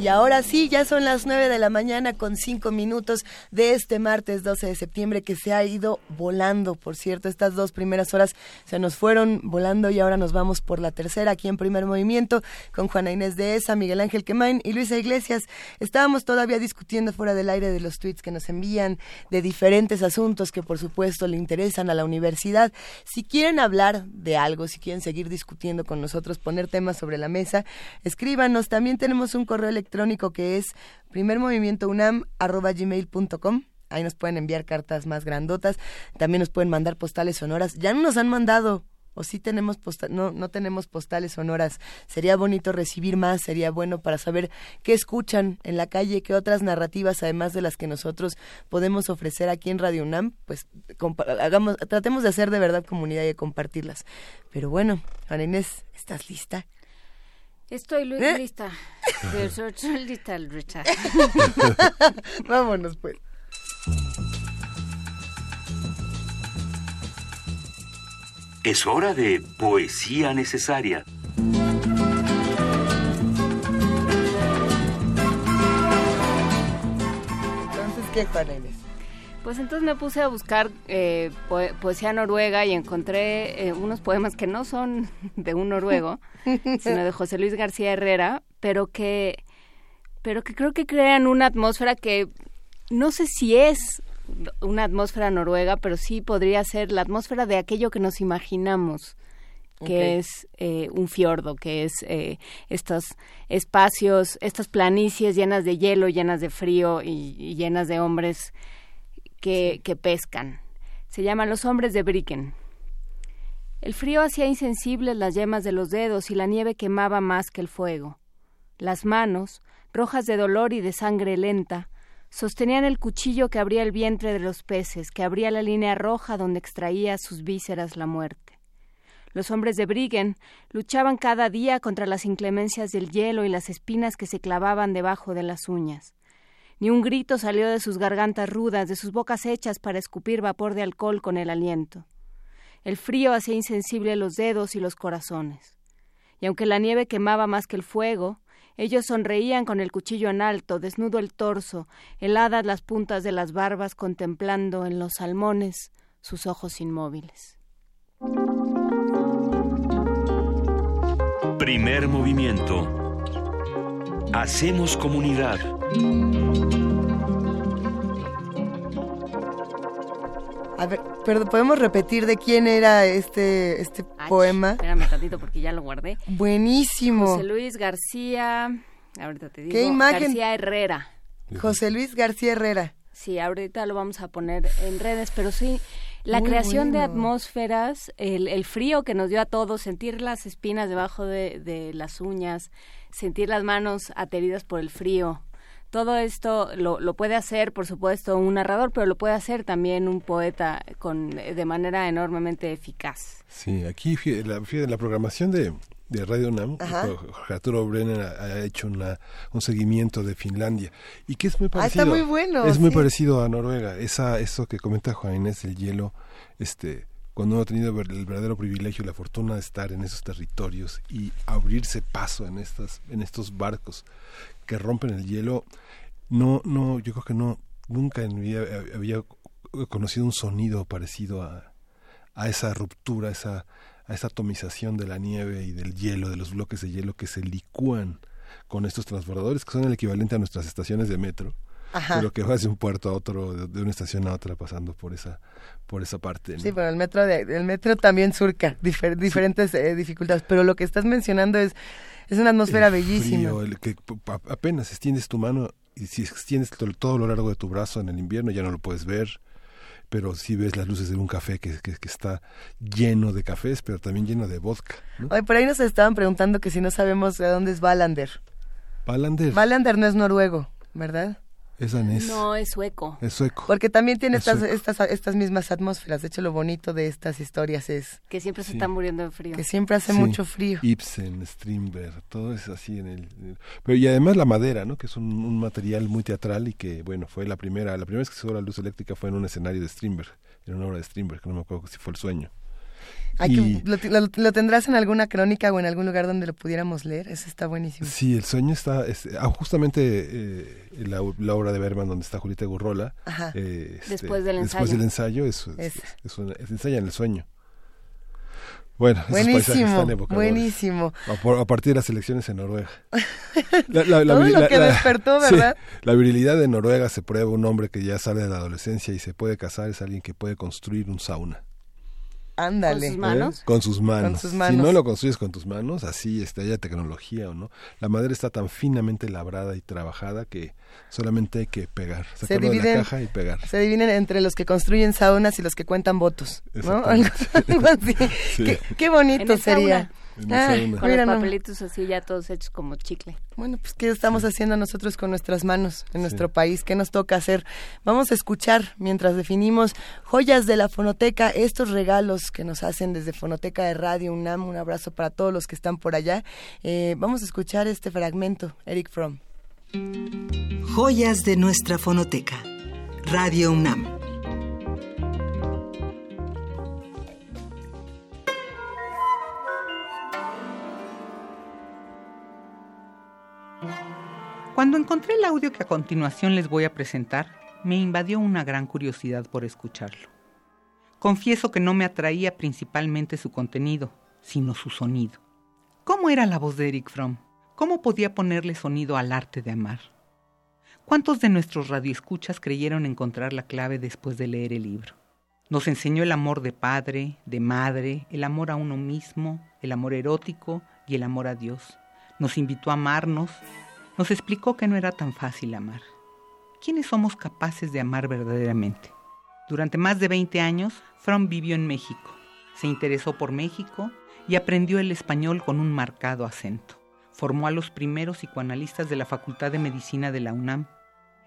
Y ahora sí, ya son las 9 de la mañana con 5 minutos de este martes 12 de septiembre que se ha ido volando. Por cierto, estas dos primeras horas se nos fueron volando y ahora nos vamos por la tercera aquí en primer movimiento con Juana Inés de Esa, Miguel Ángel Quemain y Luisa Iglesias. Estábamos todavía discutiendo fuera del aire de los tweets que nos envían de diferentes asuntos que por supuesto le interesan a la universidad. Si quieren hablar de algo, si quieren seguir discutiendo con nosotros, poner temas sobre la mesa, escríbanos. También tenemos un correo electrónico electrónico que es primermovimientounam.gmail.com. Ahí nos pueden enviar cartas más grandotas. También nos pueden mandar postales sonoras. Ya no nos han mandado o sí tenemos no no tenemos postales sonoras. Sería bonito recibir más, sería bueno para saber qué escuchan en la calle, qué otras narrativas además de las que nosotros podemos ofrecer aquí en Radio UNAM, pues hagamos tratemos de hacer de verdad comunidad y de compartirlas. Pero bueno, Ana Inés, ¿estás lista? Estoy ¿Eh? lista. lista, Richard. Vámonos, pues. Es hora de poesía necesaria. Entonces, ¿qué, Juan pues entonces me puse a buscar eh, poesía noruega y encontré eh, unos poemas que no son de un noruego, sino de José Luis García Herrera, pero que, pero que creo que crean una atmósfera que no sé si es una atmósfera noruega, pero sí podría ser la atmósfera de aquello que nos imaginamos que es eh, un fiordo, que es estos espacios, estas planicies llenas de hielo, llenas de frío y llenas de hombres que, pescan. Se llaman los hombres de Bricken. El frío hacía insensibles las yemas de los dedos y la nieve quemaba más que el fuego. Las manos, rojas de dolor y de sangre lenta, sostenían el cuchillo que abría el vientre de los peces, que abría la línea roja donde extraía sus vísceras la muerte. Los hombres de Briggen luchaban cada día contra las inclemencias del hielo y las espinas que se clavaban debajo de las uñas. Ni un grito salió de sus gargantas rudas, de sus bocas hechas para escupir vapor de alcohol con el aliento. El frío hacía insensible los dedos y los corazones. Y aunque la nieve quemaba más que el fuego, ellos sonreían con el cuchillo en alto, desnudo el torso, heladas las puntas de las barbas, contemplando en los salmones sus ojos inmóviles. Primer movimiento. Hacemos comunidad. A ver, pero podemos repetir de quién era este este poema. Espérame tantito porque ya lo guardé. Buenísimo. José Luis García, ahorita te digo. ¿Qué imagen? García Herrera. José Luis García Herrera. Sí, ahorita lo vamos a poner en redes, pero sí, la creación de atmósferas, el, el, frío que nos dio a todos, sentir las espinas debajo de, de las uñas, sentir las manos ateridas por el frío, todo esto lo, lo, puede hacer, por supuesto, un narrador, pero lo puede hacer también un poeta con, de manera enormemente eficaz. Sí, aquí la, la programación de, de Radio NAM, Jorge Arturo Brenner ha, hecho una, un seguimiento de Finlandia y que es muy ah, parecido. muy bueno. Es muy parecido a Noruega. Esa, eso que comenta Juan Inés, el hielo, este, cuando uno ha tenido el verdadero privilegio y la fortuna de estar en esos territorios y abrirse paso en estas, en estos barcos que rompen el hielo, no, no, yo creo que no, nunca en mi vida había conocido un sonido parecido a, a esa ruptura, a esa, a esa atomización de la nieve y del hielo, de los bloques de hielo que se licúan con estos transbordadores, que son el equivalente a nuestras estaciones de metro, pero que vas de un puerto a otro, de, una estación a otra, pasando por esa por esa parte. Sí, pero el metro, de, el metro también surca diferentes eh, dificultades, pero lo que estás mencionando es, es una atmósfera bellísima. el que apenas extiendes tu mano y si extiendes todo, lo largo de tu brazo en el invierno ya no lo puedes ver pero sí ves las luces de un café que, que, está lleno de cafés, pero también lleno de vodka. por ahí nos estaban preguntando que si no sabemos de dónde es Valander. Valander. Valander no es noruego, ¿verdad? Es danés. No, es sueco. Es sueco. Porque también tiene estas, estas, estas mismas atmósferas. De hecho, lo bonito de estas historias es... Que siempre se están muriendo de frío. Que siempre hace mucho frío. Ibsen, Strindberg, todo es así en el... Pero y además la madera, ¿no? Que es un, un, material muy teatral y que, bueno, fue la primera... La primera vez que se usó la luz eléctrica fue en un escenario de Strindberg. En una obra de Strindberg, que no me acuerdo si fue El Sueño lo, tendrás en alguna crónica o en algún lugar donde lo pudiéramos leer? Eso está buenísimo. Sí, el sueño está... Ah, justamente eh, la, obra de Berman donde está Julieta Gurrola. Eh, este, después del ensayo. Después del ensayo es, es, ensayo en el sueño. Bueno, buenísimo, buenísimo. A, partir de las elecciones en Noruega. Todo lo que despertó, ¿verdad? la virilidad de Noruega se prueba un hombre que ya sale de la adolescencia y se puede casar, es alguien que puede construir un sauna. Ándale. ¿Con sus manos? ¿Eh? Con sus manos. Si no lo construyes con tus manos, así está haya tecnología o no. La madera está tan finamente labrada y trabajada que solamente hay que pegar. Se dividen, de la caja y pegar. Se dividen entre los que construyen saunas y los que cuentan votos. ¿no? Qué, bonito sería. Con los papelitos así ya todos hechos como chicle. Bueno, pues ¿qué estamos haciendo nosotros con nuestras manos en nuestro país? ¿Qué nos toca hacer? Vamos a escuchar mientras definimos joyas de la fonoteca, estos regalos que nos hacen desde Fonoteca de Radio UNAM. Un abrazo para todos los que están por allá. Eh, vamos a escuchar este fragmento, Eric Fromm. Joyas de nuestra fonoteca. Radio UNAM. Cuando encontré el audio que a continuación les voy a presentar, me invadió una gran curiosidad por escucharlo. Confieso que no me atraía principalmente su contenido, sino su sonido. ¿Cómo era la voz de Eric Fromm? ¿Cómo podía ponerle sonido al arte de amar? ¿Cuántos de nuestros radioescuchas creyeron encontrar la clave después de leer el libro? Nos enseñó el amor de padre, de madre, el amor a uno mismo, el amor erótico y el amor a Dios. Nos invitó a amarnos, nos explicó que no era tan fácil amar. ¿Quiénes somos capaces de amar verdaderamente? Durante más de 20 años, Fromm vivió en México, se interesó por México y aprendió el español con un marcado acento. Formó a los primeros psicoanalistas de la Facultad de Medicina de la UNAM.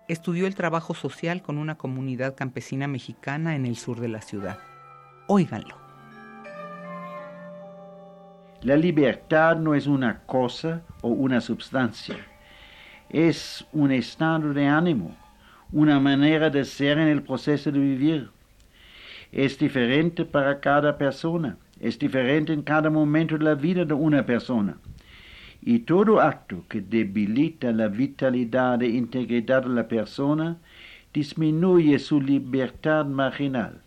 Estudió el trabajo social con una comunidad campesina mexicana en el sur de la ciudad. Óiganlo. La libertad no es una cosa o una substancia es un estado de ánimo, una manera de ser en el proceso de vivir. Es diferente para cada persona, es diferente en cada momento de la vida de una persona. Y todo acto que debilita la vitalidad e integridad de la persona disminuye su libertad marginal.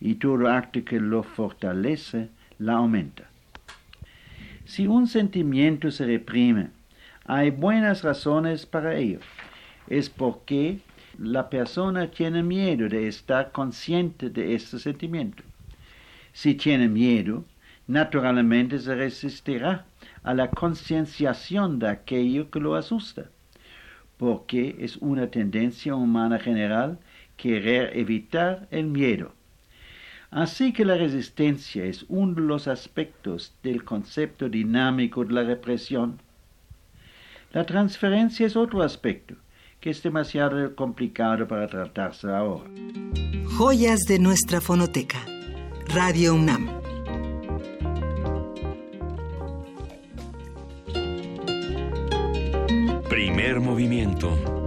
Y todo acto que lo fortalece la aumenta. Si un sentimiento se reprime, hay buenas razones para ello. Es porque la persona tiene miedo de estar consciente de este sentimiento. Si tiene miedo, naturalmente se resistirá a la concienciación de aquello que lo asusta, porque es una tendencia humana general querer evitar el miedo. Así que la resistencia es uno de los aspectos del concepto dinámico de la represión la transferencia es otro aspecto que es demasiado complicado para tratarse ahora. Joyas de nuestra fonoteca. Radio UNAM. Primer movimiento.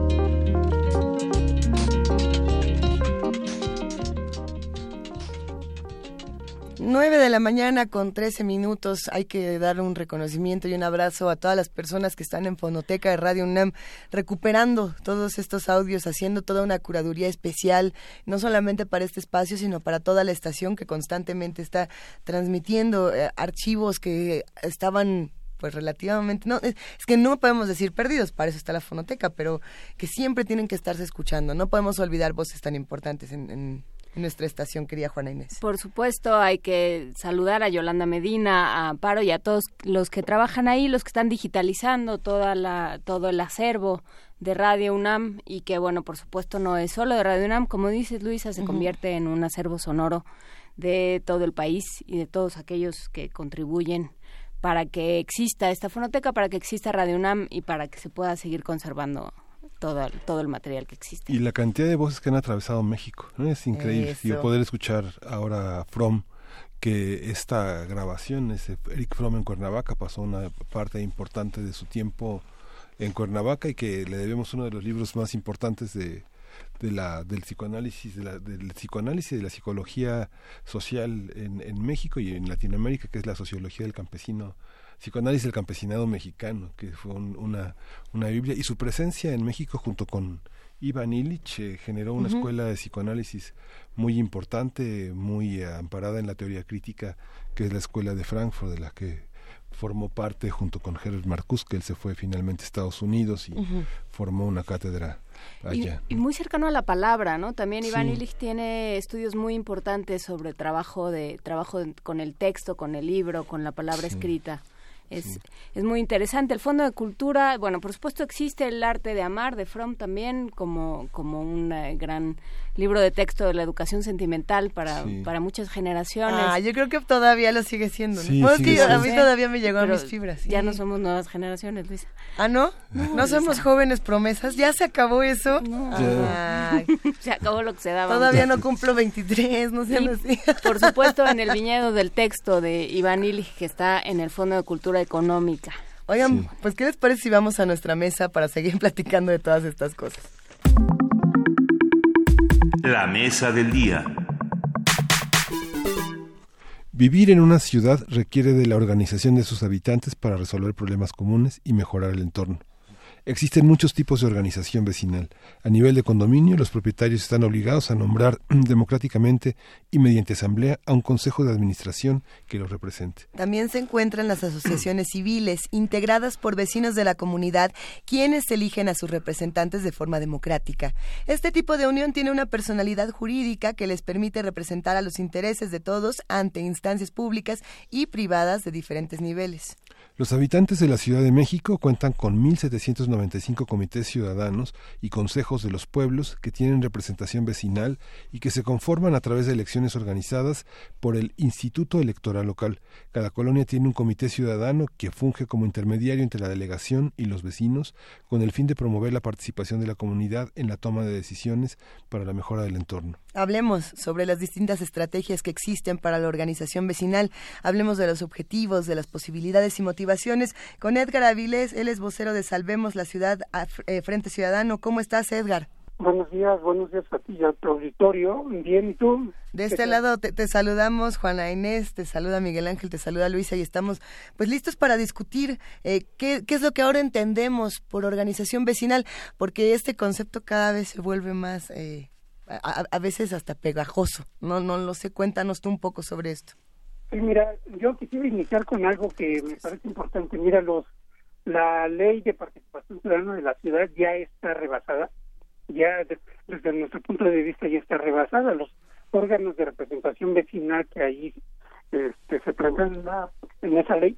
9 de la mañana con 13 minutos. Hay que dar un reconocimiento y un abrazo a todas las personas que están en Fonoteca de Radio UNAM recuperando todos estos audios, haciendo toda una curaduría especial, no solamente para este espacio, sino para toda la estación que constantemente está transmitiendo eh, archivos que estaban pues relativamente, no, es, que no podemos decir perdidos, para eso está la fonoteca, pero que siempre tienen que estarse escuchando, no podemos olvidar voces tan importantes en, en, nuestra estación, querida Juana Inés. Por supuesto, hay que saludar a Yolanda Medina, a Amparo y a todos los que trabajan ahí, los que están digitalizando toda la, todo el acervo de Radio UNAM y que, bueno, por supuesto no es solo de Radio UNAM, como dices Luisa, se convierte en un acervo sonoro de todo el país y de todos aquellos que contribuyen para que exista esta fonoteca, para que exista Radio UNAM y para que se pueda seguir conservando todo, todo el material que existe. Y la cantidad de voces que han atravesado México, es increíble. Y poder escuchar ahora From, que esta grabación, ese Eric Fromm en Cuernavaca, pasó una parte importante de su tiempo en Cuernavaca y que le debemos uno de los libros más importantes de, de la, del psicoanálisis, de la, del psicoanálisis de la psicología social en, en México y en Latinoamérica, que es la sociología del campesino psicoanálisis del campesinado mexicano, que fue una, una Biblia, y su presencia en México junto con Ivan Illich eh, generó una escuela de psicoanálisis muy importante, muy amparada en la teoría crítica, que es la escuela de Frankfurt, de la que formó parte junto con Herbert Marcus, que él se fue finalmente a Estados Unidos y formó una cátedra allá. Y, muy cercano a la palabra, ¿no? También Iván Illich tiene estudios muy importantes sobre trabajo de trabajo con el texto, con el libro, con la palabra escrita. Es, es muy interesante. El Fondo de Cultura, bueno, por supuesto existe el arte de amar de Fromm también como, como un eh, gran libro de texto de la educación sentimental para, para muchas generaciones. Ah, yo creo que todavía lo sigue siendo. ¿no? es que a mí todavía me llegó a mis fibras. Ya no somos nuevas generaciones, Luisa. Ah, ¿no? ¿No, somos jóvenes promesas? ¿Ya se acabó eso? se acabó lo que se daba. Todavía no cumplo 23, no sé así. Por supuesto, en el viñedo del texto de Iván Illich, que está en el Fondo de Cultura económica. Oigan, pues ¿qué les parece si vamos a nuestra mesa para seguir platicando de todas estas cosas? La mesa del día. Vivir en una ciudad requiere de la organización de sus habitantes para resolver problemas comunes y mejorar el entorno. Existen muchos tipos de organización vecinal. A nivel de condominio, los propietarios están obligados a nombrar democráticamente y mediante asamblea a un consejo de administración que los represente. También se encuentran las asociaciones civiles, integradas por vecinos de la comunidad, quienes eligen a sus representantes de forma democrática. Este tipo de unión tiene una personalidad jurídica que les permite representar a los intereses de todos ante instancias públicas y privadas de diferentes niveles. Los habitantes de la Ciudad de México cuentan con 1.795 comités ciudadanos y consejos de los pueblos que tienen representación vecinal y que se conforman a través de elecciones organizadas por el Instituto Electoral Local. Cada colonia tiene un comité ciudadano que funge como intermediario entre la delegación y los vecinos con el fin de promover la participación de la comunidad en la toma de decisiones para la mejora del entorno. Hablemos sobre las distintas estrategias que existen para la organización vecinal. Hablemos de los objetivos, de las posibilidades y motivaciones. Con Edgar Avilés, él es vocero de Salvemos la Ciudad eh, Frente Ciudadano. ¿Cómo estás, Edgar? Buenos días, buenos días a ti y a tu auditorio. Bien, ¿y tú? De este lado te, saludamos Juana Inés, te saluda Miguel Ángel, te saluda Luisa y estamos pues listos para discutir eh, qué, qué es lo que ahora entendemos por organización vecinal, porque este concepto cada vez se vuelve más... Eh, a, veces hasta pegajoso. No, no lo sé, cuéntanos tú un poco sobre esto. Sí, mira, yo quisiera iniciar con algo que me parece importante. Mira, los la ley de participación ciudadana de la ciudad ya está rebasada, ya desde nuestro punto de vista ya está rebasada. Los órganos de representación vecinal que ahí este, se plantean en, esa ley,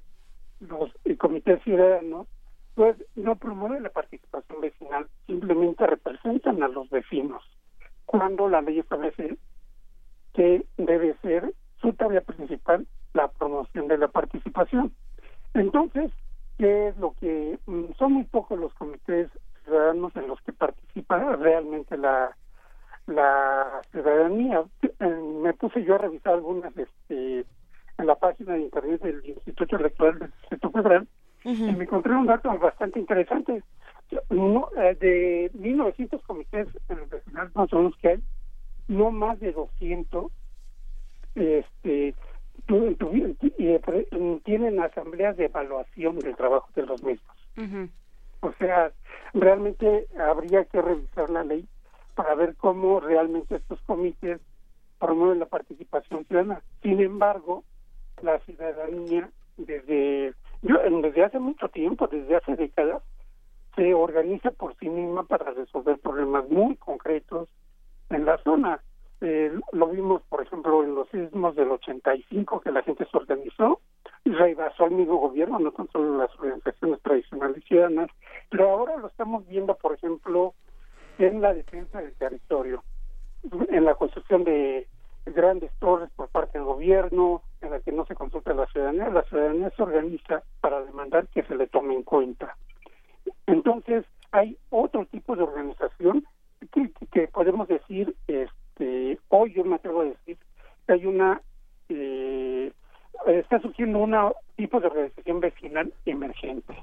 los comités ciudadanos, pues no promueven la participación vecinal, simplemente representan a los vecinos cuando la ley establece que debe ser su tarea principal la promoción de la participación. Entonces, ¿qué es lo que mm, son muy pocos los comités ciudadanos en los que participa realmente la la ciudadanía? Me puse yo a revisar algunas este en la página de internet del Instituto Electoral del Distrito Federal y me encontré un dato bastante interesante. No, eh, de 1900 comités vecinales más o menos que hay, no más de 200 este, tienen asambleas de evaluación del trabajo de los mismos. O sea, realmente habría que revisar la ley para ver cómo realmente estos comités promueven la participación ciudadana. Sin embargo, la ciudadanía desde yo, desde hace mucho tiempo, desde hace décadas, se organiza por sí misma para resolver problemas muy concretos en la zona. Eh, lo vimos, por ejemplo, en los sismos del 85, que la gente se organizó y rebasó al mismo gobierno, no tan solo las organizaciones tradicionales ciudadanas, pero ahora lo estamos viendo, por ejemplo, en la defensa del territorio, en la construcción de grandes torres por parte del gobierno, en la que no se consulta a la ciudadanía, la ciudadanía se organiza para demandar que se le tome en cuenta. Entonces, hay otro tipo de organización que, que podemos decir, este, hoy yo me atrevo a decir que hay una, eh, está surgiendo un tipo de organización vecinal emergente.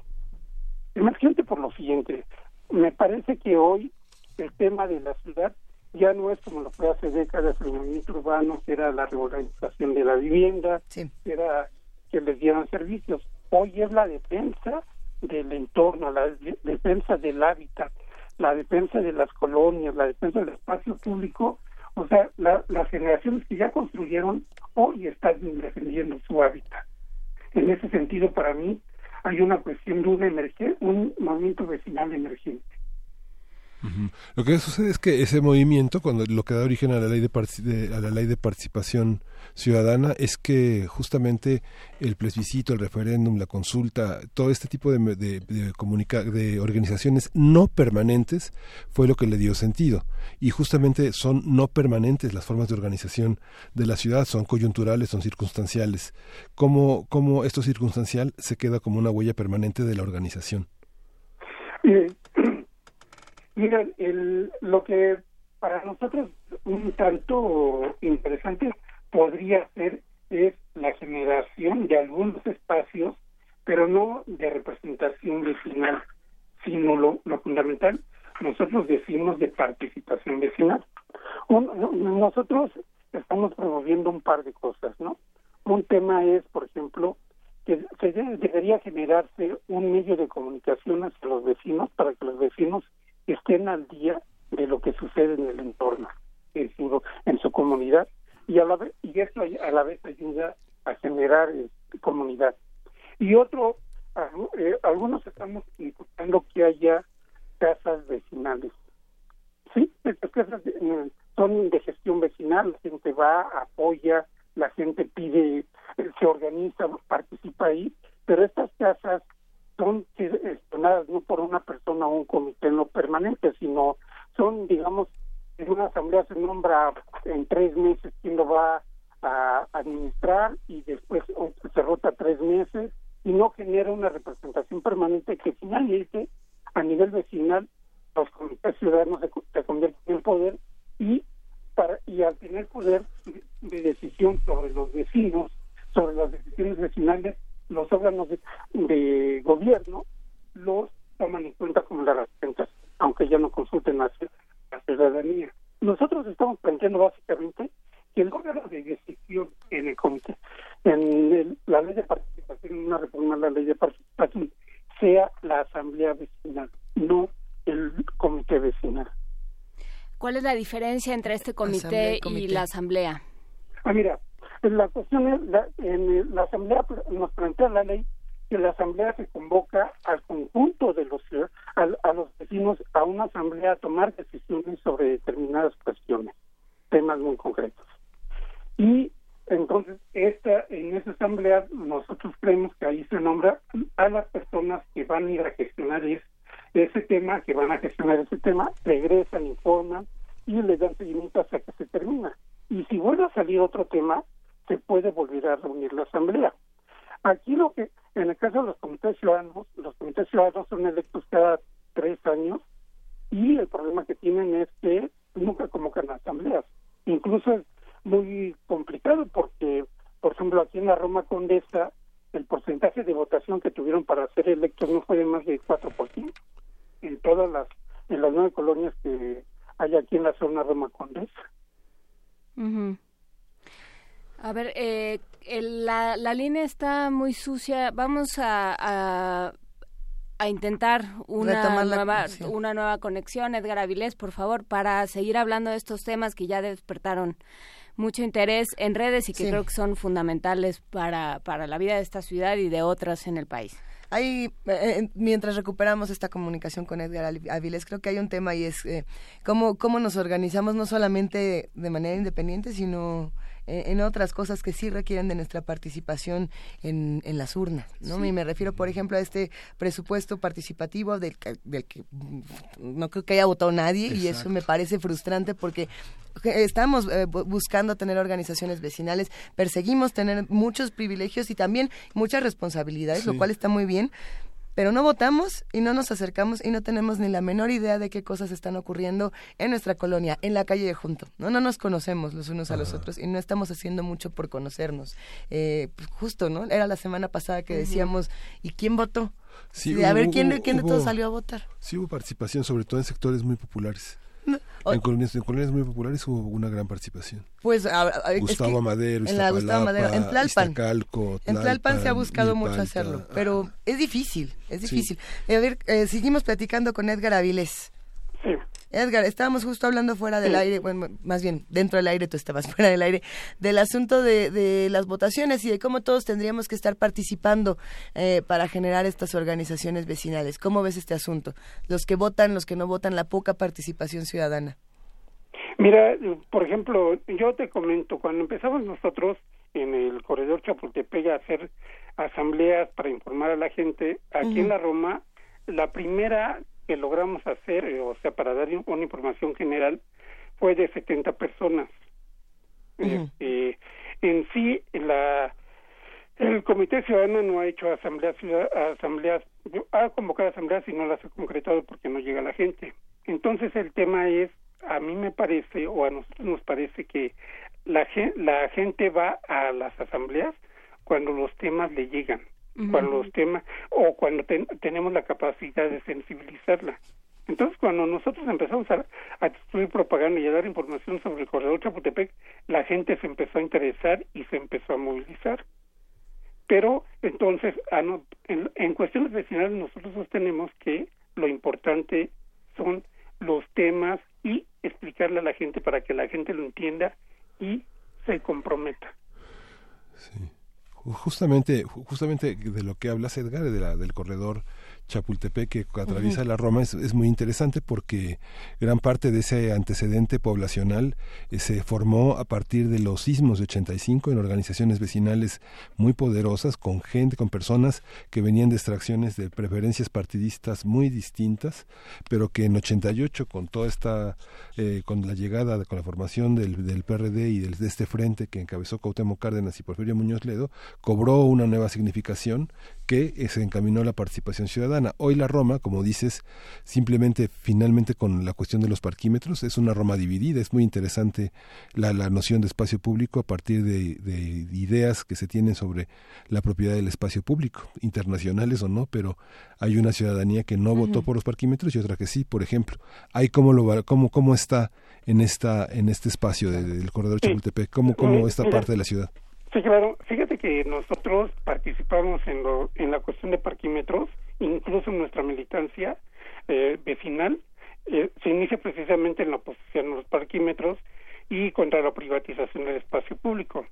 Emergente por lo siguiente, me parece que hoy el tema de la ciudad ya no es como lo fue hace décadas el movimiento urbano, que era la regularización de la vivienda, que era que les dieran servicios. Hoy es la defensa del entorno, la defensa del hábitat, la defensa de las colonias, la defensa del espacio público. O sea, las generaciones que ya construyeron hoy están defendiendo su hábitat. En ese sentido, para mí, hay una cuestión de un, un movimiento vecinal emergente. Lo que sucede es que ese movimiento, cuando lo que da origen a la ley de, a la ley de participación ciudadana, es que justamente el plebiscito, el referéndum, la consulta, todo este tipo de, de, de organizaciones no permanentes fue lo que le dio sentido. Y justamente son no permanentes las formas de organización de la ciudad, son coyunturales, son circunstanciales. ¿Cómo, cómo esto circunstancial se queda como una huella permanente de la organización? Eh, Mira, el, lo que para nosotros un tanto interesante podría ser es la generación de algunos espacios, pero no de representación vecinal, sino lo, lo fundamental, nosotros decimos de participación vecinal. nosotros estamos promoviendo un par de cosas, ¿no? Un tema es, por ejemplo, que debería generarse un medio de comunicación hacia los vecinos para que los vecinos estén al día de lo que sucede en el entorno, en su, en su comunidad, y a la vez, y eso a la vez ayuda a generar eh, comunidad. Y otro, eh, algunos estamos imputando que haya casas vecinales. Sí, estas casas eh, son de gestión vecinal, la gente va, apoya, la gente pide, se organiza, participa ahí, pero estas casas son gestionadas no por una persona o un comité no permanente, sino son, digamos, en una asamblea se nombra en tres meses quién lo va a administrar y después se rota tres meses y no genera una representación permanente que finalmente a nivel vecinal los comités ciudadanos se, convierten en poder y para y al tener poder de decisión sobre los vecinos sobre las decisiones vecinales los órganos de, gobierno los toman en cuenta como las representación, aunque ya no consulten a la ciudadanía. Nosotros estamos planteando básicamente que el gobierno de decisión en el comité, en la ley de participación, una reforma a la ley de participación, sea la asamblea vecinal, no el comité vecinal. ¿Cuál es la diferencia entre este comité, y la asamblea? Ah, mira, la cuestión es, la, en la Asamblea nos plantea la ley que la Asamblea se convoca al conjunto de los a, los vecinos a una Asamblea a tomar decisiones sobre determinadas cuestiones, temas muy concretos. Y entonces esta en esa Asamblea nosotros creemos que ahí se nombra a las personas que van a ir a gestionar ese tema, que van a gestionar ese tema, regresan, informan y le dan seguimiento hasta que se termina. Y si vuelve a salir otro tema, se puede volver a reunir la asamblea. Aquí lo que, en el caso de los comités ciudadanos, los comités ciudadanos son electos cada tres años y el problema que tienen es que nunca convocan asambleas. Incluso es muy complicado porque, por ejemplo, aquí en la Roma Condesa, el porcentaje de votación que tuvieron para ser electos no fue de más de 4% en todas las, en las nueve colonias que hay aquí en la zona Roma Condesa. A ver, eh, la, la, línea está muy sucia. Vamos a, a, intentar una nueva, una nueva conexión. Edgar Avilés, por favor, para seguir hablando de estos temas que ya despertaron mucho interés en redes y que creo que son fundamentales para, para la vida de esta ciudad y de otras en el país. Hay, eh, mientras recuperamos esta comunicación con Edgar Aviles, creo que hay un tema y es eh, cómo, cómo nos organizamos no solamente de manera independiente, sino eh, en otras cosas que sí requieren de nuestra participación en, en las urnas. ¿no? Y me refiero, por ejemplo, a este presupuesto participativo del, del que mm, no creo que haya votado nadie y eso me parece frustrante porque estamos eh, buscando tener organizaciones vecinales, perseguimos tener muchos privilegios y también muchas responsabilidades, lo cual está muy bien, pero no votamos y no nos acercamos y no tenemos ni la menor idea de qué cosas están ocurriendo en nuestra colonia, en la calle de junto. No, no nos conocemos los unos a los otros y no estamos haciendo mucho por conocernos. Eh, pues justo, ¿no? Era la semana pasada que decíamos, ¿y quién votó? Sí, a ver, ¿quién, quién de todos salió a votar? Sí hubo participación, sobre todo en sectores muy populares. En colonias, muy populares hubo una gran participación. Pues Gustavo Madero, en la Gustavo Madero, en Tlalpan, en Tlalpan se ha buscado mucho hacerlo, pero es difícil, es difícil. A ver, eh, seguimos platicando con Edgar Avilés. Edgar, estábamos justo hablando fuera del aire, bueno, más bien dentro del aire, tú estabas fuera del aire, del asunto de, de las votaciones y de cómo todos tendríamos que estar participando eh, para generar estas organizaciones vecinales. ¿Cómo ves este asunto? Los que votan, los que no votan, la poca participación ciudadana. Mira, por ejemplo, yo te comento, cuando empezamos nosotros en el corredor Chapultepec a hacer asambleas para informar a la gente, aquí en la Roma, la primera que logramos hacer, eh, o sea, para dar una información general, fue de 70 personas. Este, en sí, la el Comité Ciudadano no ha hecho asambleas, asambleas ha convocado asambleas y no las ha concretado porque no llega la gente. Entonces el tema es, a mí me parece, o a nosotros nos parece que la, la gente va a las asambleas cuando los temas le llegan cuando los temas o cuando tenemos la capacidad de sensibilizarla. Entonces, cuando nosotros empezamos a, a distribuir propaganda y a dar información sobre el corredor Chapultepec, la gente se empezó a interesar y se empezó a movilizar. Pero entonces, en, en cuestiones vecinales, nosotros sostenemos que lo importante son los temas y explicarle a la gente para que la gente lo entienda y se comprometa. Sí. Justamente, justamente de lo que hablas, Edgar, de la, del corredor Chapultepec que atraviesa la Roma es, es, muy interesante porque gran parte de ese antecedente poblacional eh, se formó a partir de los sismos de 85 en organizaciones vecinales muy poderosas con gente, con personas que venían de extracciones de preferencias partidistas muy distintas, pero que en 88 con toda esta, eh, con la llegada, con la formación del, del PRD y del, de este frente que encabezó Cuauhtémoc Cárdenas y Porfirio Muñoz Ledo, cobró una nueva significación que eh, se encaminó a la participación ciudadana. Hoy la Roma, como dices, simplemente finalmente con la cuestión de los parquímetros, es una Roma dividida. Es muy interesante la, la noción de espacio público a partir de, de, ideas que se tienen sobre la propiedad del espacio público, internacionales o no, pero hay una ciudadanía que no votó por los parquímetros y otra que sí, por ejemplo. Hay cómo, lo, cómo, cómo está en, esta, en este espacio del corredor Chapultepec, cómo, cómo esta parte de la ciudad. Sí, claro. Fíjate que nosotros participamos en, lo, en la cuestión de parquímetros, incluso nuestra militancia eh, vecinal. Eh, se inicia precisamente en la oposición a los parquímetros y contra la privatización del espacio público.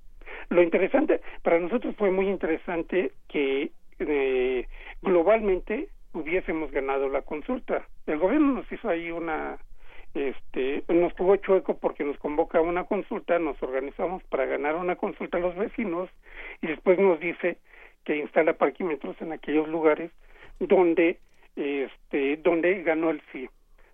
Lo interesante, para nosotros fue muy interesante que eh, globalmente hubiésemos ganado la consulta. El gobierno nos hizo ahí una este nos tuvo chueco porque nos convoca a una consulta, nos organizamos para ganar una consulta a los vecinos y después nos dice que instala parquímetros en aquellos lugares donde este donde ganó el sí.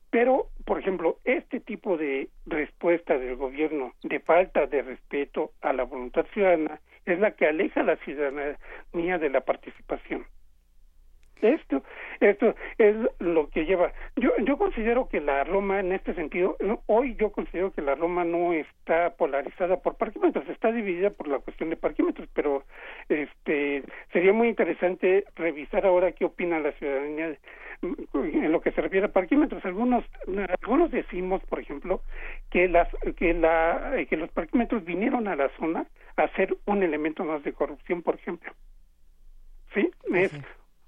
Pero, por ejemplo, este tipo de respuesta del gobierno de falta de respeto a la voluntad ciudadana es la que aleja la ciudadanía de la participación. Esto, esto es lo que lleva. Yo, yo considero que la Roma, en este sentido, hoy yo considero que la Roma no está polarizada por parquímetros, está dividida por la cuestión de parquímetros, pero este sería muy interesante revisar ahora qué opina la ciudadanía en lo que se refiere a parquímetros. Algunos, algunos decimos, por ejemplo, que las, que la, que los parquímetros vinieron a la zona a ser un elemento más de corrupción, por ejemplo. Sí, es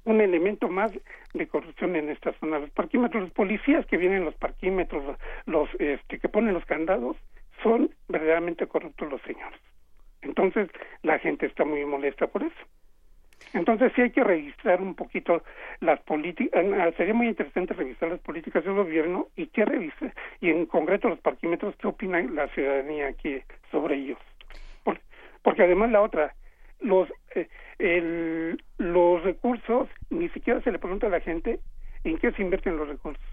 un elemento más de corrupción en esta zona. Los parquímetros, los policías que vienen los parquímetros, los, este, que ponen los candados, son verdaderamente corruptos los señores. Entonces, la gente está muy molesta por eso. Entonces, sí hay que revisar un poquito las políticas, ah, sería muy interesante revisar las políticas del gobierno y qué revisa, y en concreto los parquímetros, qué opina la ciudadanía aquí sobre ellos. porque además la otra, los, eh, el, los recursos, ni siquiera se le pregunta a la gente en qué se invierten los recursos.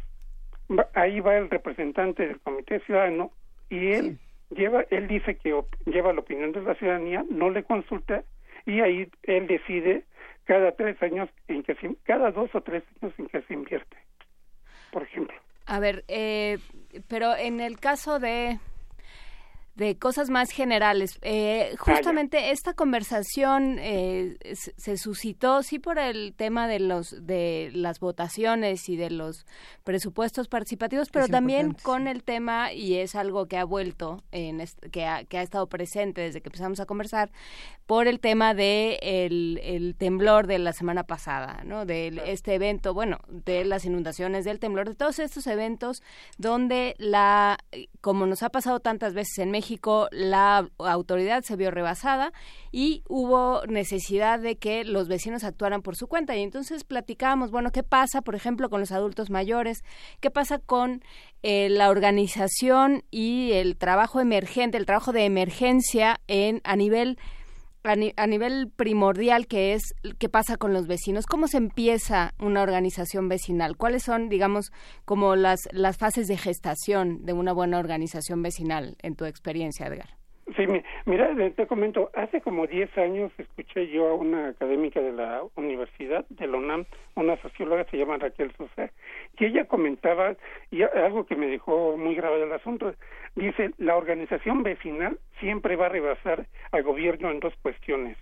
ahí va el representante del Comité Ciudadano y él lleva, él dice que lleva la opinión de la ciudadanía, no le consulta y ahí él decide cada tres años en que se, cada dos o tres años en que se invierte, por ejemplo. A ver, eh, pero en el caso de de cosas más generales. Eh, justamente esta conversación eh, se suscitó sí por el tema de los de las votaciones y de los presupuestos participativos, pero también con el tema y es algo que ha vuelto en que ha, que ha estado presente desde que empezamos a conversar por el tema de el, el temblor de la semana pasada, ¿no? De este evento, bueno, de las inundaciones, del temblor, de todos estos eventos donde la como nos ha pasado tantas veces en México México la autoridad se vio rebasada y hubo necesidad de que los vecinos actuaran por su cuenta. Y entonces platicábamos, bueno, ¿qué pasa, por ejemplo, con los adultos mayores? ¿Qué pasa con eh, la organización y el trabajo emergente, el trabajo de emergencia en a nivel a, nivel primordial que es qué pasa con los vecinos, cómo se empieza una organización vecinal, cuáles son, digamos, como las, las fases de gestación de una buena organización vecinal en tu experiencia, Edgar. Sí, mira, te comento, hace como 10 años escuché yo a una académica de la universidad, de la UNAM, una socióloga, se llama Raquel Sosa, y ella comentaba, y algo que me dejó muy grave el asunto, dice, la organización vecinal siempre va a rebasar al gobierno en dos cuestiones,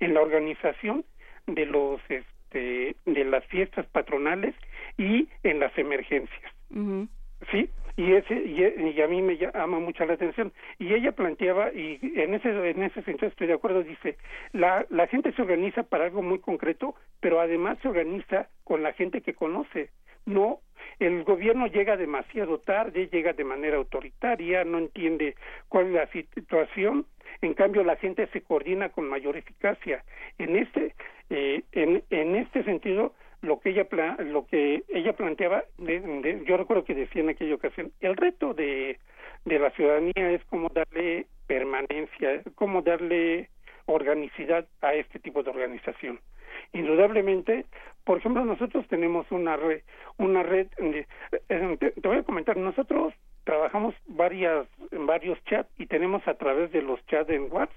en la organización de los, este, de las fiestas patronales y en las emergencias. ¿Sí? y ese y, a mí me llama mucho la atención y ella planteaba y en ese en ese sentido estoy de acuerdo dice la la gente se organiza para algo muy concreto pero además se organiza con la gente que conoce no el gobierno llega demasiado tarde llega de manera autoritaria no entiende cuál es la situación en cambio la gente se coordina con mayor eficacia. En este eh, en en este sentido lo que ella lo que ella planteaba yo recuerdo que decía en aquella ocasión el reto de de la ciudadanía es cómo darle permanencia cómo darle organicidad a este tipo de organización indudablemente por ejemplo nosotros tenemos una red una red eh, te, voy a comentar nosotros trabajamos varias en varios chats y tenemos a través de los chats en WhatsApp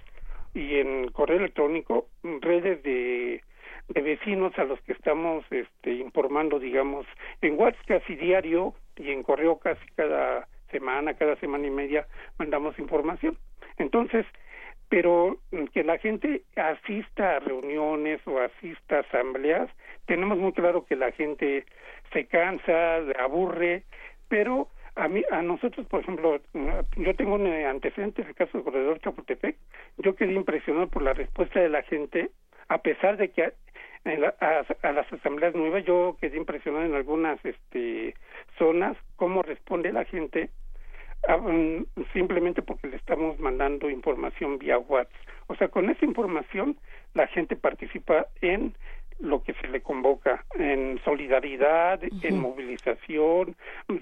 y en correo electrónico redes de de vecinos a los que estamos este, informando, digamos, en WhatsApp casi diario y en correo casi cada semana, cada semana y media mandamos información. Entonces, pero que la gente asista a reuniones o asista a asambleas, tenemos muy claro que la gente se cansa, aburre, pero a mí, a nosotros, por ejemplo, yo tengo un antecedente en el caso del corredor Chapultepec, yo quedé impresionado por la respuesta de la gente, a pesar de que a, las asambleas nuevas yo quedé impresionado en algunas este, zonas cómo responde la gente mm, simplemente porque le estamos mandando información vía WhatsApp. O sea, con esa información la gente participa en lo que se le convoca, en solidaridad, en movilización,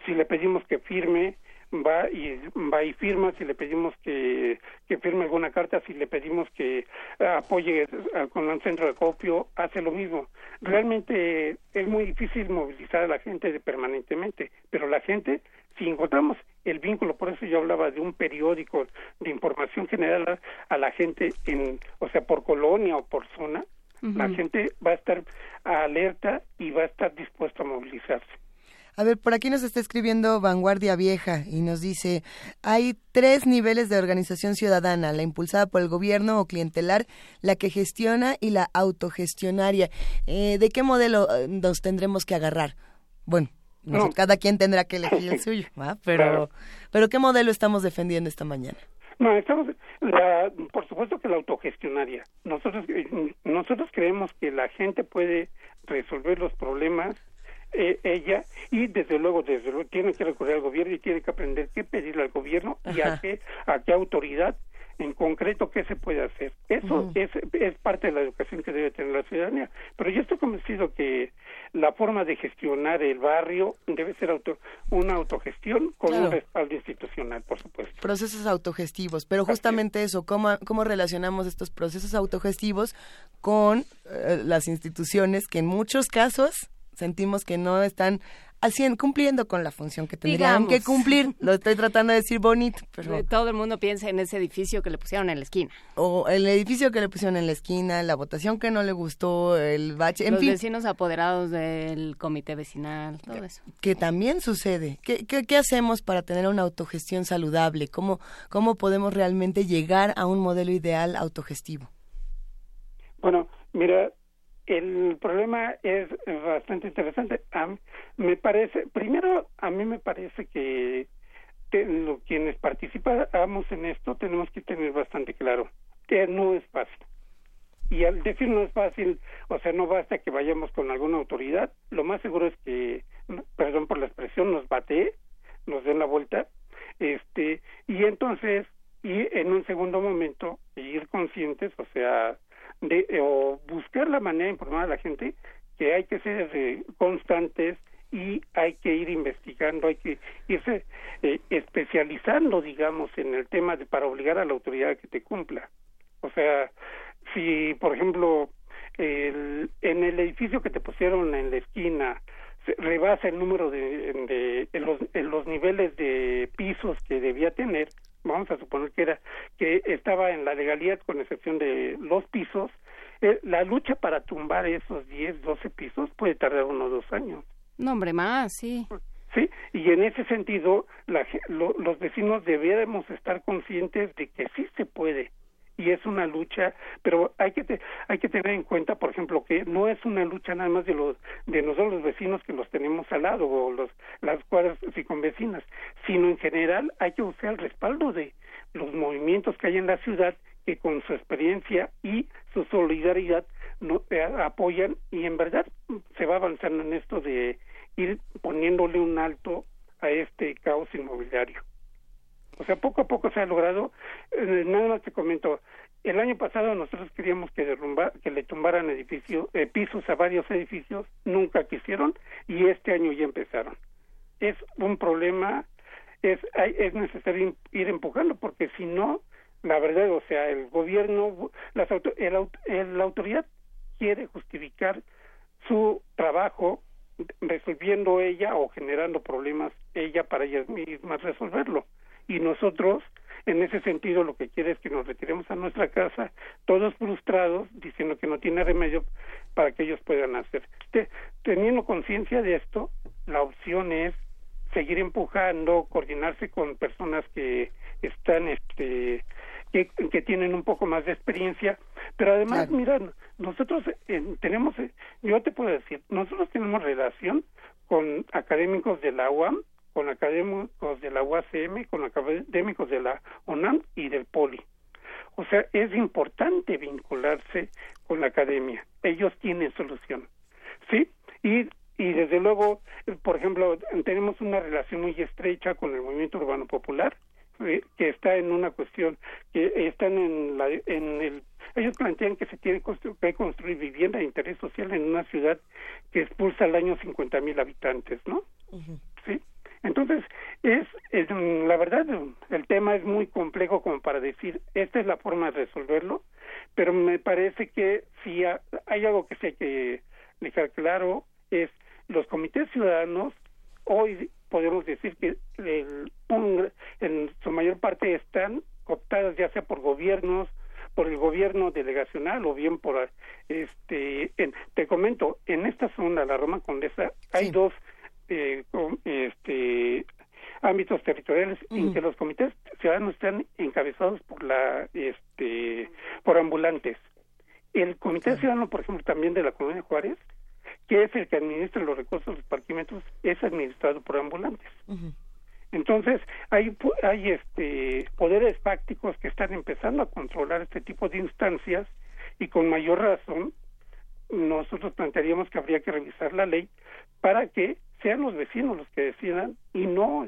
si le pedimos que firme, va y va y firma. Si le pedimos que, que firme alguna carta si le pedimos que apoye con un centro de copio hace lo mismo. Realmente es muy difícil movilizar a la gente permanentemente pero la gente si encontramos el vínculo por eso yo hablaba de un periódico de información general a, la gente en o sea por colonia o por zona la gente va a estar alerta y va a estar dispuesta a movilizarse a ver, por aquí nos está escribiendo Vanguardia Vieja y nos dice, hay tres niveles de organización ciudadana, la impulsada por el gobierno o clientelar, la que gestiona y la autogestionaria. Eh, ¿De qué modelo eh, nos tendremos que agarrar? Bueno, cada quien tendrá que elegir el suyo, pero, pero ¿qué modelo estamos defendiendo esta mañana? No, estamos, por supuesto que la autogestionaria. Nosotros, nosotros creemos que la gente puede resolver los problemas eh, ella y desde luego desde luego tiene que recurrir al gobierno y tiene que aprender qué pedirle al gobierno y a qué a qué autoridad en concreto qué se puede hacer. Eso es, es parte de la educación que debe tener la ciudadanía. Pero yo estoy convencido que la forma de gestionar el barrio debe ser auto, una autogestión con un respaldo institucional, por supuesto. Procesos autogestivos, pero justamente eso, ¿cómo, ¿cómo relacionamos estos procesos autogestivos con eh, las instituciones que en muchos casos sentimos que no están al 100 cumpliendo con la función que tendrían que cumplir. Lo estoy tratando de decir bonito, pero... Todo el mundo piensa en ese edificio que le pusieron en la esquina. O el edificio que le pusieron en la esquina, la votación que no le gustó, el bache, en Los fin. vecinos apoderados del comité vecinal, todo eso. Que también sucede. ¿Qué, qué, qué hacemos para tener una autogestión saludable? ¿Cómo, ¿Cómo podemos realmente llegar a un modelo ideal autogestivo? Bueno, mira, el problema es bastante interesante. A me parece, primero, a mí me parece que te- lo- quienes participamos en esto tenemos que tener bastante claro que no es fácil. Y al decir no es fácil, o sea, no basta que vayamos con alguna autoridad, lo más seguro es que, perdón por la expresión, nos bate, nos den la vuelta, este, y entonces, y en un segundo momento, ir conscientes, o sea, de o buscar la manera de informar a la gente que hay que ser eh, constantes y hay que ir investigando, hay que irse eh, especializando, digamos, en el tema de para obligar a la autoridad a que te cumpla. O sea, si, por ejemplo, el, en el edificio que te pusieron en la esquina rebasa el número de, en los niveles de pisos que debía tener, vamos a suponer que era que estaba en la legalidad con excepción de los pisos, eh, la lucha para tumbar esos 10, 12 pisos puede tardar uno o dos años. No, hombre, más, sí. Sí, y en ese sentido, la lo- los vecinos debiéramos estar conscientes de que sí se puede y es una lucha, pero hay que te- hay que tener en cuenta, por ejemplo, que no es una lucha nada más de los de nosotros los vecinos que los tenemos al lado o los las cuadras vecinas, sino en general hay que buscar el respaldo de los movimientos que hay en la ciudad que con su experiencia y su solidaridad no, eh, apoyan y en verdad se va avanzando en esto de ir poniéndole un alto a este caos inmobiliario. O sea, poco a poco se ha logrado. Eh, nada más te comento. El año pasado nosotros queríamos que derrumba, que le tumbaran edificios, eh, pisos a varios edificios, nunca quisieron y este año ya empezaron. Es un problema, es hay- es necesario ir empujando porque si no, la verdad, o sea, el gobierno, las auto- el, el- la autoridad quiere justificar su trabajo resolviendo ella o generando problemas ella para ellas mismas resolverlo. Y nosotros, en ese sentido, lo que quiere es que nos retiremos a nuestra casa, todos frustrados, diciendo que no tiene remedio para que ellos puedan hacer. Te- teniendo conciencia de esto, la opción es seguir empujando, coordinarse con personas que están, este, que, que tienen un poco más de experiencia, pero además, mira, nosotros eh, tenemos, eh, yo te puedo decir, nosotros tenemos relación con académicos de la UAM, con académicos de la UACM, con académicos de la UNAM y del POLI. O sea, es importante vincularse con la academia. Ellos tienen solución. ¿Sí? Y, y desde luego, por ejemplo, tenemos una relación muy estrecha con el movimiento urbano popular, eh, que está en una cuestión, que están en, la, en el... Ellos plantean que se tiene que construir vivienda de interés social en una ciudad que expulsa al año 50 mil habitantes, ¿no? ¿sí? Entonces, es, es, mm, la verdad, el tema es muy complejo como para decir, esta es la forma de resolverlo, pero me parece que si ha- hay algo que sí hay que dejar claro, es los comités ciudadanos, hoy podemos decir que el- un- en su mayor parte están cooptadas ya sea por gobiernos, por el gobierno delegacional o bien por este en- te comento en esta zona la Roma Condesa hay dos eh, com- este ámbitos territoriales en que los comités ciudadanos están encabezados por la este por ambulantes. El comité ciudadano por ejemplo también de la colonia Juárez que es el que administra los recursos de los parquímetros es administrado por ambulantes. Entonces hay hay este poderes fácticos que están empezando a controlar este tipo de instancias y con mayor razón nosotros plantearíamos que habría que revisar la ley para que sean los vecinos los que decidan y no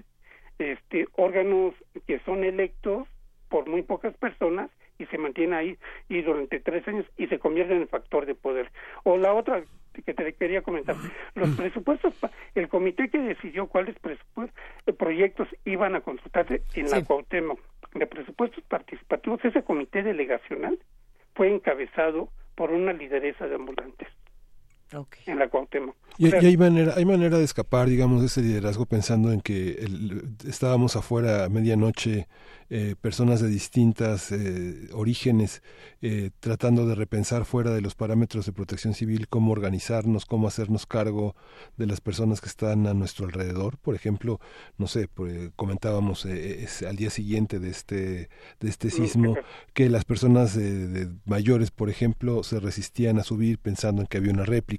este órganos que son electos por muy pocas personas y se mantiene ahí y durante tres años y se convierte en factor de poder. O la otra que te quería comentar, los presupuestos, el comité que decidió cuáles eh, proyectos iban a consultarse en la Cuauhtémoc de presupuestos participativos, ese comité delegacional fue encabezado por una lideresa de ambulantes en la Cuauhtémoc. Y, hay manera, hay manera de escapar, digamos, de ese liderazgo pensando en que estábamos afuera a medianoche eh, personas de distintas eh, orígenes eh, tratando de repensar fuera de los parámetros de protección civil cómo organizarnos, cómo hacernos cargo de las personas que están a nuestro alrededor. Por ejemplo, no sé, comentábamos al día siguiente de este, de este sismo que las personas de mayores, por ejemplo, se resistían a subir pensando en que había una réplica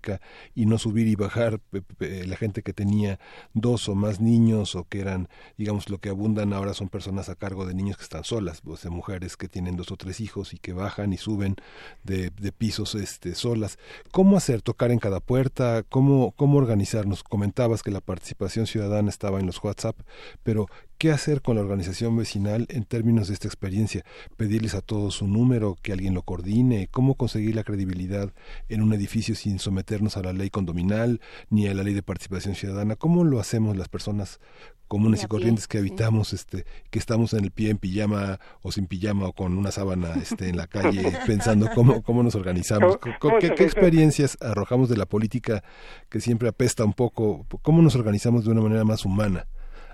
y no subir y bajar la gente que tenía dos o más niños o que eran, digamos, lo que abundan ahora son personas a cargo de niños que están solas, pues, de mujeres que tienen dos o tres hijos y que bajan y suben de, de pisos este, solas. ¿Cómo hacer? ¿Tocar en cada puerta? ¿Cómo, ¿Cómo organizarnos? Comentabas que la participación ciudadana estaba en los WhatsApp, pero ¿Qué hacer con la organización vecinal en términos de esta experiencia? ¿Pedirles a todos un número, que alguien lo coordine? ¿Cómo conseguir la credibilidad en un edificio sin someternos a la ley condominal ni a la ley de participación ciudadana? ¿Cómo lo hacemos las personas comunes y corrientes que habitamos, este, que estamos en el pie en pijama o sin pijama o con una sábana este, en la calle pensando cómo, cómo nos organizamos? ¿Qué, ¿Qué experiencias arrojamos de la política que siempre apesta un poco? ¿Cómo nos organizamos de una manera más humana?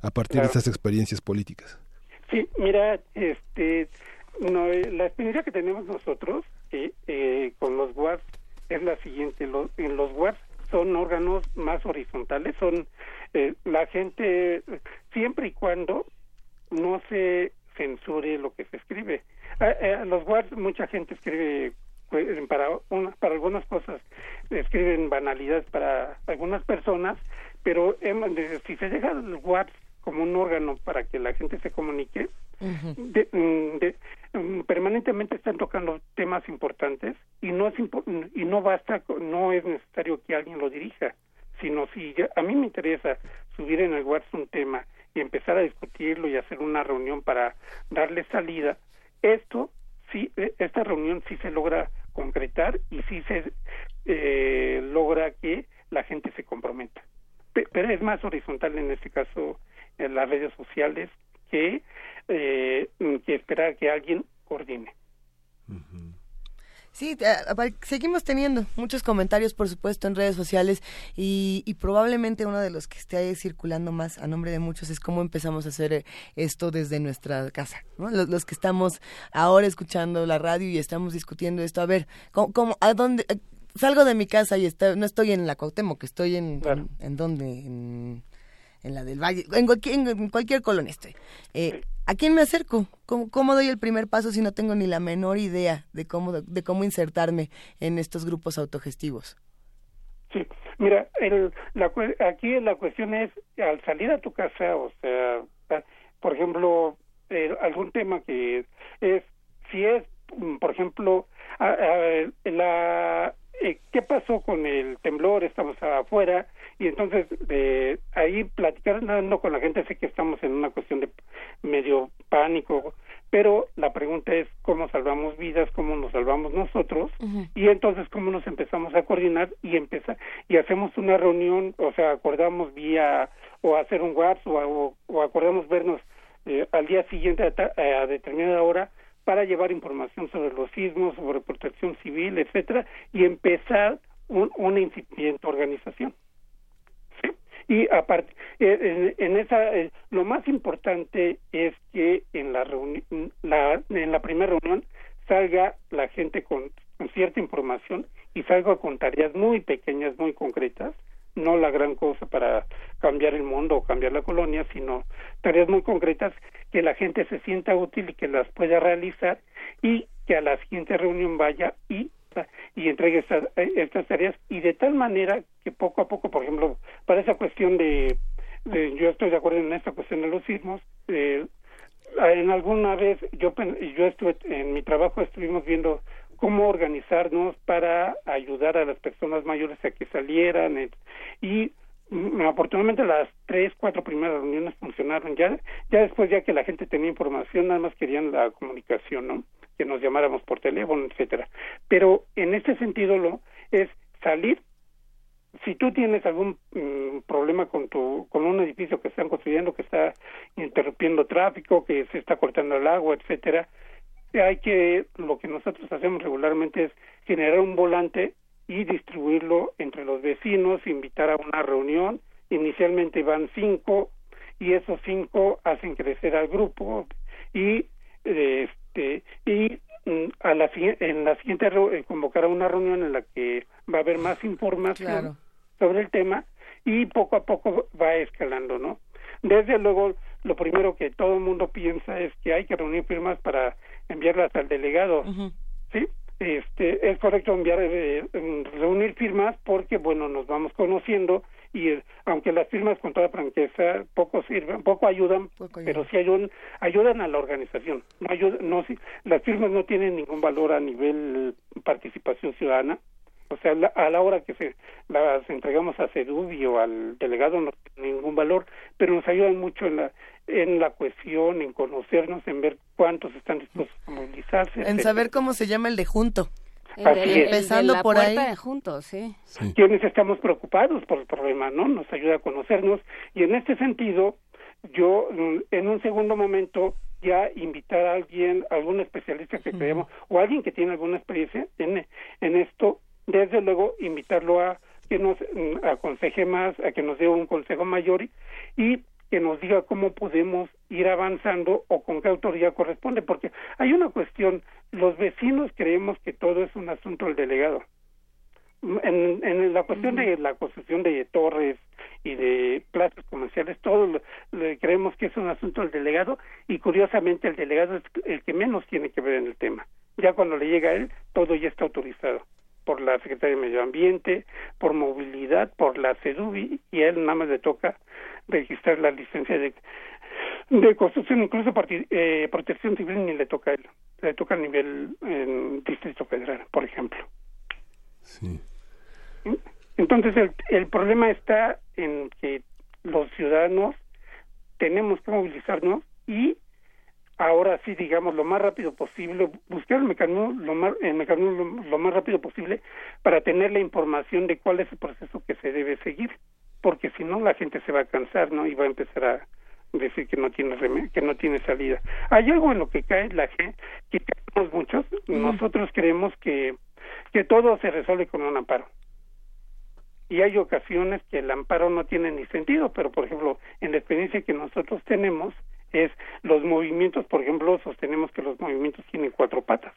A partir de estas experiencias políticas? Sí, mira, este, no, eh, la experiencia que tenemos nosotros eh, eh, con los WARS es la siguiente. Los, en los son órganos más horizontales, son la gente, siempre y cuando no se censure lo que se escribe. A, los WARS mucha gente escribe pues, para, para algunas cosas, escriben banalidades para algunas personas, pero si se deja el WhatsApp como un órgano para que la gente se comunique, mm, mm, permanentemente están tocando temas importantes y no es y no basta no es necesario que alguien lo dirija sino si a mí me interesa subir en el WhatsApp un tema y empezar a discutirlo y hacer una reunión para darle salida esto sí e, esta reunión sí se logra concretar y sí se eh, logra que la gente se comprometa. Pero es más horizontal en este caso en las redes sociales que, eh, que esperar que alguien coordine. Sí, seguimos teniendo muchos comentarios, por supuesto, en redes sociales y, probablemente uno de los que esté ahí circulando más a nombre de muchos es cómo empezamos a hacer eh, esto desde nuestra casa, Los, que estamos ahora escuchando la radio y estamos discutiendo esto, a ver, ¿cómo, a dónde? Eh, salgo de mi casa y no estoy en la Cuauhtémoc, estoy en, en, en dónde, en en la del Valle, en cualquier, en cualquier colonia estoy. Eh, ¿A quién me acerco? ¿Cómo, ¿Cómo, doy el primer paso si no tengo ni la menor idea de cómo, de cómo insertarme en estos grupos autogestivos? Sí, mira, el, la, aquí la cuestión es, al salir a tu casa, o sea, por ejemplo, algún tema que es, si es, mm, por ejemplo, la, eh, ¿qué pasó con el temblor? Estamos afuera, y entonces de ahí platicar no con la gente sé que estamos en una cuestión de medio pánico pero la pregunta es cómo salvamos vidas cómo nos salvamos nosotros y entonces cómo nos empezamos a coordinar y empezar y hacemos una reunión o sea acordamos vía o hacer un WhatsApp o, o, acordamos vernos eh, al día siguiente a, a determinada hora para llevar información sobre los sismos, sobre protección civil, etcétera, y empezar un, una incipiente organización y aparte eh, en, esa eh, lo más importante es que en la reunión la, en la primera reunión salga la gente con, cierta información y salga con tareas muy pequeñas muy concretas no la gran cosa para cambiar el mundo o cambiar la colonia sino tareas muy concretas que la gente se sienta útil y que las pueda realizar y que a la siguiente reunión vaya y y entregue estas, eh, estas tareas y de tal manera que poco a poco, por ejemplo, para esa cuestión de, yo estoy de acuerdo en esta cuestión de los sismos, eh, en alguna vez yo yo estuve en mi trabajo estuvimos viendo cómo organizarnos para ayudar a las personas mayores a que salieran eh, y Mm, afortunadamente las tres, cuatro primeras reuniones funcionaron. Ya, ya después, ya que la gente tenía información, nada más querían la comunicación, ¿no? Que nos llamáramos por teléfono, etcétera. Pero en este sentido lo es salir. Si tú tienes algún mm, problema con tu, con un edificio que están construyendo, que está interrumpiendo tráfico, que se está cortando el agua, etcétera, hay que, lo que nosotros hacemos regularmente es generar un volante y distribuirlo entre los vecinos, invitar a una reunión. Inicialmente van cinco y esos cinco hacen crecer al grupo y este y mm, a la en la siguiente eh, convocar a una reunión en la que va a haber más información sobre el tema y poco a poco va escalando, ¿no? Desde luego, lo primero que todo el mundo piensa es que hay que reunir firmas para enviarlas al delegado, ¿sí? este, es correcto enviar, eh, reunir firmas porque, bueno, nos vamos conociendo y aunque las firmas con toda franqueza poco sirven, poco ayudan, pero sí ayudan, ayudan a la organización. No ayudan, no, las firmas no tienen ningún valor a nivel participación ciudadana. O sea, a la hora que se las entregamos a CEDUBI o al delegado no tienen ningún valor, pero nos ayudan mucho en la en la cohesión, en conocernos, en ver cuántos están dispuestos a movilizarse. En saber cómo se llama el de junto. Empezando por ahí. De juntos, sí. Quienes estamos preocupados por el problema, ¿no? Nos ayuda a conocernos y en este sentido, yo mm, en un segundo momento ya invitar a alguien, algún especialista que creemos, o alguien que tiene alguna experiencia en, en esto, desde luego invitarlo a que nos mm, aconseje más, a que nos dé un consejo mayor y que nos diga cómo podemos ir avanzando o con qué autoridad corresponde, porque hay una cuestión, los vecinos creemos que todo es un asunto del delegado. En, en la cuestión de la construcción de torres y de plazas comerciales, todos creemos que es un asunto del delegado y curiosamente el delegado es el que menos tiene que ver en el tema. Ya cuando le llega a él, todo ya está autorizado por la Secretaría de Medio Ambiente, por movilidad, por la CEDUBI, y a él nada más le toca registrar la licencia de, de construcción, incluso eh, protección civil ni le toca a él, le toca a nivel en Distrito Federal, por ejemplo. Sí. Entonces el, el problema está en que los ciudadanos tenemos que movilizarnos y ahora sí, digamos, lo más rápido posible, buscar el mecanismo, lo más, el mecanismo lo, más rápido posible para tener la información de cuál es el proceso que se debe seguir, porque si no la gente se va a cansar, ¿no? Y va a empezar a decir que no tiene que no tiene salida. Hay algo en lo que cae la gente, que tenemos muchos, nosotros creemos que que todo se resuelve con un amparo y hay ocasiones que el amparo no tiene ni sentido, pero por ejemplo, en la experiencia que nosotros tenemos, es los movimientos, por ejemplo, sostenemos que los movimientos tienen cuatro patas.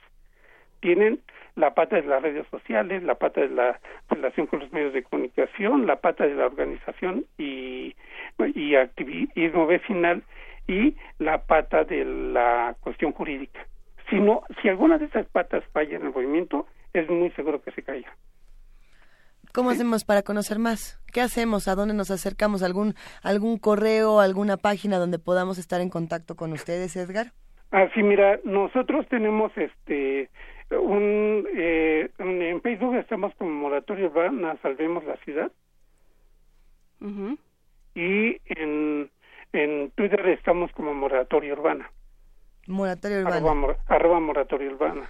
Tienen la pata de las redes sociales, la pata de la relación con los medios de comunicación, la pata de la organización y, y activismo vecinal y la pata de la cuestión jurídica. Si, no, si alguna de esas patas falla en el movimiento, es muy seguro que se caiga. ¿Cómo hacemos para conocer más? ¿Qué hacemos? ¿A dónde nos acercamos? ¿Algún, algún correo, alguna página donde podamos estar en contacto con ustedes, Edgar? Ah, sí, mira, nosotros tenemos este un eh, en Facebook estamos como Moratorio Urbana Salvemos la Ciudad y en, en Twitter estamos como Moratorio Urbana. Moratorio Urbana. Arroba, arroba Moratorio Urbana.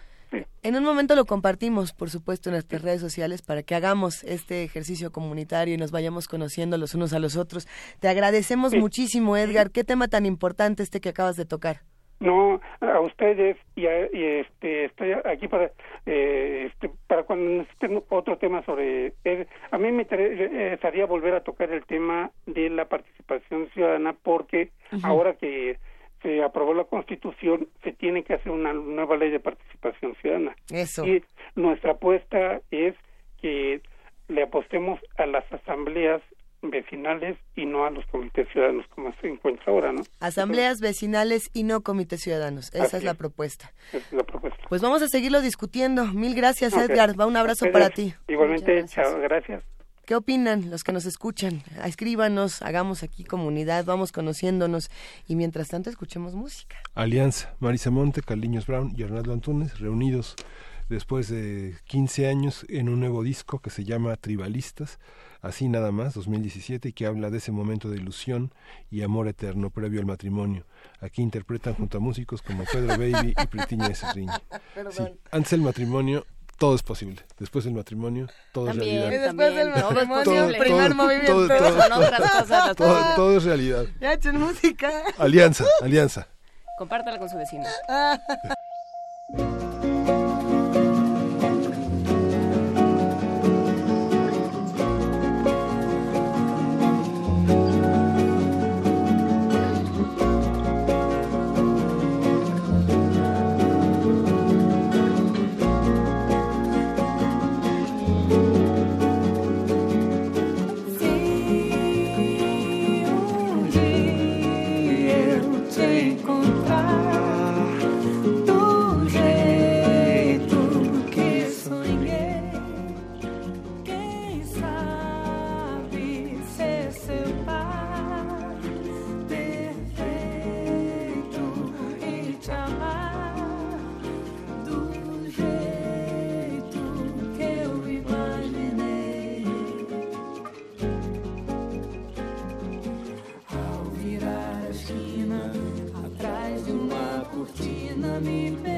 En un momento lo compartimos, por supuesto, en nuestras redes sociales para que hagamos este ejercicio comunitario y nos vayamos conociendo los unos a los otros. Te agradecemos muchísimo, Edgar. Qué tema tan importante este que acabas de tocar. No, a ustedes y, este estoy aquí para eh, este, para cuando necesiten otro tema sobre a mí me interesaría volver a tocar el tema de la participación ciudadana porque ahora que se aprobó la Constitución, se tiene que hacer una nueva ley de participación ciudadana. Eso. Y nuestra apuesta es que le apostemos a las asambleas vecinales y no a los comités ciudadanos como se encuentra ahora, ¿no? Asambleas vecinales y no comités ciudadanos. Esa es la propuesta. Esa es la propuesta. Pues vamos a seguirlo discutiendo. Mil gracias, Edgar. Va un abrazo para ti. Igualmente, chao, gracias. ¿Qué opinan los que nos escuchan? Escríbanos, hagamos aquí comunidad, vamos conociéndonos y mientras tanto escuchemos música. Alianza, Marisa Monte, Carliños Brown y Arnaldo Antunes reunidos después de 15 años en un nuevo disco que se llama Tribalistas, así nada más, 2017, y que habla de ese momento de ilusión y amor eterno previo al matrimonio. Aquí interpretan junto a músicos como Pedro Baby y Pretiña Serriño. Sí, antes del matrimonio todo es posible. Después del matrimonio, todo es realidad. Y después del matrimonio, primer movimiento. Todo, todo, todo, todo, es realidad. Ya echen música. Alianza, alianza. Compártala con su vecino. encontrar. Movimiento.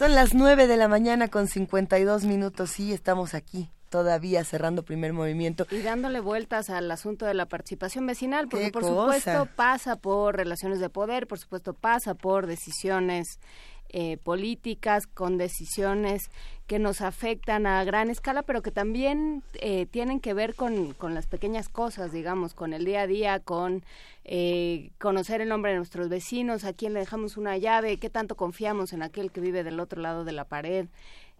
Son las 9 de la mañana con 52 minutos y estamos aquí todavía cerrando primer movimiento. Y dándole vueltas al asunto de la participación vecinal, porque por supuesto pasa por relaciones de poder, por supuesto pasa por decisiones eh, políticas, con decisiones que nos afectan a gran escala, pero que también eh, tienen que ver con, con, las pequeñas cosas, digamos, con el día a día, con eh, conocer el nombre de nuestros vecinos, a quién le dejamos una llave, qué tanto confiamos en aquel que vive del otro lado de la pared.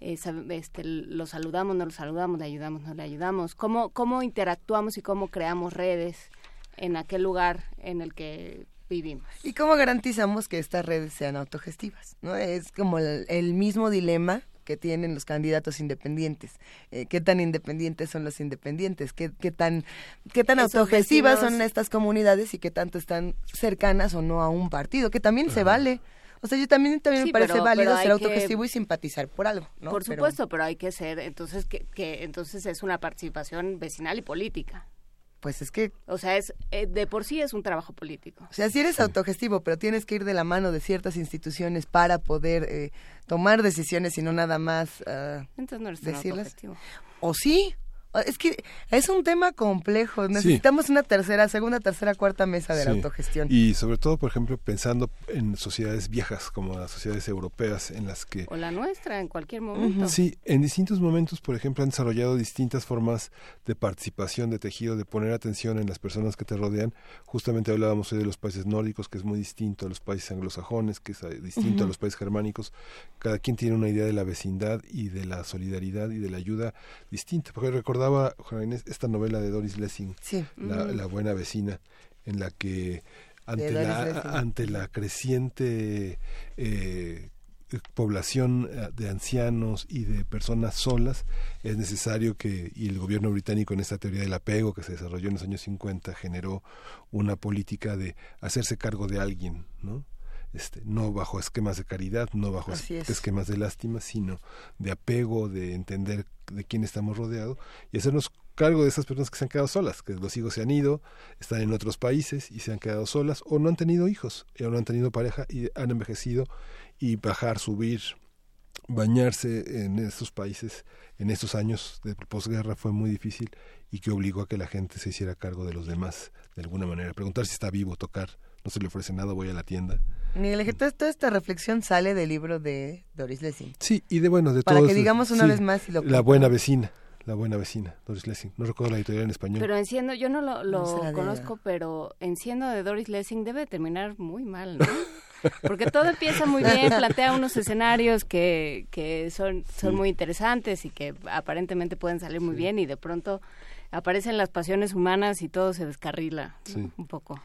Eh, este, lo saludamos, no lo saludamos, le ayudamos, no le ayudamos, cómo, cómo interactuamos y cómo creamos redes en aquel lugar en el que vivimos. ¿Y cómo garantizamos que estas redes sean autogestivas? ¿no? Es como el mismo dilema que tienen los candidatos independientes. Eh, ¿Qué tan independientes son los independientes? ¿Qué, qué tan, qué tan autogestivas son estas comunidades y qué tanto están cercanas o no a un partido? Que también se vale. O sea, yo también, también me parece válido ser autogestivo y simpatizar por algo, ¿no? Por supuesto, pero, hay que ser, entonces, que, que entonces es una participación vecinal y política pues es que... O sea, es eh, de por sí es un trabajo político. O sea, si eres autogestivo, pero tienes que ir de la mano de ciertas instituciones para poder eh, tomar decisiones y no nada más uh, Entonces no eres decirlas. O sí, es que es un tema complejo. Necesitamos una tercera, segunda, tercera, cuarta mesa de la autogestión. Y sobre todo, por ejemplo, pensando en sociedades viejas como las sociedades europeas en las que... O la nuestra, en cualquier momento. Sí, en distintos momentos, por ejemplo, han desarrollado distintas formas de participación, de tejido, de poner atención en las personas que te rodean. Justamente hablábamos hoy de los países nórdicos, que es muy distinto a los países anglosajones, que es eh, distinto a los países germánicos. Cada quien tiene una idea de la vecindad y de la solidaridad y de la ayuda distinta. Porque recordaba, esta novela de Doris Lessing, la, buena vecina, en la que ante, la, ante la creciente eh, población eh, de ancianos y de personas solas, es necesario que, y el gobierno británico en esta teoría del apego que se desarrolló en los años 50 generó una política de hacerse cargo de alguien, ¿no? Este, no bajo esquemas de caridad, no bajo esquemas de lástima, sino de apego, de entender de quién estamos rodeados y hacernos cargo de esas personas que se han quedado solas, que los hijos se han ido, están en otros países y se han quedado solas o no han tenido hijos, o no han tenido pareja y han envejecido y bajar, subir, bañarse en estos países en estos años de posguerra fue muy difícil y que obligó a que la gente se hiciera cargo de los demás de alguna manera, preguntar si está vivo, tocar, no se le ofrece nada, voy a la tienda Miguel toda esta reflexión sale del libro de Doris Lessing. Sí, y de bueno, de Para que digamos una vez más La buena vecina, la buena vecina, Doris Lessing. No recuerdo la editorial en español. Pero Enciendo, yo no lo, conozco, pero Enciendo de Doris Lessing debe terminar muy mal, ¿no? Porque todo empieza muy bien, plantea unos escenarios que, que son, son muy interesantes y que aparentemente pueden salir muy bien y de pronto aparecen las pasiones humanas y todo se descarrila un poco.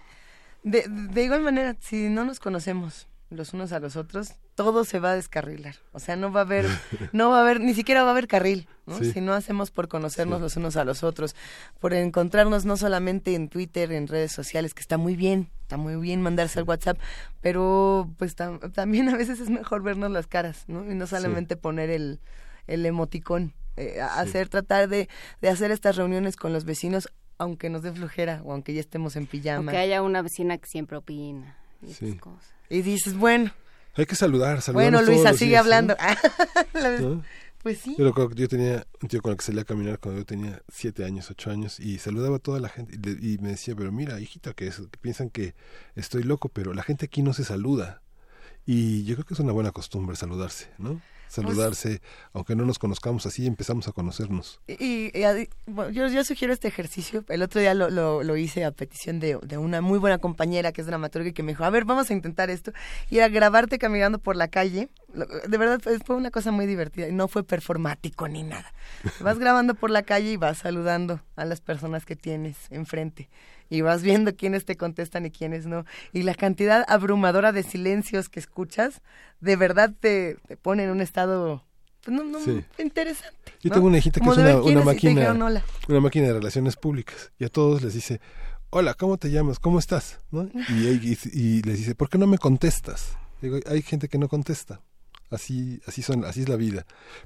De, de igual manera, si no nos conocemos los unos a los otros, todo se va a descarrilar. O sea, no va a haber, no va a haber, ni siquiera va a haber carril, ¿no? Si no hacemos por conocernos los unos a los otros, por encontrarnos no solamente en Twitter, en redes sociales, que está muy bien, está muy bien mandarse al WhatsApp, pero pues también a veces es mejor vernos las caras, ¿no? Y no solamente poner el, el emoticón. Eh, hacer, tratar de, de hacer estas reuniones con los vecinos aunque nos dé flojera o aunque ya estemos en pijama. que haya una vecina que siempre opina y esas cosas. Y dices, bueno. Hay que saludar, saludar. Bueno, Luisa, sigue hablando. Pues sí. Pero yo tenía un tío con el que salía a caminar cuando yo tenía siete años, ocho años, y saludaba a toda la gente y, me decía, pero mira, hijita, que, es, que piensan que estoy loco, pero la gente aquí no se saluda. Y yo creo que es una buena costumbre saludarse, ¿no? Saludarse, aunque no nos conozcamos así, empezamos a conocernos. Y, yo, yo, sugiero este ejercicio. El otro día lo, lo, hice a petición de, de, una muy buena compañera que es dramaturga y que me dijo, a ver, vamos a intentar esto. Y a grabarte caminando por la calle. De verdad fue una cosa muy divertida y no fue performático ni nada. Vas grabando por la calle y vas saludando a las personas que tienes enfrente y vas viendo quiénes te contestan y quiénes no. Y la cantidad abrumadora de silencios que escuchas, de verdad te, pone en un estado pues, interesante. Yo tengo una hijita que es una, una máquina, una máquina de relaciones públicas y a todos les dice, hola, ¿cómo te llamas? ¿Cómo estás? ¿No? Y, y, les dice, ¿por qué no me contestas? Digo, hay gente que no contesta. Así, así son, así es la vida.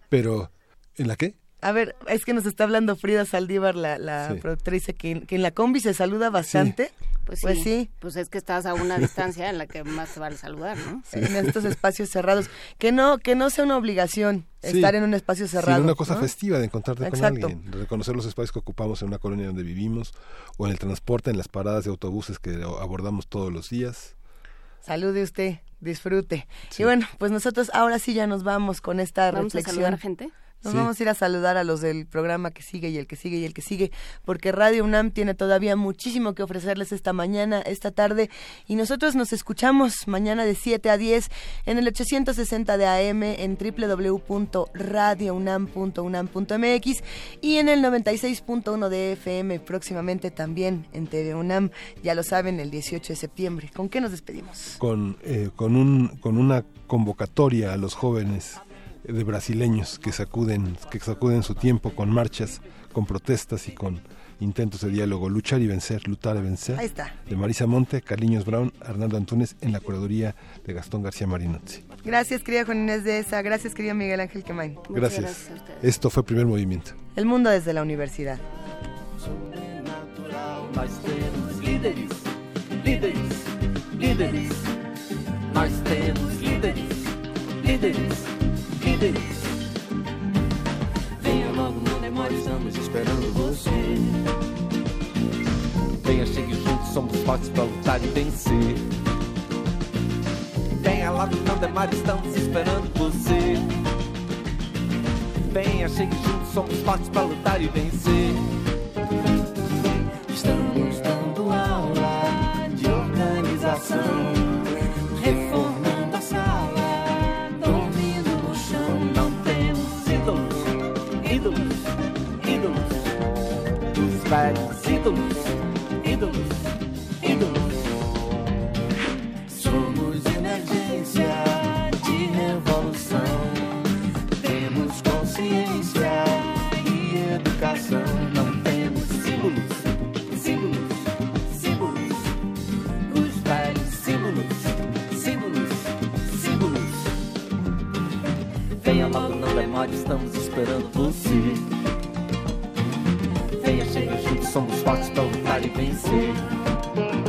Pero, ¿en la qué? A ver, es que nos está hablando Frida Saldívar, la, la productora, que, que, en la combi se saluda bastante. Pues, pues sí, Pues es que estás a una distancia en la que más te vale saludar, ¿no? En estos espacios cerrados. Que no, que no sea una obligación estar en un espacio cerrado. Sí, una cosa festiva de encontrarte con alguien, de reconocer los espacios que ocupamos en una colonia donde vivimos, o en el transporte, en las paradas de autobuses que abordamos todos los días. Salude usted, disfrute. Y bueno, pues nosotros ahora sí ya nos vamos con esta ¿Vamos reflexión. A saludar gente? Nos vamos a ir a saludar a los del programa que sigue y el que sigue y el que sigue, porque Radio UNAM tiene todavía muchísimo que ofrecerles esta mañana, esta tarde, y nosotros nos escuchamos mañana de 7 a 10 en el 860 de AM, en www.radiounam.unam.mx y en el 96.1 de FM, próximamente también en TV UNAM, ya lo saben, el 18 de septiembre. ¿Con qué nos despedimos? Con, eh, con, un, con una convocatoria a los jóvenes de brasileños que sacuden, que sacuden su tiempo con marchas, con protestas y con intentos de diálogo, luchar y vencer, luchar y vencer. Ahí está. De Marisa Monte, Carliños Brown, Arnaldo Antunes en la curaduría de Gastón García Marinozzi. Gracias, querida Juan Inés de esa. Gracias, querido Miguel Ángel Quemain. Gracias. gracias Esto fue Primer Movimiento. El mundo desde la universidad. líderes, líderes, líderes. líderes, líderes. Venha logo, não demore, estamos esperando você. Venha, chegue junto, somos fortes pra lutar e vencer. Venha logo, não demore, estamos esperando você. Venha, chegue junto, somos fortes pra lutar e vencer. Estamos dando aula de organização. Velhos ídolos, ídolos, ídolos. Somos emergência de revolução. Temos consciência e educação. Não temos símbolos, símbolos, símbolos. Os velhos símbolos, símbolos, símbolos. Venha logo, não demore, estamos esperando você. Somos fortes para lutar e vencer.